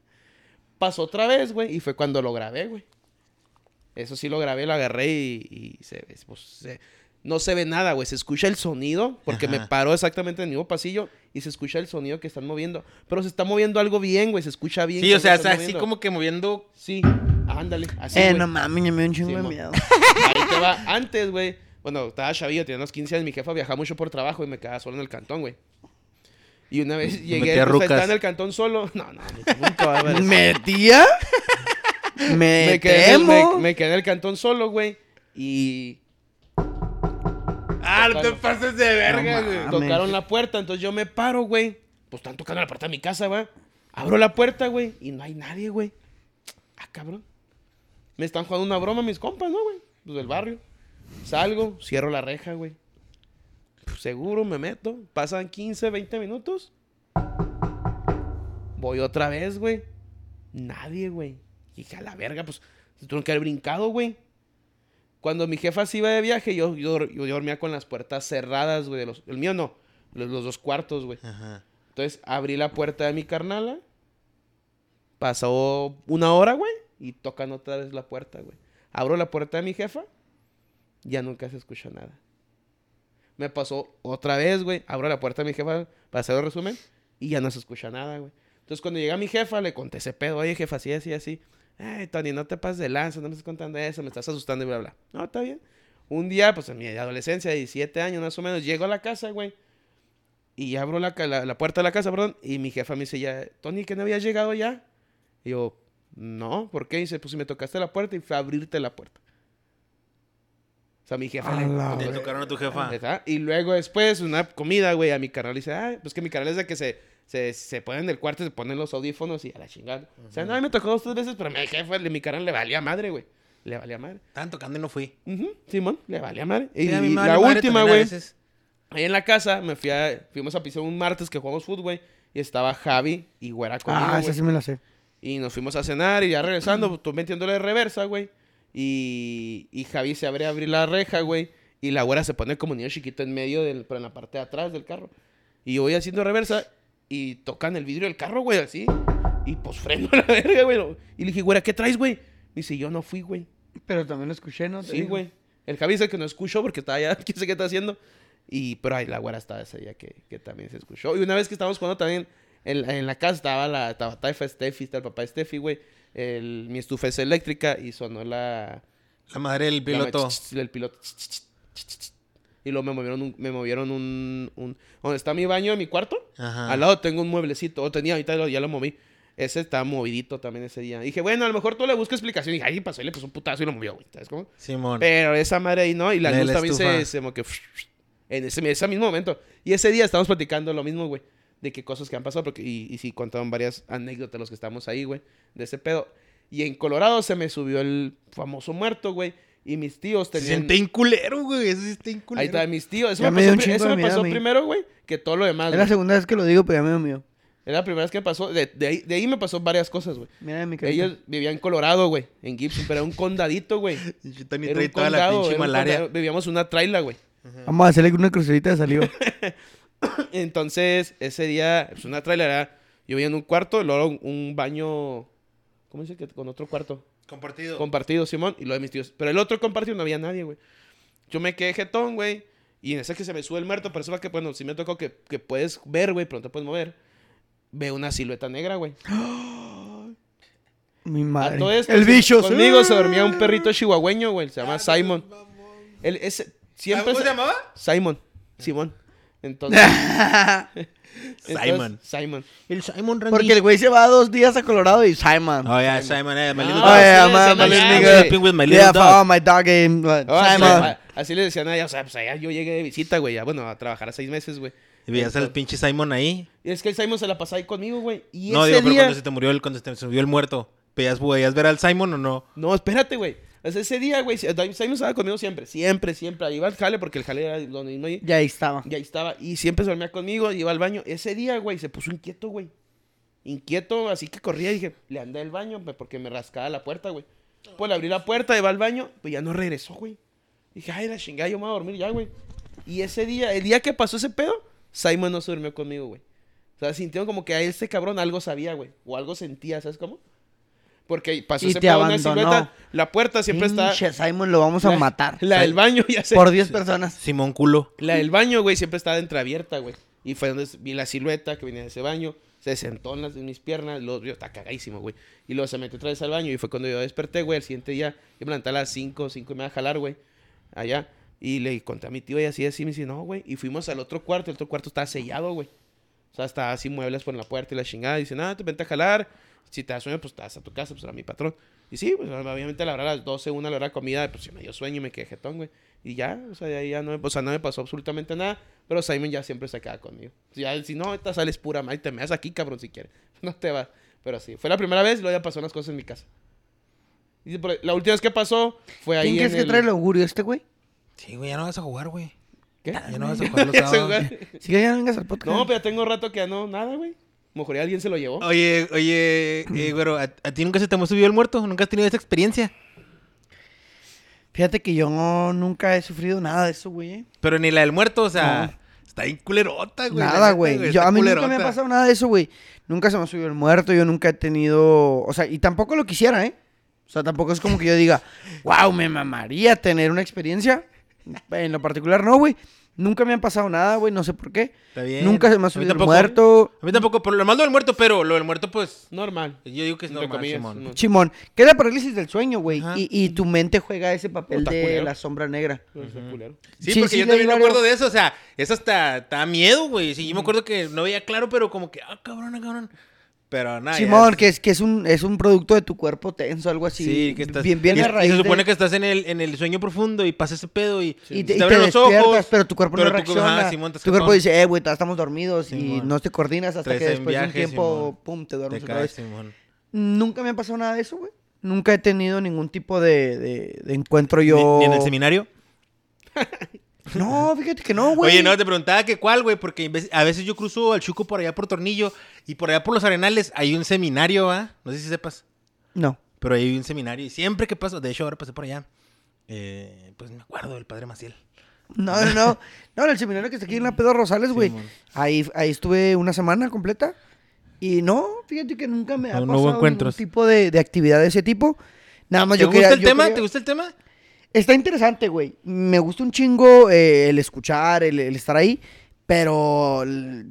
Pasó otra vez, güey, y fue cuando lo grabé, güey. Eso sí lo grabé, lo agarré y, y se, ve, pues, se- no se ve nada, güey. Se escucha el sonido, porque me paró exactamente en el mismo pasillo y se escucha el sonido que están moviendo. Pero se está moviendo algo bien, güey, se escucha bien. sí, o sea, así moviendo. como que moviendo... Sí, ándale, así, eh, güey. no mames, ya me dio un chingo Sí, de miedo. Ahí te va. Antes, güey. Bueno, estaba chavillo, tenía unos 15 años. Mi jefa viajaba mucho por trabajo y me quedaba solo en el cantón, güey. Y una vez llegué, pues, estaba en el cantón solo. No, no, nunca eso. ¿Metía? Me, me, quedé, en me, me quedé en el cantón solo, güey. Y Ah, no te pases de verga, güey. tocaron la puerta. Entonces yo me paro, güey. Pues están tocando la puerta de mi casa, güey. Abro la puerta, güey. Y no hay nadie, güey. Ah, cabrón. Me están jugando una broma mis compas, ¿no, güey? Los del barrio. Salgo, cierro la reja, güey. Seguro, me meto. Pasan 15, 20 minutos. Voy otra vez, güey. Nadie, güey. Y dije, a la verga, pues, se tuvieron que haber brincado, güey. Cuando mi jefa se iba de viaje, yo, yo, yo dormía con las puertas cerradas, güey. los- El mío no. Los, los dos cuartos, güey. Ajá. Entonces abrí la puerta de mi carnala. Pasó una hora, güey. Y tocan otra vez la puerta, güey. Abro la puerta de mi jefa. Ya nunca se escucha nada. Me pasó otra vez, güey. Abro la puerta de mi jefa para hacer el resumen. Y ya no se escucha nada, güey. Entonces cuando llega mi jefa, le conté ese pedo. Oye, jefa, así, así, así. Ay, Tony, no te pases de lanza. No me estás contando eso. Me estás asustando y bla, bla. No, está bien. Un día, pues en mi adolescencia, 17 años más o menos, llego a la casa, güey. Y abro la, la, puerta de la casa, perdón, y mi jefa me dice ya, Tony, ¿que no había llegado ya? Y yo, no, ¿por qué? Y dice, pues si me tocaste la puerta y fue a abrirte la puerta. Sea, mi jefa... A le- tocaron a tu jefa. ¿Verdad? Y luego después, una comida, güey, a mi canal dice, ah, pues que mi canal es de que se, se, se ponen en el cuarto, se ponen los audífonos y a la chingada. O sea, no, me tocó dos, tres veces, pero mi jefa, mi canal le valía madre, güey. Le valía madre. Estaban tocando y no fui. Ujú, Simón, le valía madre. Y, Sí, a mi y madre, la madre última, güey. Ahí en la casa me fui a, fuimos a pisar un martes que jugamos fútbol, güey. Y estaba Javi y Güera conmigo, Ah, esa sí me la sé. Y nos fuimos a cenar y ya regresando, pues, tú metiéndole de reversa, güey. Y, y Javi se abre a abrir la reja, güey. Y la güera se pone como niño chiquito en medio, del, pero en la parte de atrás del carro. Y yo voy haciendo reversa y tocan el vidrio del carro, güey, así. Y pues freno a la verga, güey. Y le dije, güera, ¿qué traes, güey? Me dice, yo no fui, güey. Pero también lo escuché, ¿no? Sí, güey. El Javi dice que no escuchó porque estaba allá, quién sé qué está haciendo. Y, pero ahí la güera estaba ese día que, que también se escuchó. Y una vez que estábamos jugando también en, en la casa, estaba la estaba Taifa Steffi, está el papá de Steffi, güey. El, mi estufa es eléctrica y sonó la... La madre del la- piloto. El piloto. Y luego me movieron un... Me movieron un, un donde está mi baño en mi cuarto. Ajá. Al lado tengo un mueblecito. O tenía, ahorita ya lo moví. Ese estaba movidito también ese día. Dije, bueno, a lo mejor tú le buscas explicación. Y dije, ay, pasó y le puso un putazo y lo movió, güey. ¿Sabes cómo? Simón. Pero esa madre ahí no. Y la La luz la también se, se como que. En ese, ese mismo momento. Y ese día estábamos platicando lo mismo, güey. De qué cosas que han pasado. Porque, y, y sí, contaron varias anécdotas los que estábamos ahí, güey. De ese pedo. Y en Colorado se me subió el famoso muerto, güey. Y mis tíos Se tenían. siente inculero, güey. Eso sí está inculero. Ahí está, mis tíos. Eso Ya me pasó, eso me primero, güey. Que todo lo demás. Es la segunda vez que lo digo, pero ya me dio miedo. Era la primera vez que me pasó. De, de ahí, de ahí me pasó varias cosas, güey. Mira mi carita. Ellos vivían en Colorado, güey. En Gibson. Pero era un condadito, güey. Yo también un toda la condado. pinche era un malaria. condado. Vivíamos en una traila, güey. Vamos a hacerle una crucerita de saliva. Entonces, ese día, pues una traila era. Yo vivía en un cuarto, luego un, un baño. ¿Cómo dice que con otro cuarto? Compartido. Compartido, Simón, y lo de mis tíos. Pero el otro compartido no había nadie, güey. Yo me quedé jetón, güey. Y en ese que se me sube el muerto, pero eso que, bueno, si me tocó que, que puedes ver, güey, pero no te puedes mover. Veo una silueta negra, güey. Mi A madre. todo esto, el bicho. Conmigo se dormía un perrito chihuahueño, güey. Se llama Simon. Él, ese, siempre ¿Cómo se llamaba? Simon. Simón. Entonces, entonces, Simon. Simon. El Simon Randy. Porque el güey se va dos días a Colorado y Simon. Oh, yeah, Simon, eh, my little dog. Oh, yeah, my, my little nigga. Sleeping with my Yeah, little dog. follow my dog game. uh, Oh, así, Simon. así le decían a ella, o sea, pues allá yo llegué de visita, güey, ya, bueno, a trabajar a seis meses, güey. Y veías al pinche Simon ahí. Y es que el Simon se la pasaba ahí conmigo, güey. Y No, ese digo, pero día... cuando se te murió el, cuando se te subió el muerto. ¿Veías, veías ver al Simon o no? No, espérate, güey. Ese día, güey, Simon estaba conmigo siempre, siempre, siempre. Ahí iba al jale porque el jale era donde ahí. Ya ahí estaba. Y ahí estaba. Y siempre se dormía conmigo, iba al baño. Ese día, güey, se puso inquieto, güey. Inquieto, así que corría y dije, le andé al baño porque me rascaba la puerta, güey. Pues le abrí la puerta, iba al baño, pues ya no regresó, güey. Dije, ay, la chingada, yo me voy a dormir ya, güey. Y ese día, el día que pasó ese pedo, Simon no se durmió conmigo, güey. O sea, sintieron como que a este cabrón algo sabía, güey. O algo sentía, ¿sabes cómo? Porque pasó Y ese te una abandonó. silueta. La puerta siempre está. Pinche Simon, lo vamos a la- matar. La del baño, ya sé. Por 10 personas. Simón culo. La del baño, güey, siempre estaba entreabierta, güey. Y fue donde vi la silueta que venía de ese baño. Se sentó en, las, en mis piernas. Luego, yo, está cagadísimo, güey. Y luego se metió otra vez al baño. Y fue cuando yo desperté, güey. El siguiente día, yo me levanté a las 5, 5 y me iba a jalar, güey. Allá. Y le conté a mi tío y así, así. Me dice, no, güey. Y fuimos al otro cuarto. El otro cuarto estaba sellado, güey. O sea, estaba así muebles por la puerta y la chingada. Y dice, nada, te vente a jalar. Si te da sueño, pues te vas a tu casa, pues era mi patrón. Y sí, pues obviamente a la hora de las 12, una a la hora de comida, pues sí me dio sueño y me quedé jetón, güey. Y ya, o sea, de ahí ya no me, o sea, no me pasó absolutamente nada. Pero Simon ya siempre se queda conmigo. Si, ya, si no, ahorita sales pura madre, te me das aquí, cabrón, si quieres. No te vas. Pero sí, fue la primera vez y luego ya pasó unas cosas en mi casa. Y la última vez que pasó fue ahí ¿Quién crees que el... trae el augurio este, güey? Sí, güey, ya no vas a jugar, güey. ¿Qué? Ya no vas a jugar los sábados. Si ya no vengas al podcast. No, pero ya tengo rato que ya no, nada, güey. Mejor ya alguien se lo llevó. Oye, oye, eh, güero, ¿a, a ti nunca se te ha subido el muerto? ¿Nunca has tenido esa experiencia? Fíjate que yo nunca he sufrido nada de eso, güey. Pero ni la del muerto, o sea, No. está bien culerota, güey. Nada, neta, güey. Yo A mí nunca me ha pasado nada de eso, güey. Nunca se me ha subido el muerto. Yo nunca he tenido. O sea, y tampoco lo quisiera, ¿eh? O sea, tampoco es como que yo diga, wow, me mamaría tener una experiencia. En lo particular, no, güey. Nunca me ha pasado nada, güey. No sé por qué. Está bien. Nunca se me ha subido el muerto. A mí tampoco, pero lo malo del muerto, pero lo del muerto, pues, Normal. yo digo que es normal, comillas, Simón. no. Chimón. Que es la parálisis del sueño, güey. Y, y tu mente juega ese papel de culero. la sombra negra. Sí, Sí, porque sí, yo también me acuerdo de eso, o sea, eso hasta, hasta miedo, güey. Sí, yo me acuerdo que no veía claro, pero como que, ah, cabrón, ah, cabrón. Pero nada. Simón, es- que es, que es un, es un producto de tu cuerpo tenso, algo así. Sí, que estás. Bien, bien y, a y raíz se supone de- que estás en el, en el sueño profundo y pasa ese pedo y, te, y te abren los ojos. pero tu cuerpo pero no reacciona. ajá, Simón, tu cuerpo dice, eh, güey, todavía estamos dormidos y no te coordinas hasta que después de un tiempo, Simón. pum, te Te duermes otra caes, vez. Simón. Nunca me ha pasado nada de eso, güey. Nunca he tenido ningún tipo de, de, de encuentro yo. ¿Ni, ni en el seminario? No, fíjate que no, güey. Oye, no, te preguntaba que cuál, güey, porque a veces yo cruzo al Chuco por allá por Tornillo y por allá por los Arenales hay un seminario, ¿ah? No sé si sepas, No. pero hay un seminario y siempre que paso, de hecho ahora pasé por allá, eh, pues me acuerdo del padre Maciel. No, no, no. No, en el seminario que está aquí en la Pedro Rosales, güey. Ahí, ahí estuve una semana completa. Y no, fíjate que nunca me ha No- no pasado ningún tipo de, de actividad de ese tipo. Nada más ¿Te yo gusta quería- el yo tema? quería- ¿Te gusta el tema? Está interesante, güey. Me gusta un chingo eh, el escuchar, el, el estar ahí. Pero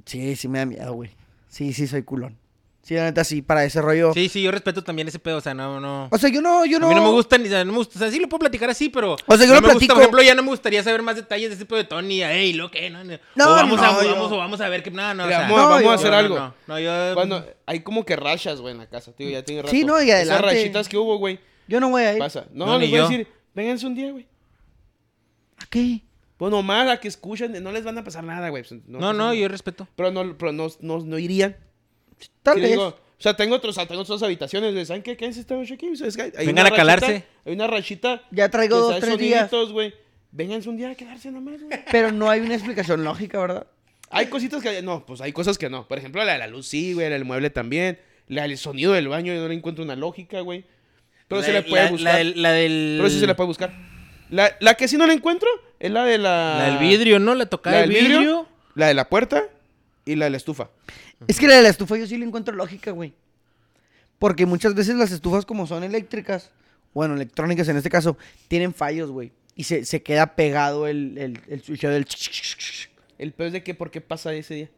sí, sí me da miedo, güey. Sí, sí, soy culón. Sí, la neta, sí, para ese rollo. Sí, sí, yo respeto también ese pedo, o sea, no, no. O sea, yo no, yo A no. mí no me gusta, ni, o sea, no me gusta, o sea, sí lo puedo platicar así, pero... O sea, yo no lo me gusta, platico- por ejemplo, ya no me gustaría saber más detalles de ese pedo de Tony, ey, lo que, no, no. No, o vamos, a, no, yo- vamos, o vamos a ver que, no, no, Mira, o sea, vamos, no, vamos yo- a hacer no, algo. No, no, no, yo... Cuando hay como que rachas, güey, en la casa, tío, ya tiene rato. Sí, no, y adelante. Esas rachitas que hubo, güey, Yo no voy a ir. pasa. No, No, les ni voy a yo. decir, vénganse un día, güey. ¿A qué? Pues nomás a que escuchen, no les van a pasar nada, güey. pues, No, no, yo respeto. Pero no, pero no, no, no irían. Tal Sí, vez. digo, o sea, tengo otros, o sea, tengo otras habitaciones, güey. ¿Saben qué? Quédense esta noche aquí. Hay Vengan una a calarse. rachita- Hay una rachita. Ya traigo dos, tres días. soniditos, güey. Vénganse un día a quedarse nomás, güey. Pero no hay una explicación lógica, ¿verdad? Hay cositas que... No, pues hay cosas que no. Por ejemplo, la de la luz sí, güey. La del mueble también. La del sonido del baño yo no le encuentro una lógica, güey. Pero La se le de- puede la- buscar. La. La del, Pero sí se le puede buscar. La, la que sí no la encuentro es la de la... la del vidrio, ¿no? La tocada La del vidrio. vidrio. La de la puerta y la de la estufa. Es que la de la estufa yo sí le encuentro lógica, güey. Porque muchas veces las estufas como son eléctricas, bueno, electrónicas en este caso, tienen fallos, güey. Y se, se queda pegado el, el, el. El peor es de que por qué pasa ese día.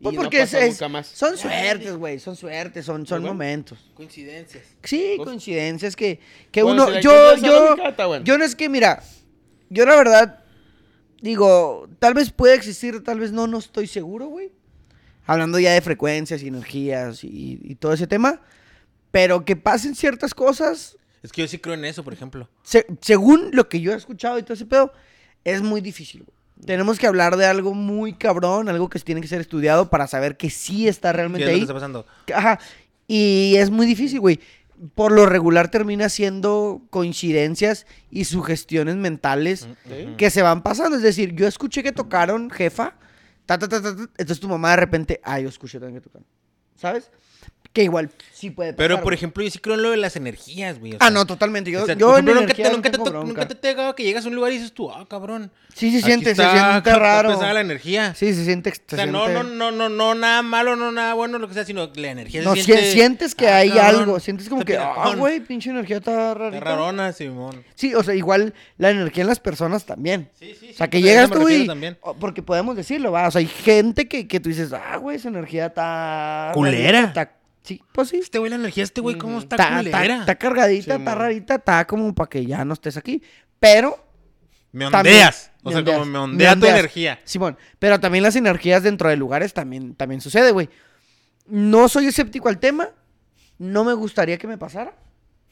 Pues no porque es, pasa es- nunca más. son suertes, güey, son suertes, son, son bueno. momentos. Coincidencias. Sí, coincidencias que, que Bueno, uno... yo, yo, bueno. yo no es que, mira, yo la verdad, digo, tal vez puede existir, tal vez no, no estoy seguro, güey. Hablando ya de frecuencias y energías y, y todo ese tema. Pero que pasen ciertas cosas, Es que yo sí creo en eso, por ejemplo. se- según lo que yo he escuchado y todo ese pedo, es muy difícil, güey. Tenemos que hablar de algo muy cabrón, algo que tiene que ser estudiado para saber que sí está ¿Qué es realmente lo que ahí. está pasando? Ajá. Y es muy difícil, güey. Por lo regular termina siendo coincidencias y sugestiones mentales ¿Sí? que se van pasando. Es decir, yo escuché que tocaron, jefa, ta, ta, ta, ta, ta, entonces tu mamá de repente, ah, yo escuché también que tocaron. ¿Sabes? Que igual sí puede pasar. Pero, por güey. ejemplo, yo sí creo en lo de las energías, güey. o Ah, sea, no, totalmente. Yo, o sea, yo por en nunca te, nunca, te, tengo to- bronca. nunca te ha llegado que llegas a un lugar y dices tú, ah, cabrón. Sí, se aquí siente, se está siente raro. pesada la energía. Sí, se siente... se O sea, no, siente- no, no, no, no, nada malo, no, nada bueno, lo que sea, sino la energía No, se si- siente... sientes que Ah, hay cabrón, algo, sientes como está que, ah, piracón, güey, pinche energía está Está rarita. rarona, Simón. Sí, o sea, igual la energía en las personas también. Sí, sí, O sea, sí, que pues, a llegas eso me tú refiero y... también. o- Porque podemos decirlo, va. O sea, hay gente que, que tú dices, ah, güey, esa energía está... Culera. está- Sí, pues sí. Este güey, la energía, este güey, ¿cómo está Está, está- cargadita, Sí, está man. rarita, está como para que ya no estés aquí. Pero... Me también- ondeas. O me sea, como me ondea tu ondeas. energía. Simón, pero también las energías dentro de lugares también, también sucede, güey. No soy escéptico al tema. No me gustaría que me pasara.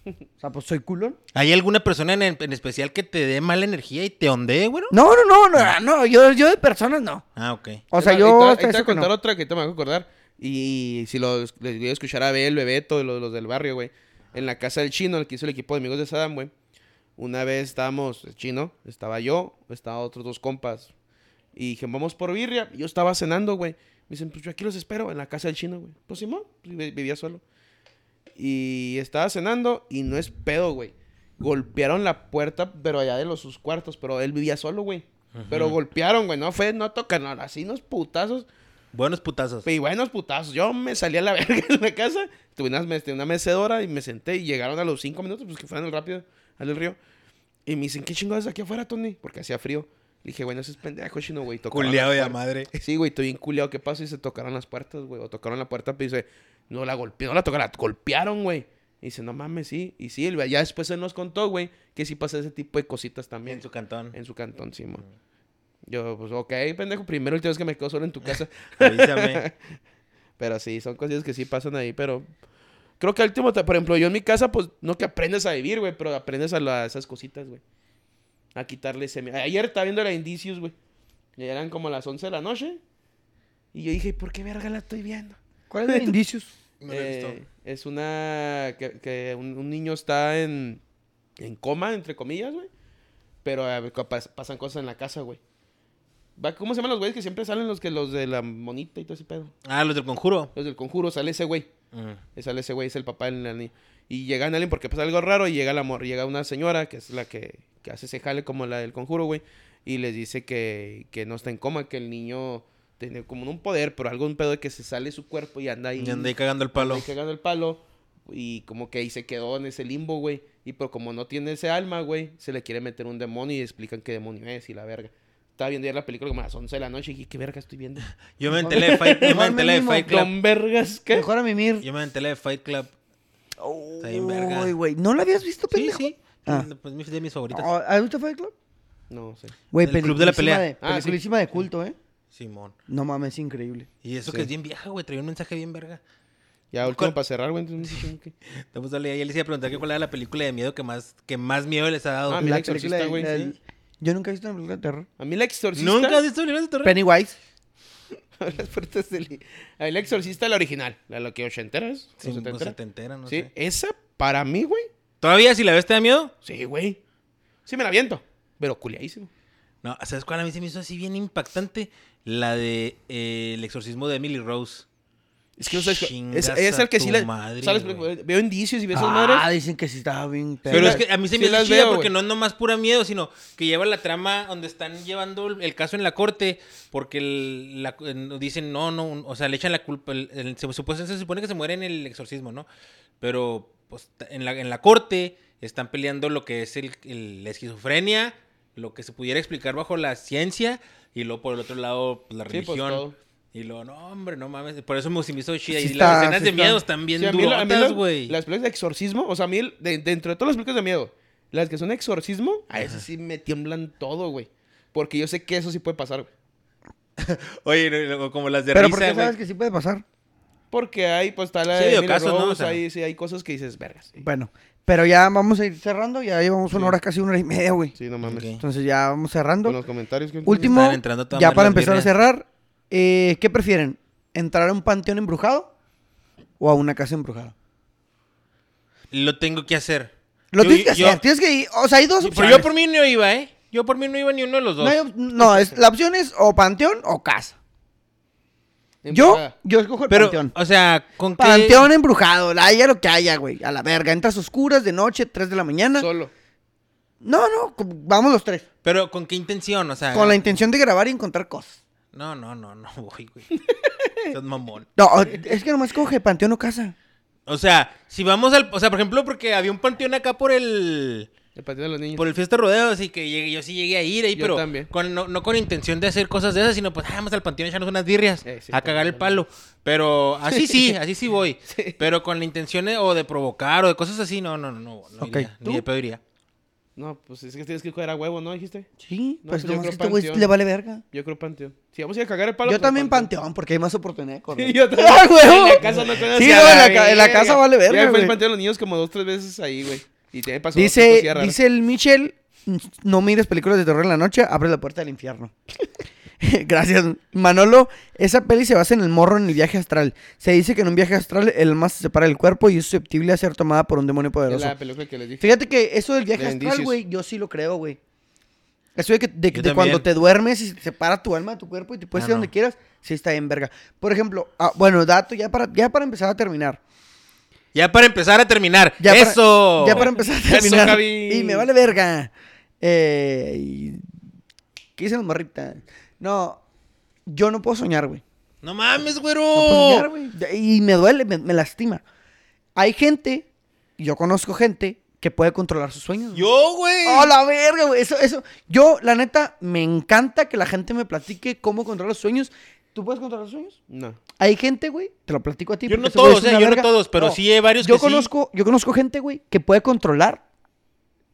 O sea, pues soy culón. ¿Hay alguna persona en, en especial que te dé mala energía y te ondee, güey? No, no, no, no, no, yo, yo de personas no. Ah, ok. O sea, yo ahí te, hasta ahí te voy a que contar no. otra que te me voy a acordar. Y si lo, les voy a escuchar a Abel, Bebeto, los, los del barrio, güey. En la casa del chino, el que hizo el equipo de amigos de Saddam, güey. Una vez estábamos, el chino, estaba yo, estaba otros dos compas. Y dije, vamos por birria. Yo estaba cenando, güey. Me dicen, pues yo aquí los espero en la casa del chino, güey. Pues Simón, pues, vi- vivía solo. Y estaba cenando y no es pedo, güey. Golpearon la puerta, pero allá de los sus cuartos, pero él vivía solo, güey. Pero golpearon, güey, no fue, no tocan, no, así unos putazos. Buenos putazos. Y buenos putazos. Yo me salí a la verga en la casa, tuve una, una mecedora y me senté y llegaron a los cinco minutos, pues que fueron rápido al del río. Y me dicen, ¿qué chingados aquí afuera, Tony? Porque hacía frío. Le dije, bueno, ese es pendejo, chino, güey. Culeado de la puertas". madre. Sí, güey, estoy bien culiado. ¿Qué pasó? Y se tocaron las puertas, güey. O tocaron la puerta, pero dice, no la golpearon, no la tocaron, la golpearon, güey. Y dice, no mames, sí. Y sí, ya después él nos contó, güey, que sí pasa ese tipo de cositas también. En su cantón. En su cantón, sí, mo. Yo, pues, ok, pendejo, primero última vez que me quedo solo en tu casa. Avísame. Pero sí, son cosas que sí pasan ahí, pero... Creo que al último, por ejemplo, yo en mi casa, pues, no que aprendes a vivir, güey, pero aprendes a, la- esas cositas, güey. A quitarle ese... miedo. Ayer estaba viendo la Indicios, güey. Y eran como las 11 de la noche. Y yo dije, ¿por qué verga la estoy viendo? ¿Cuáles son los indicios? No lo he Eh, visto. es una... Que, que un, un niño está en... En coma, entre comillas, güey. Pero eh, pas- pasan cosas en la casa, güey. ¿Cómo se llaman los güeyes que siempre salen los que los de la monita y todo ese pedo? Ah, los del conjuro. Los del conjuro, sale ese güey. Mm. Sale ese güey, es el papá del niño. Y llega alguien porque pasa algo raro y llega la mor- llega una señora que es la que, que hace ese jale como la del conjuro, güey. Y les dice que, que no está en coma, que el niño tiene como un poder, pero algo un pedo de que se sale su cuerpo y anda ahí. Y anda ahí cagando el anda palo. ahí cagando el palo. y como que ahí se quedó en ese limbo, güey. Y pero como no tiene ese alma, güey, se le quiere meter un demonio y explican qué demonio es y la verga. Estaba viendo ayer la película como a las 11 de la noche y dije, ¿qué verga estoy viendo? Yo me enteré de Fight, yo me enteré de Fight Club. ¿Con vergas qué? Mejor a mimir. Yo me enteré de Fight Club. Está bien verga. Uy, güey. ¿No lo habías visto, Sí, pendejo? sí. Ah. Pues mi- de mis favoritas. Oh, ¿Has visto Fight Club? No sé. Güey, El Club de la Pelea. de- Ah, sí. Peliculísima de culto, ¿eh? Simón. No mames, increíble. Y eso Sí. que es bien vieja, güey. Traía un mensaje bien verga. Ya último ¿Cuál? para cerrar, güey. entonces, ¿qué? Vamos a leer. Ahí les iba a preguntar que cuál era la película de miedo que más, que más miedo les ha dado. Ah, La la exorcista, película güey. de- sí. Yo nunca he visto una película de terror. A mí la exorcista. ¿Nunca has visto películas de terror? Pennywise. Las puertas del... A mí la exorcista, la original. La, la que ochentera es. Sí, ¿O no setentera? setentera, no Sí, sé. esa para mí, güey. ¿Todavía si la ves te da miedo? Sí, güey. Sí me la viento. Pero culiadísimo. No, ¿sabes cuál a mí se me hizo así bien impactante? La de eh, El exorcismo de Emily Rose. Es que no sabes. Es, es a el que sí la. madre, ¿Sabes? Veo indicios y veo esas Ah, madres. dicen que sí estaba bien. Pero la- es que a mí se sí me veo, porque güey. no es nomás pura miedo, sino que lleva la trama donde están llevando el, caso en la corte porque el- la- dicen no, no, o sea, le echan la culpa. el- el- se, supone, se supone que se muere en el exorcismo, ¿no? Pero pues, en, la, en la corte están peleando lo que es el, el- la esquizofrenia, lo que se pudiera explicar bajo la ciencia y luego por el otro lado pues, la Sí, pues, religión. todo. Y luego, no, hombre, no mames. Por eso me, hizo chida. Sí y está, las escenas sí de miedo están bien Sí, durotas, güey. Las películas de exorcismo, o sea, a mí, el- de- dentro de todas las películas de miedo, las que son exorcismo, a esas sí me tiemblan todo, güey. Porque yo sé que eso sí puede pasar, güey. Oye, no, no, como las de Pero risa, ¿por qué sabes que sí puede pasar? Porque hay, pues, la Sí, Emily casos, ¿no? Rose, O sea- ahí sí hay cosas que dices, vergas. Sí, Bueno, pero ya vamos a ir cerrando. Ya llevamos una Sí. hora, casi una hora y media, güey. Sí, no mames. Entonces ya vamos cerrando. Con los comentarios. que- Último, ya para empezar a cerrar. Eh, ¿Qué prefieren? ¿Entrar a un panteón embrujado o a una casa embrujada? Lo tengo que hacer. Lo Yo- tienes que yo- hacer. Tienes que ir. O sea, hay dos Pero opciones. yo por mí no iba, ¿eh? Yo por mí no iba ni uno de los dos. No, no, es, la opción es o panteón o casa. Yo, Embrujada. yo escojo el Pero, panteón. o sea, ¿con qué? Panteón embrujado, la- haya lo que haya, güey. A la verga. Entras oscuras de noche, 3 de la mañana. Solo. No, no, vamos los tres. Pero, ¿con qué intención? O sea... Con la intención de grabar y encontrar cosas. No, no, no, no voy, güey. Estás mamón. No, es que nomás coge panteón o casa. O sea, si vamos al... O sea, por ejemplo, porque había un panteón acá por el... El panteón de los niños. Por el Fiesta Rodeo, así que llegué- yo sí llegué a ir ahí, Yo pero también. Con, no, no con intención de hacer cosas de esas, sino pues, ah, vamos al panteón a echarnos unas birrias, Eh, sí, a cagar el palo. Pero así sí, así sí voy. Sí. Pero con la intención de, o de provocar o de cosas así, no, no, no, no, no Ok, iría, ¿tú? ni de pedo iría. No, pues es que tienes que coger a huevo, ¿no? Dijiste. Sí, No, pues pues yo creo este güey le vale verga. Yo creo panteón. Si vamos a ir a cagar el palo. Yo pues, también panteón, porque hay más oportunidad de correr. Sí, yo también. ¡Ah, huevo! En la casa no conoce Sí, a no, en la ca- en la casa vale verga, Ya fue el panteón de los niños como dos, tres veces ahí, güey. Y te pasó Dice, dice el Michel, no mires películas de terror en la noche, abre la puerta del infierno. Gracias. Manolo, esa peli se basa en el morro en el viaje astral. Se dice que en un viaje astral el alma se separa del cuerpo y es susceptible a ser tomada por un demonio Es poderoso. la película que les dije. Fíjate que eso del viaje De astral, güey, yo sí lo creo, güey. Eso de, que, de, cuando te duermes y se separa tu alma de tu cuerpo y te puedes Ah, ir no. donde quieras, sí está bien verga. Por ejemplo, ah, bueno, dato ya para, ya para empezar a terminar. Ya para empezar a terminar. Ya para- ¡Eso! Ya para empezar a Eso, terminar. Javi. y me vale verga. Eh, ¿Qué dicen los morritas? No, yo no puedo soñar, güey. No mames, güero. No puedo soñar, güey. Y me duele, me, me lastima. Hay gente, yo conozco gente que puede controlar sus sueños. güey. Yo, güey. ¡Oh, la verga, güey! Eso, eso. Yo, la neta, me encanta que la gente me platique cómo controlar los sueños. ¿Tú puedes controlar los sueños? No. Hay gente, güey, te lo platico a ti. Yo no todos, eh, yo no todos, pero sí hay varios yo que sí. conozco, Yo conozco gente, güey, que puede controlar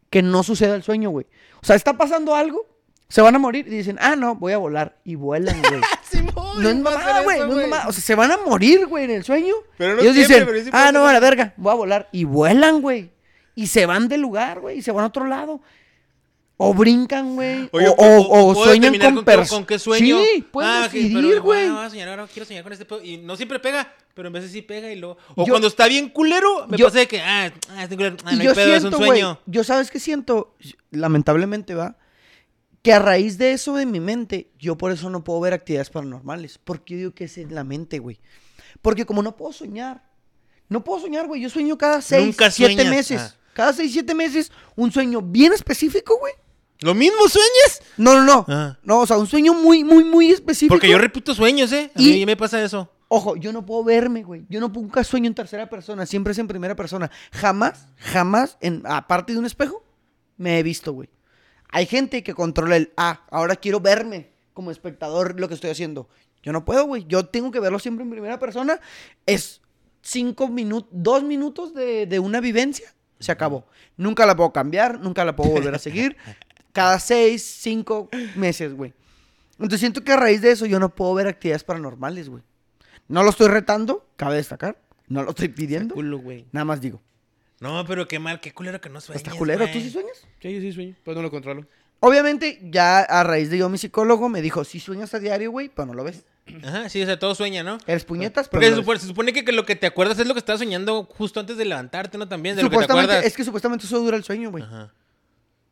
que no suceda el sueño, güey. O sea, está pasando algo, se van a morir y dicen, ah, no, voy a volar. Y vuelan, güey. No es mamada, güey. No es mamada. O sea, se van a morir, güey, en el sueño. Pero no Ellos siempre, dicen, pero sí ah, no, a la verga, voy a volar. Y vuelan, güey. Y se van del lugar, güey. Y se van a otro lado. O brincan, güey. O, o- o- o sueñan con qué-. ¿Con qué sueño? Sí, Ah, ok, pero, decidir, ah, güey. a soñar, ahora quiero soñar con este pedo. Y no siempre pega, pero en veces sí pega y luego... O Yo- cuando está bien culero, me yo- pasa de que, ah, ah, este culero, ah, no hay pedo, es un sueño. yo sabes que siento, lamentablemente va, que a raíz de eso de mi mente, yo por eso no puedo ver actividades paranormales. Porque yo digo que es en la mente, güey. Porque como no puedo soñar, no puedo soñar, güey. Yo sueño cada seis, Nunca siete sueñas. meses. Ah. Cada seis, siete meses, un sueño bien específico, güey. ¿Lo mismo sueñas? No, no, no. Ah. No, o sea, un sueño muy, muy, muy específico. Porque yo repito sueños, ¿eh? A Y- mí me pasa eso. Ojo, yo no puedo verme, güey. Yo no nunca sueño en tercera persona, siempre es en primera persona. Jamás, jamás, en, aparte de un espejo, me he visto, güey. Hay gente que controla el, ah, ahora quiero verme como espectador lo que estoy haciendo. Yo no puedo, güey. Yo tengo que verlo siempre en primera persona. Es cinco minutos, dos minutos de, de una vivencia. Se acabó. Nunca la puedo cambiar, nunca la puedo volver a seguir. Cada seis, cinco meses, güey. Entonces siento que a raíz de eso yo no puedo ver actividades paranormales, güey. No lo estoy retando, cabe destacar. No lo estoy pidiendo. Culo, güey. Nada más digo. No, pero qué mal, qué culero que no sueñes, Está culero. ¿Tú sí sueñas? Sí, yo sí sueño, pero no lo controlo. Obviamente, ya a raíz de yo, mi psicólogo me dijo, sí sueñas a diario, güey, pero no lo ves. Ajá, sí, o sea, todo sueña, ¿no? Eres puñetas, pero Porque se lo supone, se supone que, que lo que te acuerdas es lo que estás soñando justo antes de levantarte, ¿no? También, de lo que te Supuestamente, acuerdas. es que supuestamente eso dura el sueño, güey. Ajá.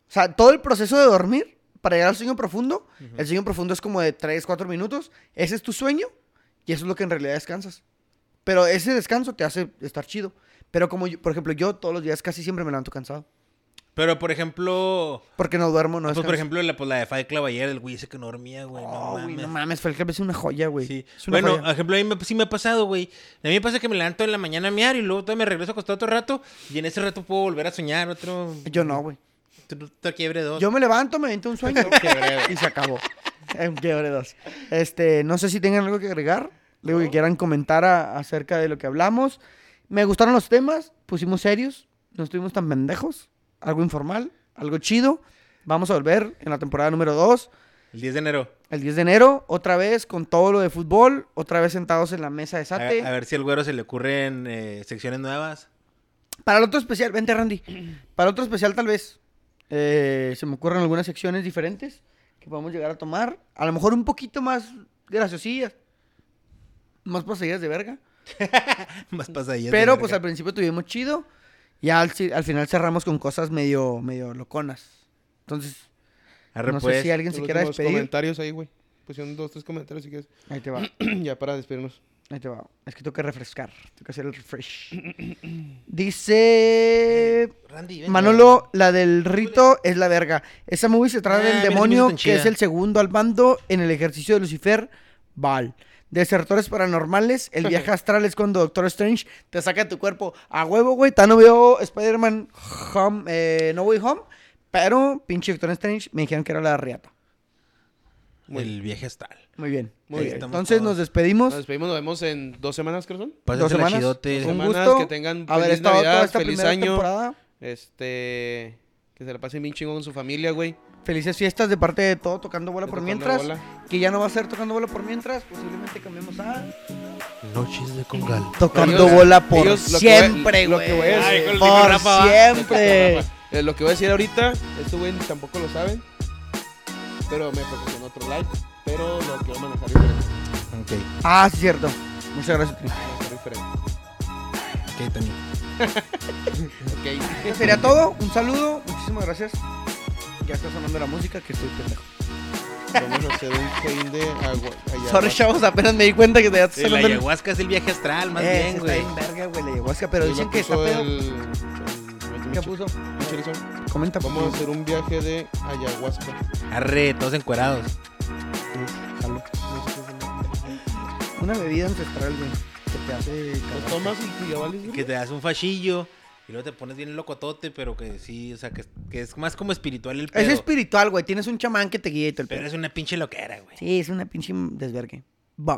O sea, todo el proceso de dormir para llegar al sueño profundo, el sueño profundo es como de 3, 4 minutos. Ese es tu sueño y eso es lo que en realidad descansas. Pero ese descanso te hace estar chido. Pero como, yo- por ejemplo, yo todos los días casi siempre me levanto cansado. Pero, por ejemplo... Porque no duermo, no pues, descanso. por ejemplo, la, pues, la de Fight Club ayer, el güey ese que no dormía, güey. Oh, no güey, mames. no mames, fue el es una joya, güey. Sí. Es una Bueno, joya. por ejemplo, a mí me- sí me ha pasado, güey. A mí me pasa que me levanto en la mañana a miar y luego todavía me regreso acostado otro rato y en ese rato puedo volver a soñar otro... Yo no, güey. Otro, otro quiebre dos. Yo me levanto, me aviento un sueño y se acabó. En quiebre dos. Este, no sé si tengan algo que agregar, algo que quieran comentar a- acerca de lo que hablamos. Me gustaron los temas, pusimos serios, no estuvimos tan pendejos, algo informal, algo chido. Vamos a volver en la temporada número 2, El 10 de enero. el 10 de enero, otra vez con todo lo de fútbol, otra vez sentados en la mesa de Sate. a ver si al güero se le ocurren eh, secciones nuevas. Para el otro especial, vente Randy. Para el otro especial tal vez eh, se me ocurren algunas secciones diferentes que podemos llegar a tomar. A lo mejor un poquito más graciosillas. Más pasadillas de verga. Más pasadillas. Pero pues al principio tuvimos chido. Y al, al final cerramos con cosas medio, medio loconas. Entonces, Arre, no sé pues. si alguien se quiera despedir. comentarios ahí, güey. Pusieron dos, tres comentarios si quieres. Ahí te va, ya para despedirnos. ahí te va. Es que tengo que refrescar. Tengo que hacer el refresh. Dice... Randy, ven. Manolo, la del rito es la verga. Esa movie se trata Ah, del mira, demonio que es el segundo al mando en el ejercicio de Lucifer, Val. Desertores paranormales, el viaje astral es cuando Doctor Strange te saca de tu cuerpo a huevo, güey. Ta no veo Spider-Man Home, eh, No Way Home, pero pinche Doctor Strange me dijeron que era la riata. El viaje astral. Muy bien. Muy bien. Entonces nos despedimos. Nos despedimos, nos vemos en dos semanas, creo son. Dos Pásatela semanas. chidote. Un semanas, gusto que tengan feliz estado Navidad, toda esta feliz primera año. temporada. Este. Que se la pasen bien chingón con su familia, güey. Felices fiestas de parte de todo, tocando bola De por Tocando mientras. Bola. Que ya no va a ser tocando bola por mientras. Posiblemente cambiemos a. Noches de Congal. Tocando Ellos- bola por ellos lo que voy a- siempre, lo güey. que voy a decir- Ay, con el dijo por Rafa, siempre. Eh, lo que voy a decir ahorita, esto güey tampoco lo saben. Pero me proporcionó otro like. Pero lo quiero manejar diferente. Ok, Ah, sí, cierto. Muchas gracias, Tri. Ok, Tony. Ok. Eso sería todo. Un saludo. Muchísimas gracias. Ya está sonando la música que estoy pendejo. Vamos a hacer un fein de agua. Sorry, chavos. Apenas me di cuenta que ya está la sonando el... ayahuasca es el viaje astral, más Eh, bien, está güey. bien verga, güey, la ayahuasca. Pero dicen lo que está pedo. ¿Qué puso? Comenta, Vamos a hacer un viaje de ayahuasca. Arre, todos encuerados. Salud. Una bebida ancestral, güey. Que te hace... Los cagar. tomas y ya vales, güey. Que te das un fachillo y luego te pones bien locotote, pero que sí, o sea, que, que es más como espiritual el pedo. Es espiritual, güey. Tienes un chamán que te guía y todo el Pero pedo. es una pinche loquera, güey. Sí, es una pinche desvergue. Bye.